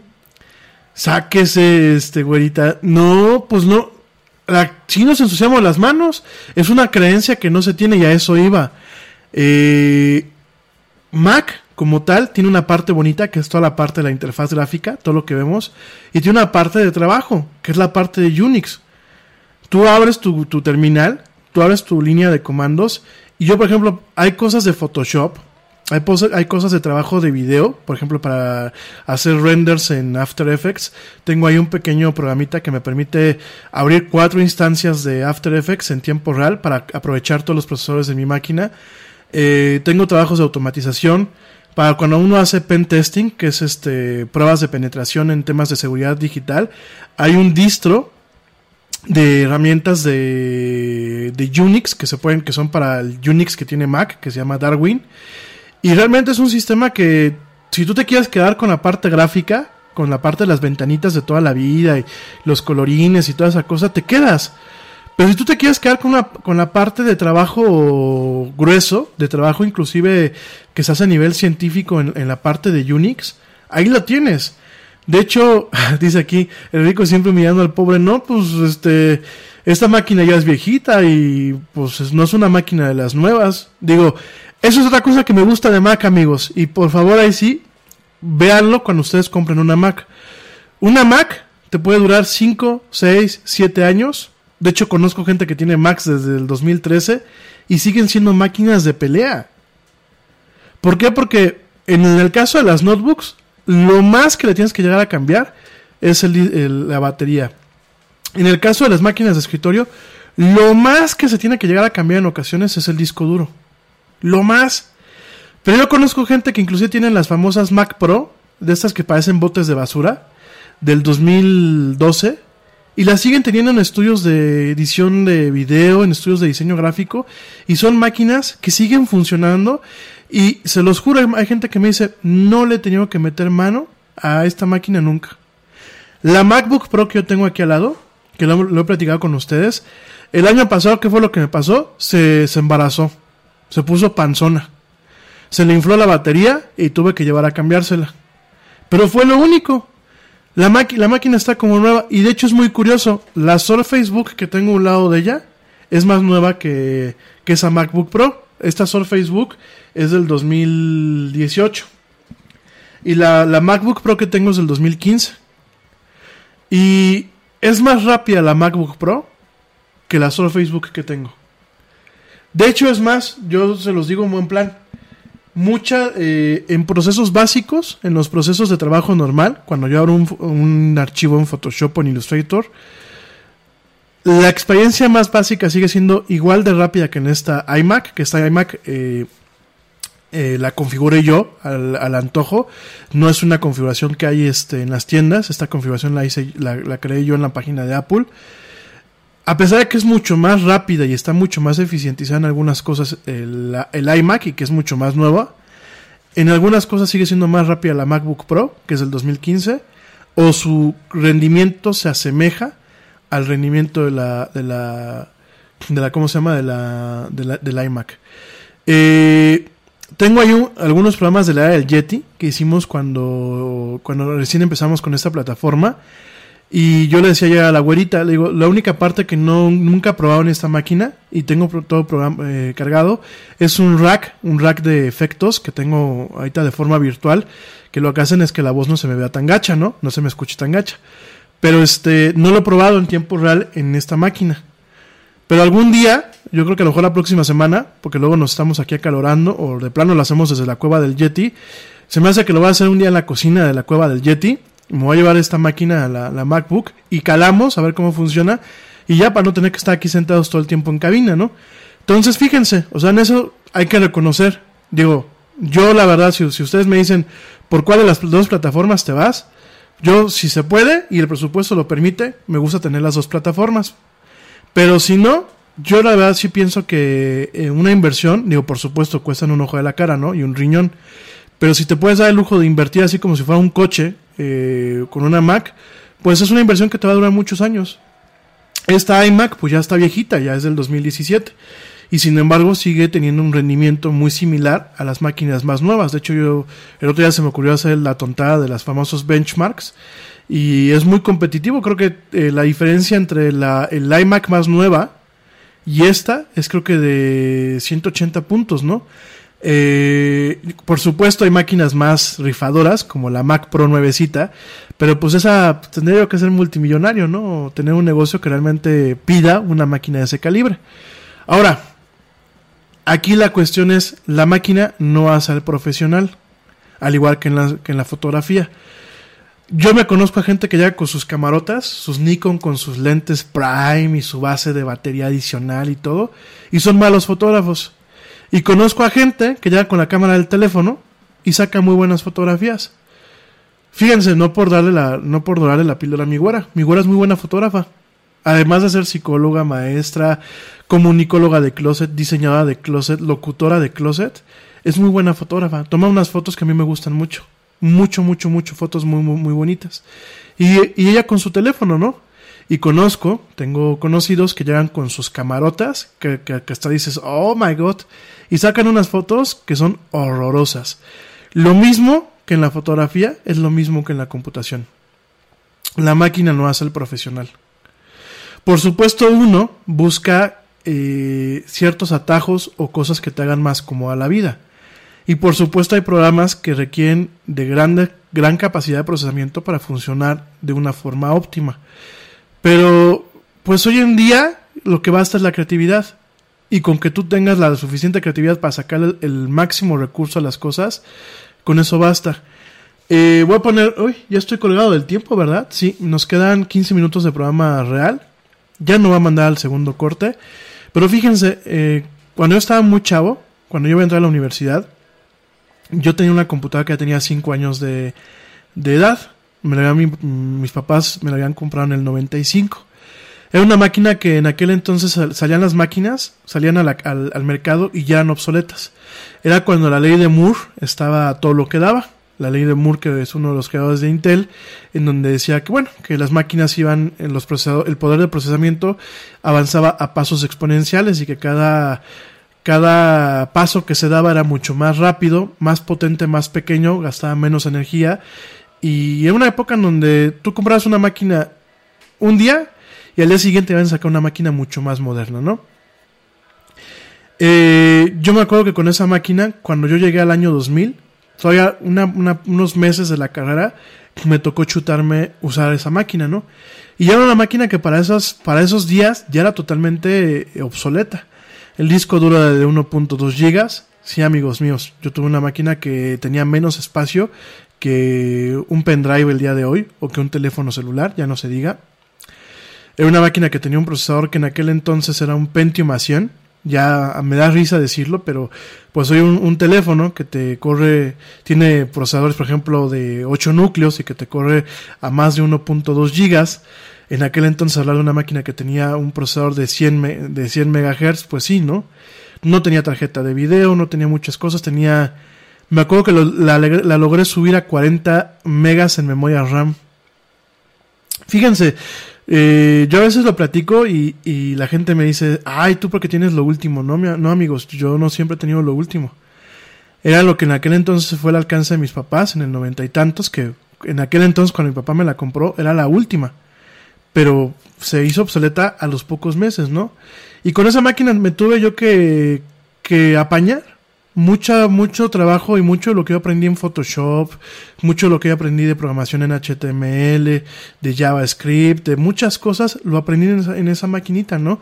sáquese, este, güerita, no, pues no, la, si nos ensuciamos las manos, es una creencia que no se tiene y a eso iba. Eh, Mac como tal, tiene una parte bonita, que es toda la parte de la interfaz gráfica, todo lo que vemos, y tiene una parte de trabajo, que es la parte de Unix. Tú abres tu, tu terminal, tú abres tu línea de comandos, y yo, por ejemplo, hay cosas de Photoshop, hay, cosas de trabajo de video, por ejemplo, para hacer renders en After Effects. Tengo ahí un pequeño programita que me permite abrir cuatro instancias de After Effects en tiempo real para aprovechar todos los procesadores de mi máquina. Eh, tengo trabajos de automatización para cuando uno hace pen testing, que es este pruebas de penetración en temas de seguridad digital. Hay un distro de herramientas de, de Unix que se pueden que son para el Unix que tiene Mac, que se llama Darwin. Y realmente es un sistema que si tú te quieres quedar con la parte gráfica, con la parte de las ventanitas de toda la vida y los colorines y toda esa cosa, te quedas. Pero si tú te quieres quedar con la, con la parte de trabajo grueso, de trabajo inclusive que se hace a nivel científico en, en la parte de Unix, ahí lo tienes. De hecho, dice aquí, el rico siempre mirando al pobre, no, pues este, esta máquina ya es viejita y pues no es una máquina de las nuevas. Digo, eso es otra cosa que me gusta de Mac, amigos. Y por favor, ahí sí, véanlo cuando ustedes compren una Mac. Una Mac te puede durar 5, 6, 7 años. De hecho, conozco gente que tiene Macs desde el 2013 y siguen siendo máquinas de pelea. ¿Por qué? Porque en el caso de las notebooks, lo más que le tienes que llegar a cambiar es la batería. En el caso de las máquinas de escritorio, lo más que se tiene que llegar a cambiar en ocasiones es el disco duro. Lo más. Pero yo conozco gente que inclusive tienen las famosas Mac Pro, de estas que parecen botes de basura, del 2012, y las siguen teniendo en estudios de edición de video, en estudios de diseño gráfico, y son máquinas que siguen funcionando, y se los juro, hay gente que me dice, no le he tenido que meter mano a esta máquina nunca. La MacBook Pro que yo tengo aquí al lado, que lo, lo he platicado con ustedes, el año pasado, ¿qué fue lo que me pasó? Se, se embarazó se puso panzona. Se le infló la batería y tuve que llevar a cambiársela. Pero fue lo único. La, la máquina está como nueva y de hecho es muy curioso. La Surface Book que tengo a un lado de ella es más nueva que, que esa MacBook Pro. Esta Surface Book es del 2018. Y la, la MacBook Pro que tengo es del 2015. Y es más rápida la MacBook Pro que la Surface Book que tengo. De hecho, es más, yo se los digo en buen plan. Mucha, eh, en procesos básicos, en los procesos de trabajo normal, cuando yo abro un, archivo en Photoshop o en Illustrator, la experiencia más básica sigue siendo igual de rápida que en esta iMac, que esta iMac eh, eh, la configuré yo al, al, antojo. No es una configuración que hay este, en las tiendas, esta configuración la hice, la creé yo en la página de Apple a pesar de que es mucho más rápida y está mucho más eficientizada en algunas cosas el, el, iMac y que es mucho más nueva, en algunas cosas sigue siendo más rápida la MacBook Pro, que es del 2015, o su rendimiento se asemeja al rendimiento de la, de la, de la ¿cómo se llama? De la, de la del iMac. Eh, tengo ahí un, algunos programas de la era del Yeti que hicimos cuando, cuando recién empezamos con esta plataforma y yo le decía ya a la güerita, le digo, la única parte que no nunca he probado en esta máquina y tengo todo programa, eh, cargado es un rack, un rack de efectos que tengo ahorita de forma virtual, que lo que hacen es que la voz no se me vea tan gacha, ¿no? No se me escuche tan gacha. Pero este, no lo he probado en tiempo real en esta máquina. Pero algún día, yo creo que a lo mejor la próxima semana, porque luego nos estamos aquí acalorando, o de plano lo hacemos desde la cueva del Yeti. Se me hace que lo voy a hacer un día en la cocina de la cueva del Yeti. Me voy a llevar esta máquina, la, la MacBook, y calamos a ver cómo funciona. Y ya para no tener que estar aquí sentados todo el tiempo en cabina, ¿no? Entonces, fíjense, o sea, en eso hay que reconocer. Digo, yo la verdad, si, ustedes me dicen por cuál de las dos plataformas te vas, yo, si se puede y el presupuesto lo permite, me gusta tener las dos plataformas. Pero si no, yo la verdad sí pienso que eh, una inversión, digo, por supuesto, cuestan un ojo de la cara, ¿no? Y un riñón. Pero si te puedes dar el lujo de invertir así como si fuera un coche eh, con una Mac, pues es una inversión que te va a durar muchos años. Esta iMac, pues ya está viejita, ya es del 2017. Y sin embargo sigue teniendo un rendimiento muy similar a las máquinas más nuevas. De hecho, yo el otro día se me ocurrió hacer la tontada de las famosos benchmarks. Y es muy competitivo. Creo que eh, la diferencia entre la el iMac más nueva y esta es creo que de 180 puntos, ¿no? Eh, por supuesto hay máquinas más rifadoras como la Mac Pro nuevecita, pero pues esa tendría que ser multimillonario, ¿no? Tener un negocio que realmente pida una máquina de ese calibre. Ahora, aquí la cuestión es, la máquina no hace al profesional, al igual que en la, que en la fotografía. Yo me conozco a gente que llega con sus camarotas, sus Nikon con sus lentes Prime y su base de batería adicional y todo, y son malos fotógrafos. Y conozco a gente que llega con la cámara del teléfono y saca muy buenas fotografías. Fíjense, no por darle la, no por darle la píldora a mi güera. Mi es muy buena fotógrafa. Además de ser psicóloga, maestra, comunicóloga de closet, diseñadora de closet, locutora de closet, es muy buena fotógrafa. Toma unas fotos que a mí me gustan mucho. Mucho, mucho, mucho. Fotos muy, muy, muy bonitas. Y, y ella con su teléfono, ¿no? Y conozco, tengo conocidos que llegan con sus camarotas, que, hasta dices, oh my god, y sacan unas fotos que son horrorosas. Lo mismo que en la fotografía es lo mismo que en la computación. La máquina no hace el profesional. Por supuesto, uno busca eh, ciertos atajos o cosas que te hagan más cómoda la vida. Y por supuesto hay programas que requieren de grande, gran capacidad de procesamiento para funcionar de una forma óptima. Pero, pues hoy en día lo que basta es la creatividad. Y con que tú tengas la suficiente creatividad para sacar el, máximo recurso a las cosas, con eso basta. Eh, voy a poner, uy, ya estoy colgado del tiempo, ¿verdad? Sí, nos quedan 15 minutos de programa real. Ya no va a mandar al segundo corte. Pero fíjense, eh, cuando yo estaba muy chavo, cuando yo iba a entrar a la universidad, yo tenía una computadora que tenía 5 años de, de edad. Me la habían, mis papás me la habían comprado en el 95. Era una máquina que en aquel entonces salían las máquinas, salían al, al, mercado y ya eran obsoletas. Era cuando la ley de Moore estaba todo lo que daba. La ley de Moore, que es uno de los creadores de Intel, en donde decía que, bueno, que las máquinas iban, en los el poder de procesamiento avanzaba a pasos exponenciales y que cada, cada paso que se daba era mucho más rápido, más potente, más pequeño, gastaba menos energía. Y en una época en donde tú comprabas una máquina un día y al día siguiente van a sacar una máquina mucho más moderna, ¿no? Eh, yo me acuerdo que con esa máquina, cuando yo llegué al año 2000, todavía unos meses de la carrera, me tocó chutarme usar esa máquina, ¿no? Y ya era una máquina que para esos, para esos días ya era totalmente eh, obsoleta. El disco duro de 1.2 gigas. Sí, amigos míos, yo tuve una máquina que tenía menos espacio que un pendrive el día de hoy, o que un teléfono celular, ya no se diga. Era una máquina que tenía un procesador que en aquel entonces era un Pentium A100. Ya me da risa decirlo, pero pues hoy un, teléfono que te corre, tiene procesadores, por ejemplo, de 8 núcleos y que te corre a más de 1.2 gigas. En aquel entonces hablar de una máquina que tenía un procesador de 100, de 100 megahertz, pues sí, ¿no? No tenía tarjeta de video, no tenía muchas cosas, tenía... Me acuerdo que la logré subir a 40 megas en memoria RAM. Fíjense, eh, yo a veces lo platico y, y, la gente me dice, ay, tú porque tienes lo último. No, no, amigos, yo no siempre he tenido lo último. Era lo que en aquel entonces fue el alcance de mis papás, en el noventa y tantos, que en aquel entonces cuando mi papá me la compró era la última. Pero se hizo obsoleta a los pocos meses, ¿no? Y con esa máquina me tuve yo que, que apañar mucha, mucho trabajo y mucho de lo que yo aprendí en Photoshop, mucho de lo que yo aprendí de programación en HTML, de JavaScript, de muchas cosas, lo aprendí en esa, en esa maquinita, ¿no?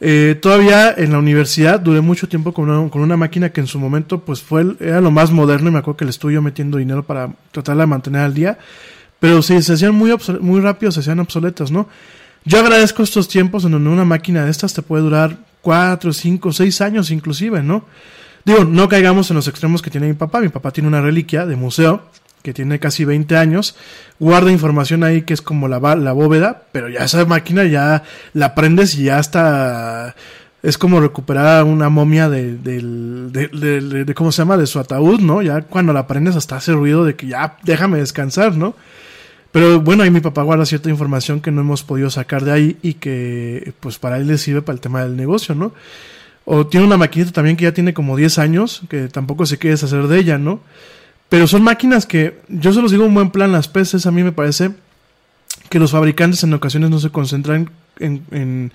Eh, todavía en la universidad duré mucho tiempo con una, con una máquina que en su momento pues fue era lo más moderno y me acuerdo que le estuve yo metiendo dinero para tratarla de mantener al día. Pero sí, se hacían muy, muy rápido, se hacían obsoletas, ¿no? Yo agradezco estos tiempos en donde una máquina de estas te puede durar cuatro, cinco, seis años inclusive, ¿no? Digo, no caigamos en los extremos que tiene mi papá. Mi papá tiene una reliquia de museo que tiene casi 20 años. Guarda información ahí que es como la, la bóveda, pero ya esa máquina ya la prendes y ya está... Es como recuperar una momia de, de- de- de- ¿cómo se llama? De su ataúd, ¿no? Ya cuando la prendes hasta hace ruido de que ya déjame descansar, ¿no? Pero bueno, ahí mi papá guarda cierta información que no hemos podido sacar de ahí y que pues para él le sirve para el tema del negocio, ¿no? O tiene una maquinita también que ya tiene como 10 años, que tampoco se quiere deshacer de ella, ¿no? Pero son máquinas que, yo se los digo un buen plan, las PCs a mí me parece que los fabricantes en ocasiones no se concentran en, en,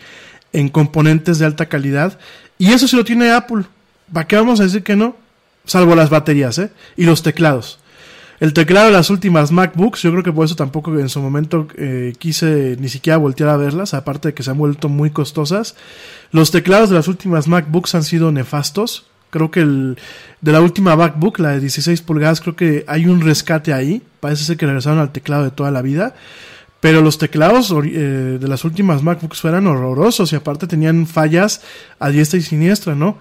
en componentes de alta calidad. Y eso sí lo tiene Apple. ¿Para qué vamos a decir que no? Salvo las baterías, ¿eh? Y los teclados. El teclado de las últimas MacBooks, yo creo que por eso tampoco en su momento eh, quise ni siquiera voltear a verlas, aparte de que se han vuelto muy costosas. Los teclados de las últimas MacBooks han sido nefastos. Creo que el de la última MacBook, la de 16 pulgadas, creo que hay un rescate ahí. Parece ser que regresaron al teclado de toda la vida. Pero los teclados eh, de las últimas MacBooks eran horrorosos y aparte tenían fallas a diestra y siniestra, ¿no?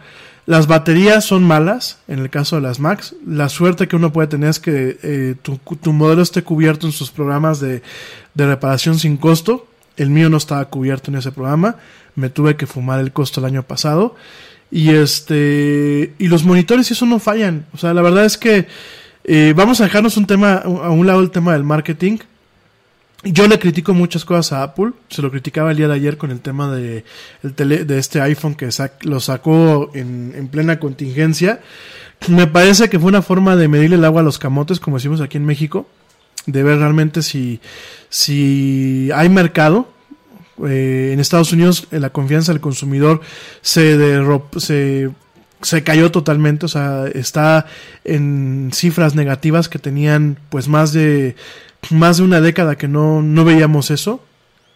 Las baterías son malas, en el caso de las Macs. La suerte que uno puede tener es que eh, tu, modelo esté cubierto en sus programas de, reparación sin costo. El mío no estaba cubierto en ese programa. Me tuve que fumar el costo el año pasado. Y este y los monitores eso no fallan. O sea, la verdad es que eh, vamos a dejarnos un tema a un lado el tema del marketing. Yo le critico muchas cosas a Apple. Se lo criticaba el día de ayer con el tema de, el tele- de este iPhone que sac- lo sacó en, en plena contingencia. Me parece que fue una forma de medirle el agua a los camotes, como decimos aquí en México. De ver realmente si, si hay mercado. Eh, en Estados Unidos eh, la confianza del consumidor se, derro- se se cayó totalmente, o sea, está en cifras negativas que tenían pues más de más de una década que no, no veíamos eso.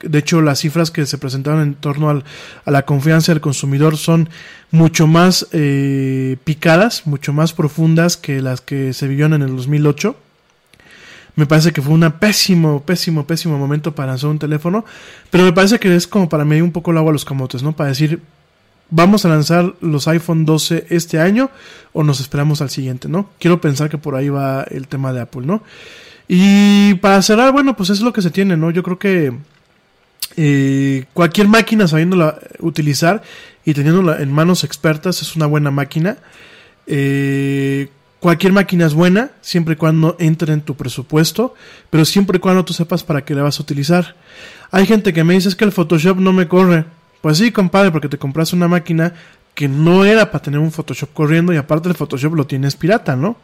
De hecho, las cifras que se presentaron en torno al- a la confianza del consumidor son mucho más eh, picadas, mucho más profundas que las que se vivieron en el 2008. Me parece que fue un pésimo, pésimo, pésimo momento para lanzar un teléfono, pero me parece que es como para medir un poco el agua a los camotes, ¿no? Para decir, vamos a lanzar los iPhone 12 este año o nos esperamos al siguiente, ¿no? Quiero pensar que por ahí va el tema de Apple, ¿no? Y para cerrar, bueno, pues es lo que se tiene, ¿no? Yo creo que eh, cualquier máquina sabiéndola utilizar y teniéndola en manos expertas es una buena máquina. Eh, cualquier máquina es buena siempre y cuando entre en tu presupuesto, pero siempre y cuando tú sepas para qué la vas a utilizar. Hay gente que me dice es que el Photoshop no me corre. Pues sí, compadre, porque te compraste una máquina que no era para tener un Photoshop corriendo y aparte el Photoshop lo tienes pirata, ¿no?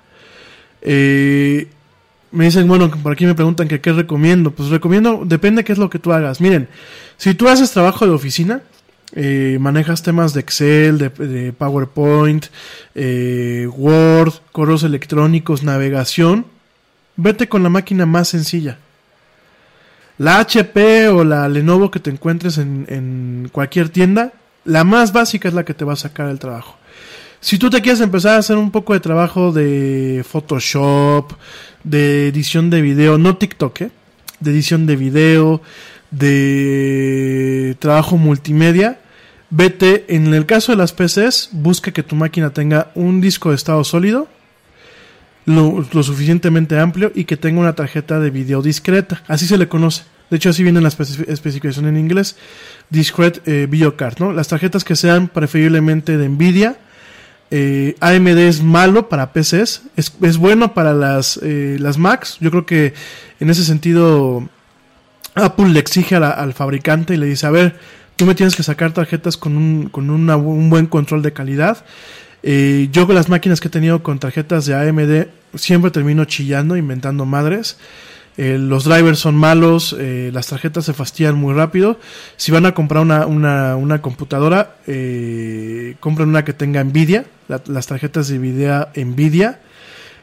Eh, me dicen, bueno, por aquí me preguntan que qué recomiendo. Pues recomiendo, depende qué es lo que tú hagas. Miren, si tú haces trabajo de oficina, eh, manejas temas de Excel, de, PowerPoint, eh, Word, correos electrónicos, navegación, vete con la máquina más sencilla. La HP o la Lenovo que te encuentres en, en cualquier tienda, la más básica es la que te va a sacar el trabajo. Si tú te quieres empezar a hacer un poco de trabajo de Photoshop, de edición de video, no TikTok, ¿eh? de edición de video, de trabajo multimedia, vete, en el caso de las PCs, busca que tu máquina tenga un disco de estado sólido, lo, suficientemente amplio y que tenga una tarjeta de video discreta, así se le conoce. De hecho, así viene la especi- especificación en inglés, Discrete eh, Video Card, ¿no? Las tarjetas que sean preferiblemente de Nvidia, eh, AMD es malo para PCs, es, es bueno para las, eh, las Macs. Yo creo que en ese sentido Apple le exige al fabricante y le dice, a ver, tú me tienes que sacar tarjetas con un, con un buen control de calidad. Eh, yo con las máquinas que he tenido con tarjetas de AMD siempre termino chillando, inventando madres. Eh, los drivers son malos, eh, las tarjetas se fastidian muy rápido. Si van a comprar una, una, una computadora, eh, compren una que tenga Nvidia, la- las tarjetas de Nvidia Nvidia.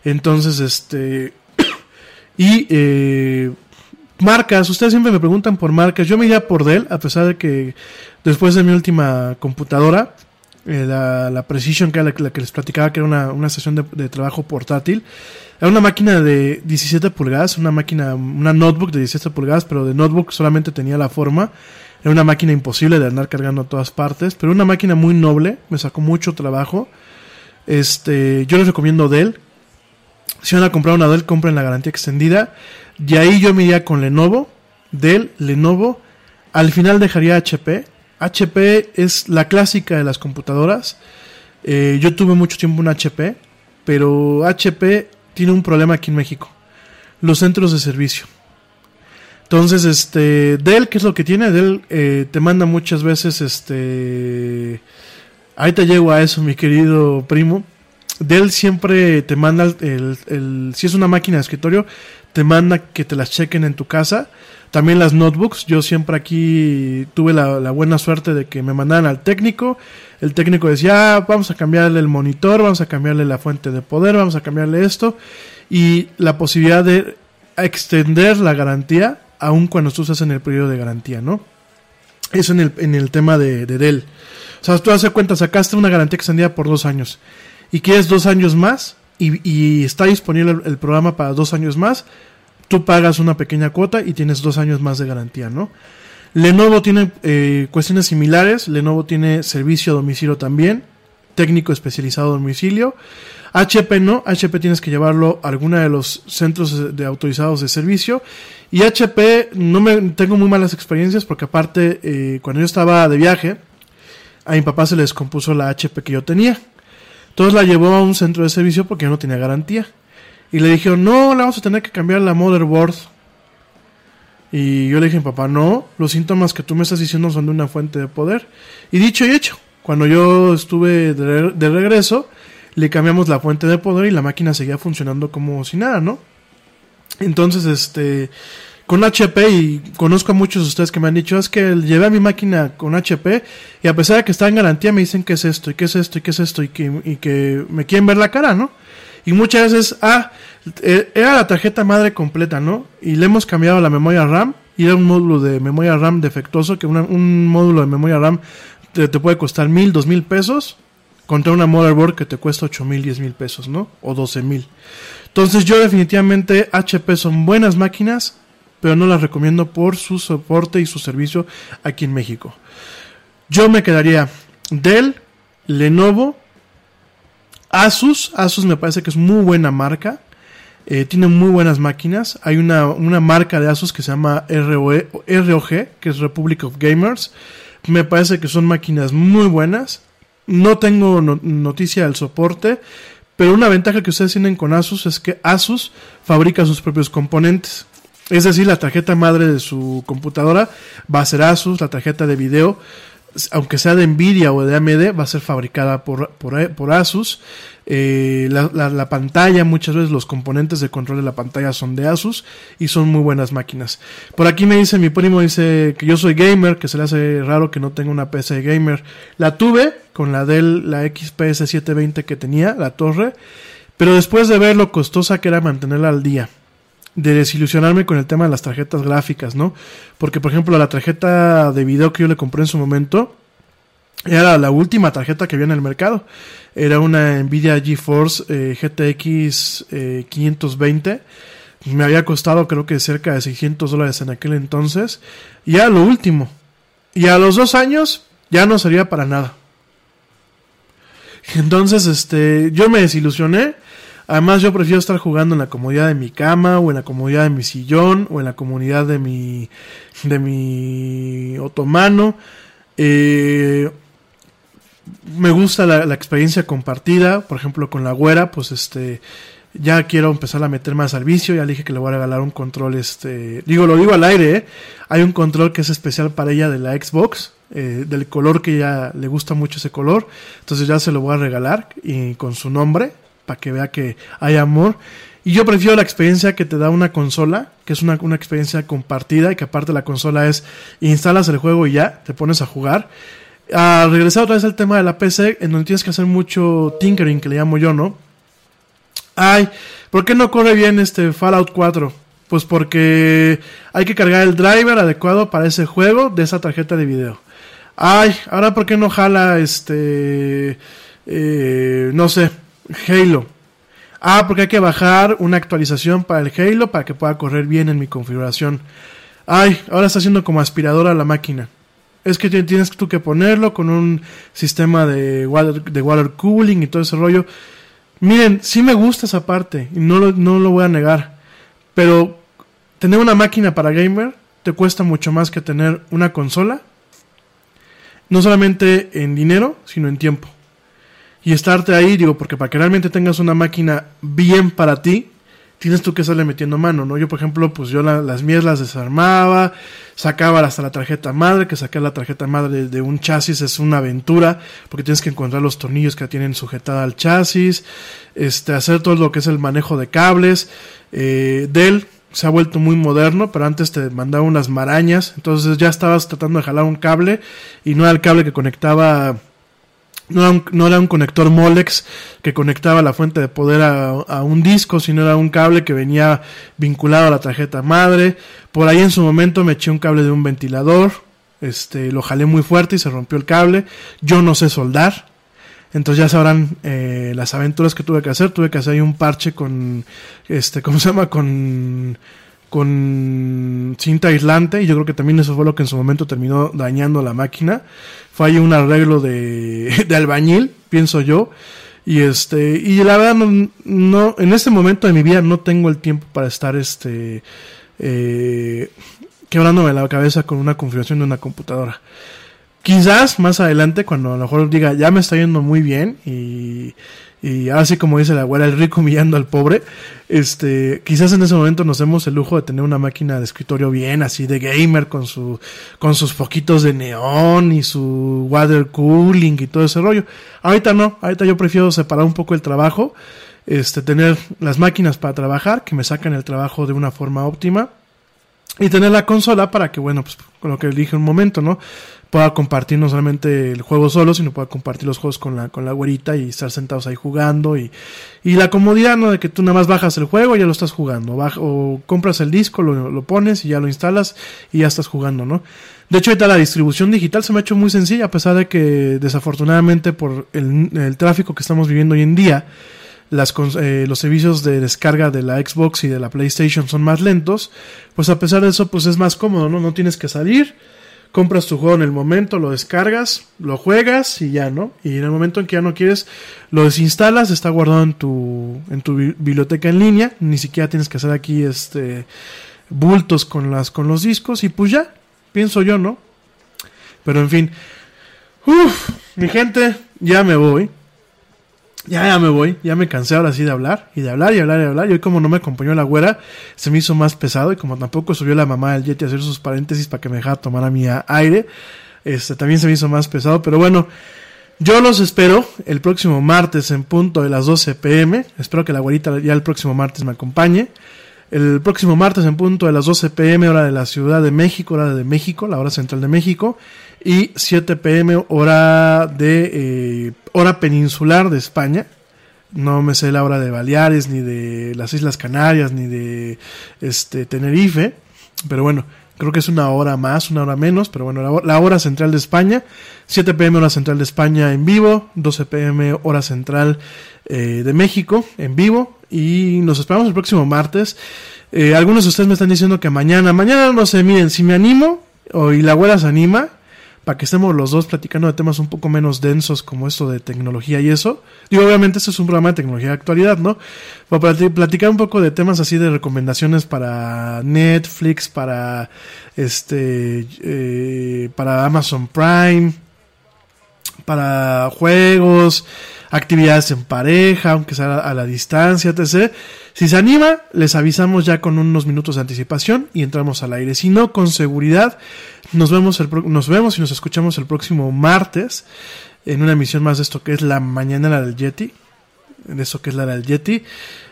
Entonces, este... y marcas, ustedes siempre me preguntan por marcas. Yo me iría por Dell, a pesar de que después de mi última computadora, eh, la, la, Precision, que era la, que les platicaba, que era una, una de, de, trabajo portátil. Era una máquina de 17 pulgadas, una máquina, una notebook de 17 pulgadas, pero de notebook solamente tenía la forma. Era una máquina imposible de andar cargando a todas partes, pero una máquina muy noble, me sacó mucho trabajo. Este, yo les recomiendo Dell. Si van a comprar una Dell, compren la garantía extendida. Y ahí yo me iría con Lenovo, Dell, Lenovo. Al final dejaría HP. HP es la clásica de las computadoras. Eh, yo tuve mucho tiempo un HP, pero HP tiene un problema aquí en México. Los centros de servicio. Entonces, este, Dell, ¿qué es lo que tiene? Dell eh, te manda muchas veces, este, ahí te llego a eso, mi querido primo. Dell siempre te manda el, el, si es una máquina de escritorio, te manda que te las chequen en tu casa. También las notebooks, yo siempre aquí tuve la, buena suerte de que me mandaran al técnico. El técnico decía, ah, vamos a cambiarle el monitor, vamos a cambiarle la fuente de poder, vamos a cambiarle esto. Y la posibilidad de extender la garantía aun cuando tú estás en el periodo de garantía, ¿no? Eso en el, en el tema de, de Dell. O sea, tú haces cuenta, sacaste una garantía extendida por dos años y quieres dos años más y, y está disponible el, programa para dos años más, tú pagas una pequeña cuota y tienes dos años más de garantía, ¿no? Lenovo tiene eh, cuestiones similares, Lenovo tiene servicio a domicilio también, técnico especializado a domicilio. HP no, HP tienes que llevarlo a alguno de los centros de autorizados de servicio. Y HP no me tengo muy malas experiencias porque aparte eh, cuando yo estaba de viaje, a mi papá se le descompuso la HP que yo tenía. Entonces la llevó a un centro de servicio porque no tenía garantía. Y le dijeron, no, le vamos a tener que cambiar la motherboard. Y yo le dije, papá, no, los síntomas que tú me estás diciendo son de una fuente de poder. Y dicho y hecho, cuando yo estuve de, de regreso, le cambiamos la fuente de poder y la máquina seguía funcionando como si nada, ¿no? Entonces, este, con HP, y conozco a muchos de ustedes que me han dicho, es que llevé a mi máquina con HP y a pesar de que está en garantía me dicen que es esto, y qué es esto, y qué es esto, y que, y que me quieren ver la cara, ¿no? Y muchas veces, ah, era la tarjeta madre completa, ¿no? Y le hemos cambiado la memoria RAM, y era un módulo de memoria RAM defectuoso, que una, un módulo de memoria RAM te, te puede costar mil, dos mil pesos, contra una motherboard que te cuesta 8 mil, 10 mil pesos, ¿no? O 12 mil. Entonces yo definitivamente HP son buenas máquinas, pero no las recomiendo por su soporte y su servicio aquí en México. Yo me quedaría Dell, Lenovo, Asus. Asus me parece que es muy buena marca. Eh, tiene muy buenas máquinas. Hay una, una marca de Asus que se llama ROE, ROG, que es Republic of Gamers. Me parece que son máquinas muy buenas. No tengo no, noticia del soporte, pero una ventaja que ustedes tienen con Asus es que Asus fabrica sus propios componentes. Es decir, la tarjeta madre de su computadora va a ser Asus, la tarjeta de video, aunque sea de Nvidia o de AMD, va a ser fabricada por, por, Asus. Eh, la, la, la, pantalla, muchas veces los componentes de control de la pantalla son de Asus y son muy buenas máquinas. Por aquí me dice mi primo, dice que yo soy gamer, que se le hace raro que no tenga una PC gamer. La tuve con la Dell, la XPS 720 que tenía, la torre, pero después de ver lo costosa que era mantenerla al día de desilusionarme con el tema de las tarjetas gráficas, ¿no? Porque, por ejemplo, la tarjeta de video que yo le compré en su momento era la última tarjeta que había en el mercado. Era una Nvidia GeForce eh, GTX eh, 520. Me había costado creo que cerca de 600 dólares en aquel entonces. Y era lo último. Y a los dos años ya no servía para nada. Entonces, este, yo me desilusioné Además, yo prefiero estar jugando en la comodidad de mi cama, o en la comodidad de mi sillón, o en la comodidad de mi, de mi otomano. Eh, me gusta la, experiencia compartida, por ejemplo, con la güera, pues este, ya quiero empezar a meter más al vicio, ya le dije que le voy a regalar un control, este, digo, lo digo al aire, ¿eh? hay un control que es especial para ella de la Xbox, eh, del color que ella le gusta mucho ese color, entonces ya se lo voy a regalar y con su nombre, para que vea que hay amor. Y yo prefiero la experiencia que te da una consola, que es una, una experiencia compartida y que aparte la consola es instalas el juego y ya, te pones a jugar. A regresar otra vez al tema de la PC, en donde tienes que hacer mucho tinkering, que le llamo yo, ¿no? Ay, ¿por qué no corre bien este Fallout 4? Pues porque hay que cargar el driver adecuado para ese juego de esa tarjeta de video. Ay, ahora por qué no jala este, eh, no sé, Halo. Ah, porque hay que bajar una actualización para el Halo para que pueda correr bien en mi configuración. Ay, ahora está haciendo como aspiradora la máquina. Es que tienes tú que ponerlo con un sistema de water, de water cooling y todo ese rollo. Miren, sí me gusta esa parte y no lo, no lo voy a negar. Pero tener una máquina para gamer te cuesta mucho más que tener una consola. No solamente en dinero, sino en tiempo. Y estarte ahí, digo, porque para que realmente tengas una máquina bien para ti, tienes tú que estarle metiendo mano, ¿no? Yo, por ejemplo, pues yo las mías las desarmaba, sacaba hasta la tarjeta madre, que sacar la tarjeta madre de, un chasis es una aventura, porque tienes que encontrar los tornillos que tienen sujetada al chasis, este, hacer todo lo que es el manejo de cables. Eh, Dell se ha vuelto muy moderno, pero antes te mandaba unas marañas, entonces ya estabas tratando de jalar un cable y no era el cable que conectaba no era, un, conector Molex que conectaba la fuente de poder a, un disco, sino era un cable que venía vinculado a la tarjeta madre. Por ahí en su momento me eché un cable de un ventilador, este, lo jalé muy fuerte y se rompió el cable. Yo no sé soldar, entonces ya sabrán eh, las aventuras que tuve que hacer. Tuve que hacer ahí un parche con, este, ¿cómo se llama? Con con cinta aislante y yo creo que también eso fue lo que en su momento terminó dañando la máquina. Fue un arreglo de, de albañil, pienso yo. Y este, y la verdad no, no, en este momento de mi vida no tengo el tiempo para estar este, eh, quebrándome la cabeza con una configuración de una computadora. Quizás más adelante, cuando a lo mejor diga, ya me está yendo muy bien y, y así como dice la abuela, el rico humillando al pobre, este, quizás en ese momento nos demos el lujo de tener una máquina de escritorio bien, así de gamer, con su, con sus foquitos de neón y su water cooling y todo ese rollo. Ahorita no, ahorita yo prefiero separar un poco el trabajo, este, tener las máquinas para trabajar, que me sacan el trabajo de una forma óptima, y tener la consola para que, bueno, pues con lo que dije un momento, ¿no? Pueda compartir no solamente el juego solo, sino pueda compartir los juegos con la, con la güerita y estar sentados ahí jugando y, y la comodidad, ¿no? De que tú nada más bajas el juego y ya lo estás jugando, o compras el disco, lo, lo, pones y ya lo instalas y ya estás jugando, ¿no? De hecho, ahorita la distribución digital se me ha hecho muy sencilla, a pesar de que desafortunadamente por el, el tráfico que estamos viviendo hoy en día, las, eh, los servicios de descarga de la Xbox y de la PlayStation son más lentos, pues a pesar de eso, pues es más cómodo, ¿no? No tienes que salir, compras tu juego en el momento, lo descargas, lo juegas y ya, ¿no? Y en el momento en que ya no quieres, lo desinstalas, está guardado en tu, en tu biblioteca en línea, ni siquiera tienes que hacer aquí este bultos con las con los discos y pues ya, pienso yo, ¿no? Pero en fin, uff, mi gente, ya me voy ya, ya me voy, ya me cansé ahora sí de hablar, y de hablar, y hablar, y hablar, y hoy como no me acompañó la güera, se me hizo más pesado, y como tampoco subió la mamá del Yeti a hacer sus paréntesis para que me dejara tomar a mi aire, este también se me hizo más pesado, pero bueno, yo los espero el próximo martes en punto de las 12 pm, espero que la güerita ya el próximo martes me acompañe, el próximo martes en punto de las 12 pm hora de la Ciudad de México, hora de México, la hora central de México, y 7 pm hora de eh, hora peninsular de España. No me sé la hora de Baleares, ni de las Islas Canarias, ni de este Tenerife, pero bueno, creo que es una hora más, una hora menos, pero bueno, la, hora central de España, 7 pm hora central de España en vivo, 12 pm hora central eh, de México en vivo, y nos esperamos el próximo martes. Eh, algunos de ustedes me están diciendo que mañana, mañana no sé, miren, si me animo, o y la abuela se anima, para que estemos los dos platicando de temas un poco menos densos como esto de tecnología y eso. Digo, obviamente esto es un programa de tecnología de actualidad, ¿no? Para platicar un poco de temas así de recomendaciones para Netflix, para este, eh, para Amazon Prime, para juegos, actividades en pareja, aunque sea a la distancia, etc. Si se anima, les avisamos ya con unos minutos de anticipación y entramos al aire. Si no, con seguridad, nos vemos, el, nos vemos y nos escuchamos el próximo martes en una emisión más de esto que es la mañana del Yeti. De eso que es la del Yeti.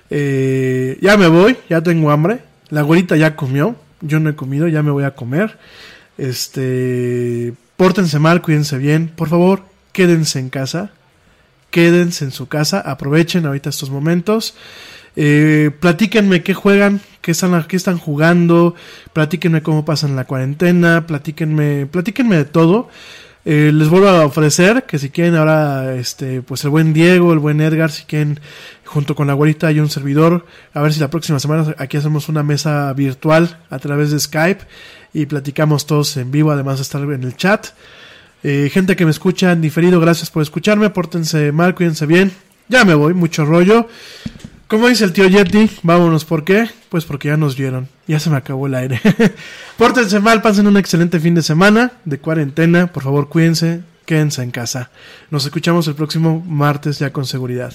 Eh, ya me voy, ya tengo hambre. La güerita ya comió. Yo no he comido, ya me voy a comer. Este, pórtense mal, cuídense bien. Por favor, quédense en casa quédense en su casa, aprovechen ahorita estos momentos. Eh, platíquenme qué juegan, qué están, qué están jugando, platíquenme cómo pasan la cuarentena, platíquenme, platíquenme de todo, Eh, les vuelvo a ofrecer que si quieren ahora, este, pues el buen Diego, el buen Edgar, si quieren, junto con la güerita y un servidor, a ver si la próxima semana aquí hacemos una mesa virtual a través de Skype y platicamos todos en vivo, además de estar en el chat. Eh, gente que me escucha en diferido, gracias por escucharme, pórtense mal, cuídense bien. Ya me voy, mucho rollo. Como dice el tío Yeti, vámonos, ¿por qué? Pues porque ya nos vieron, ya se me acabó el aire. Pórtense mal, pasen un excelente fin de semana de cuarentena, por favor cuídense, quédense en casa. Nos escuchamos el próximo martes ya con seguridad.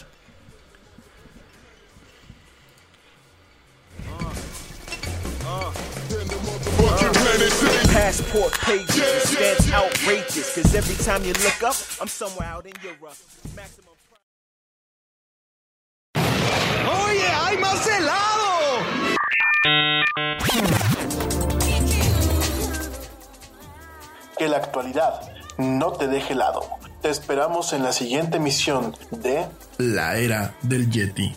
Outrageous. Cause every time you look up, I'm somewhere out in Europe. Maximum ¡Oye, hay más helado! Que la actualidad no te deje helado. Te esperamos en la siguiente emisión de La Era del Yeti.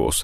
Argos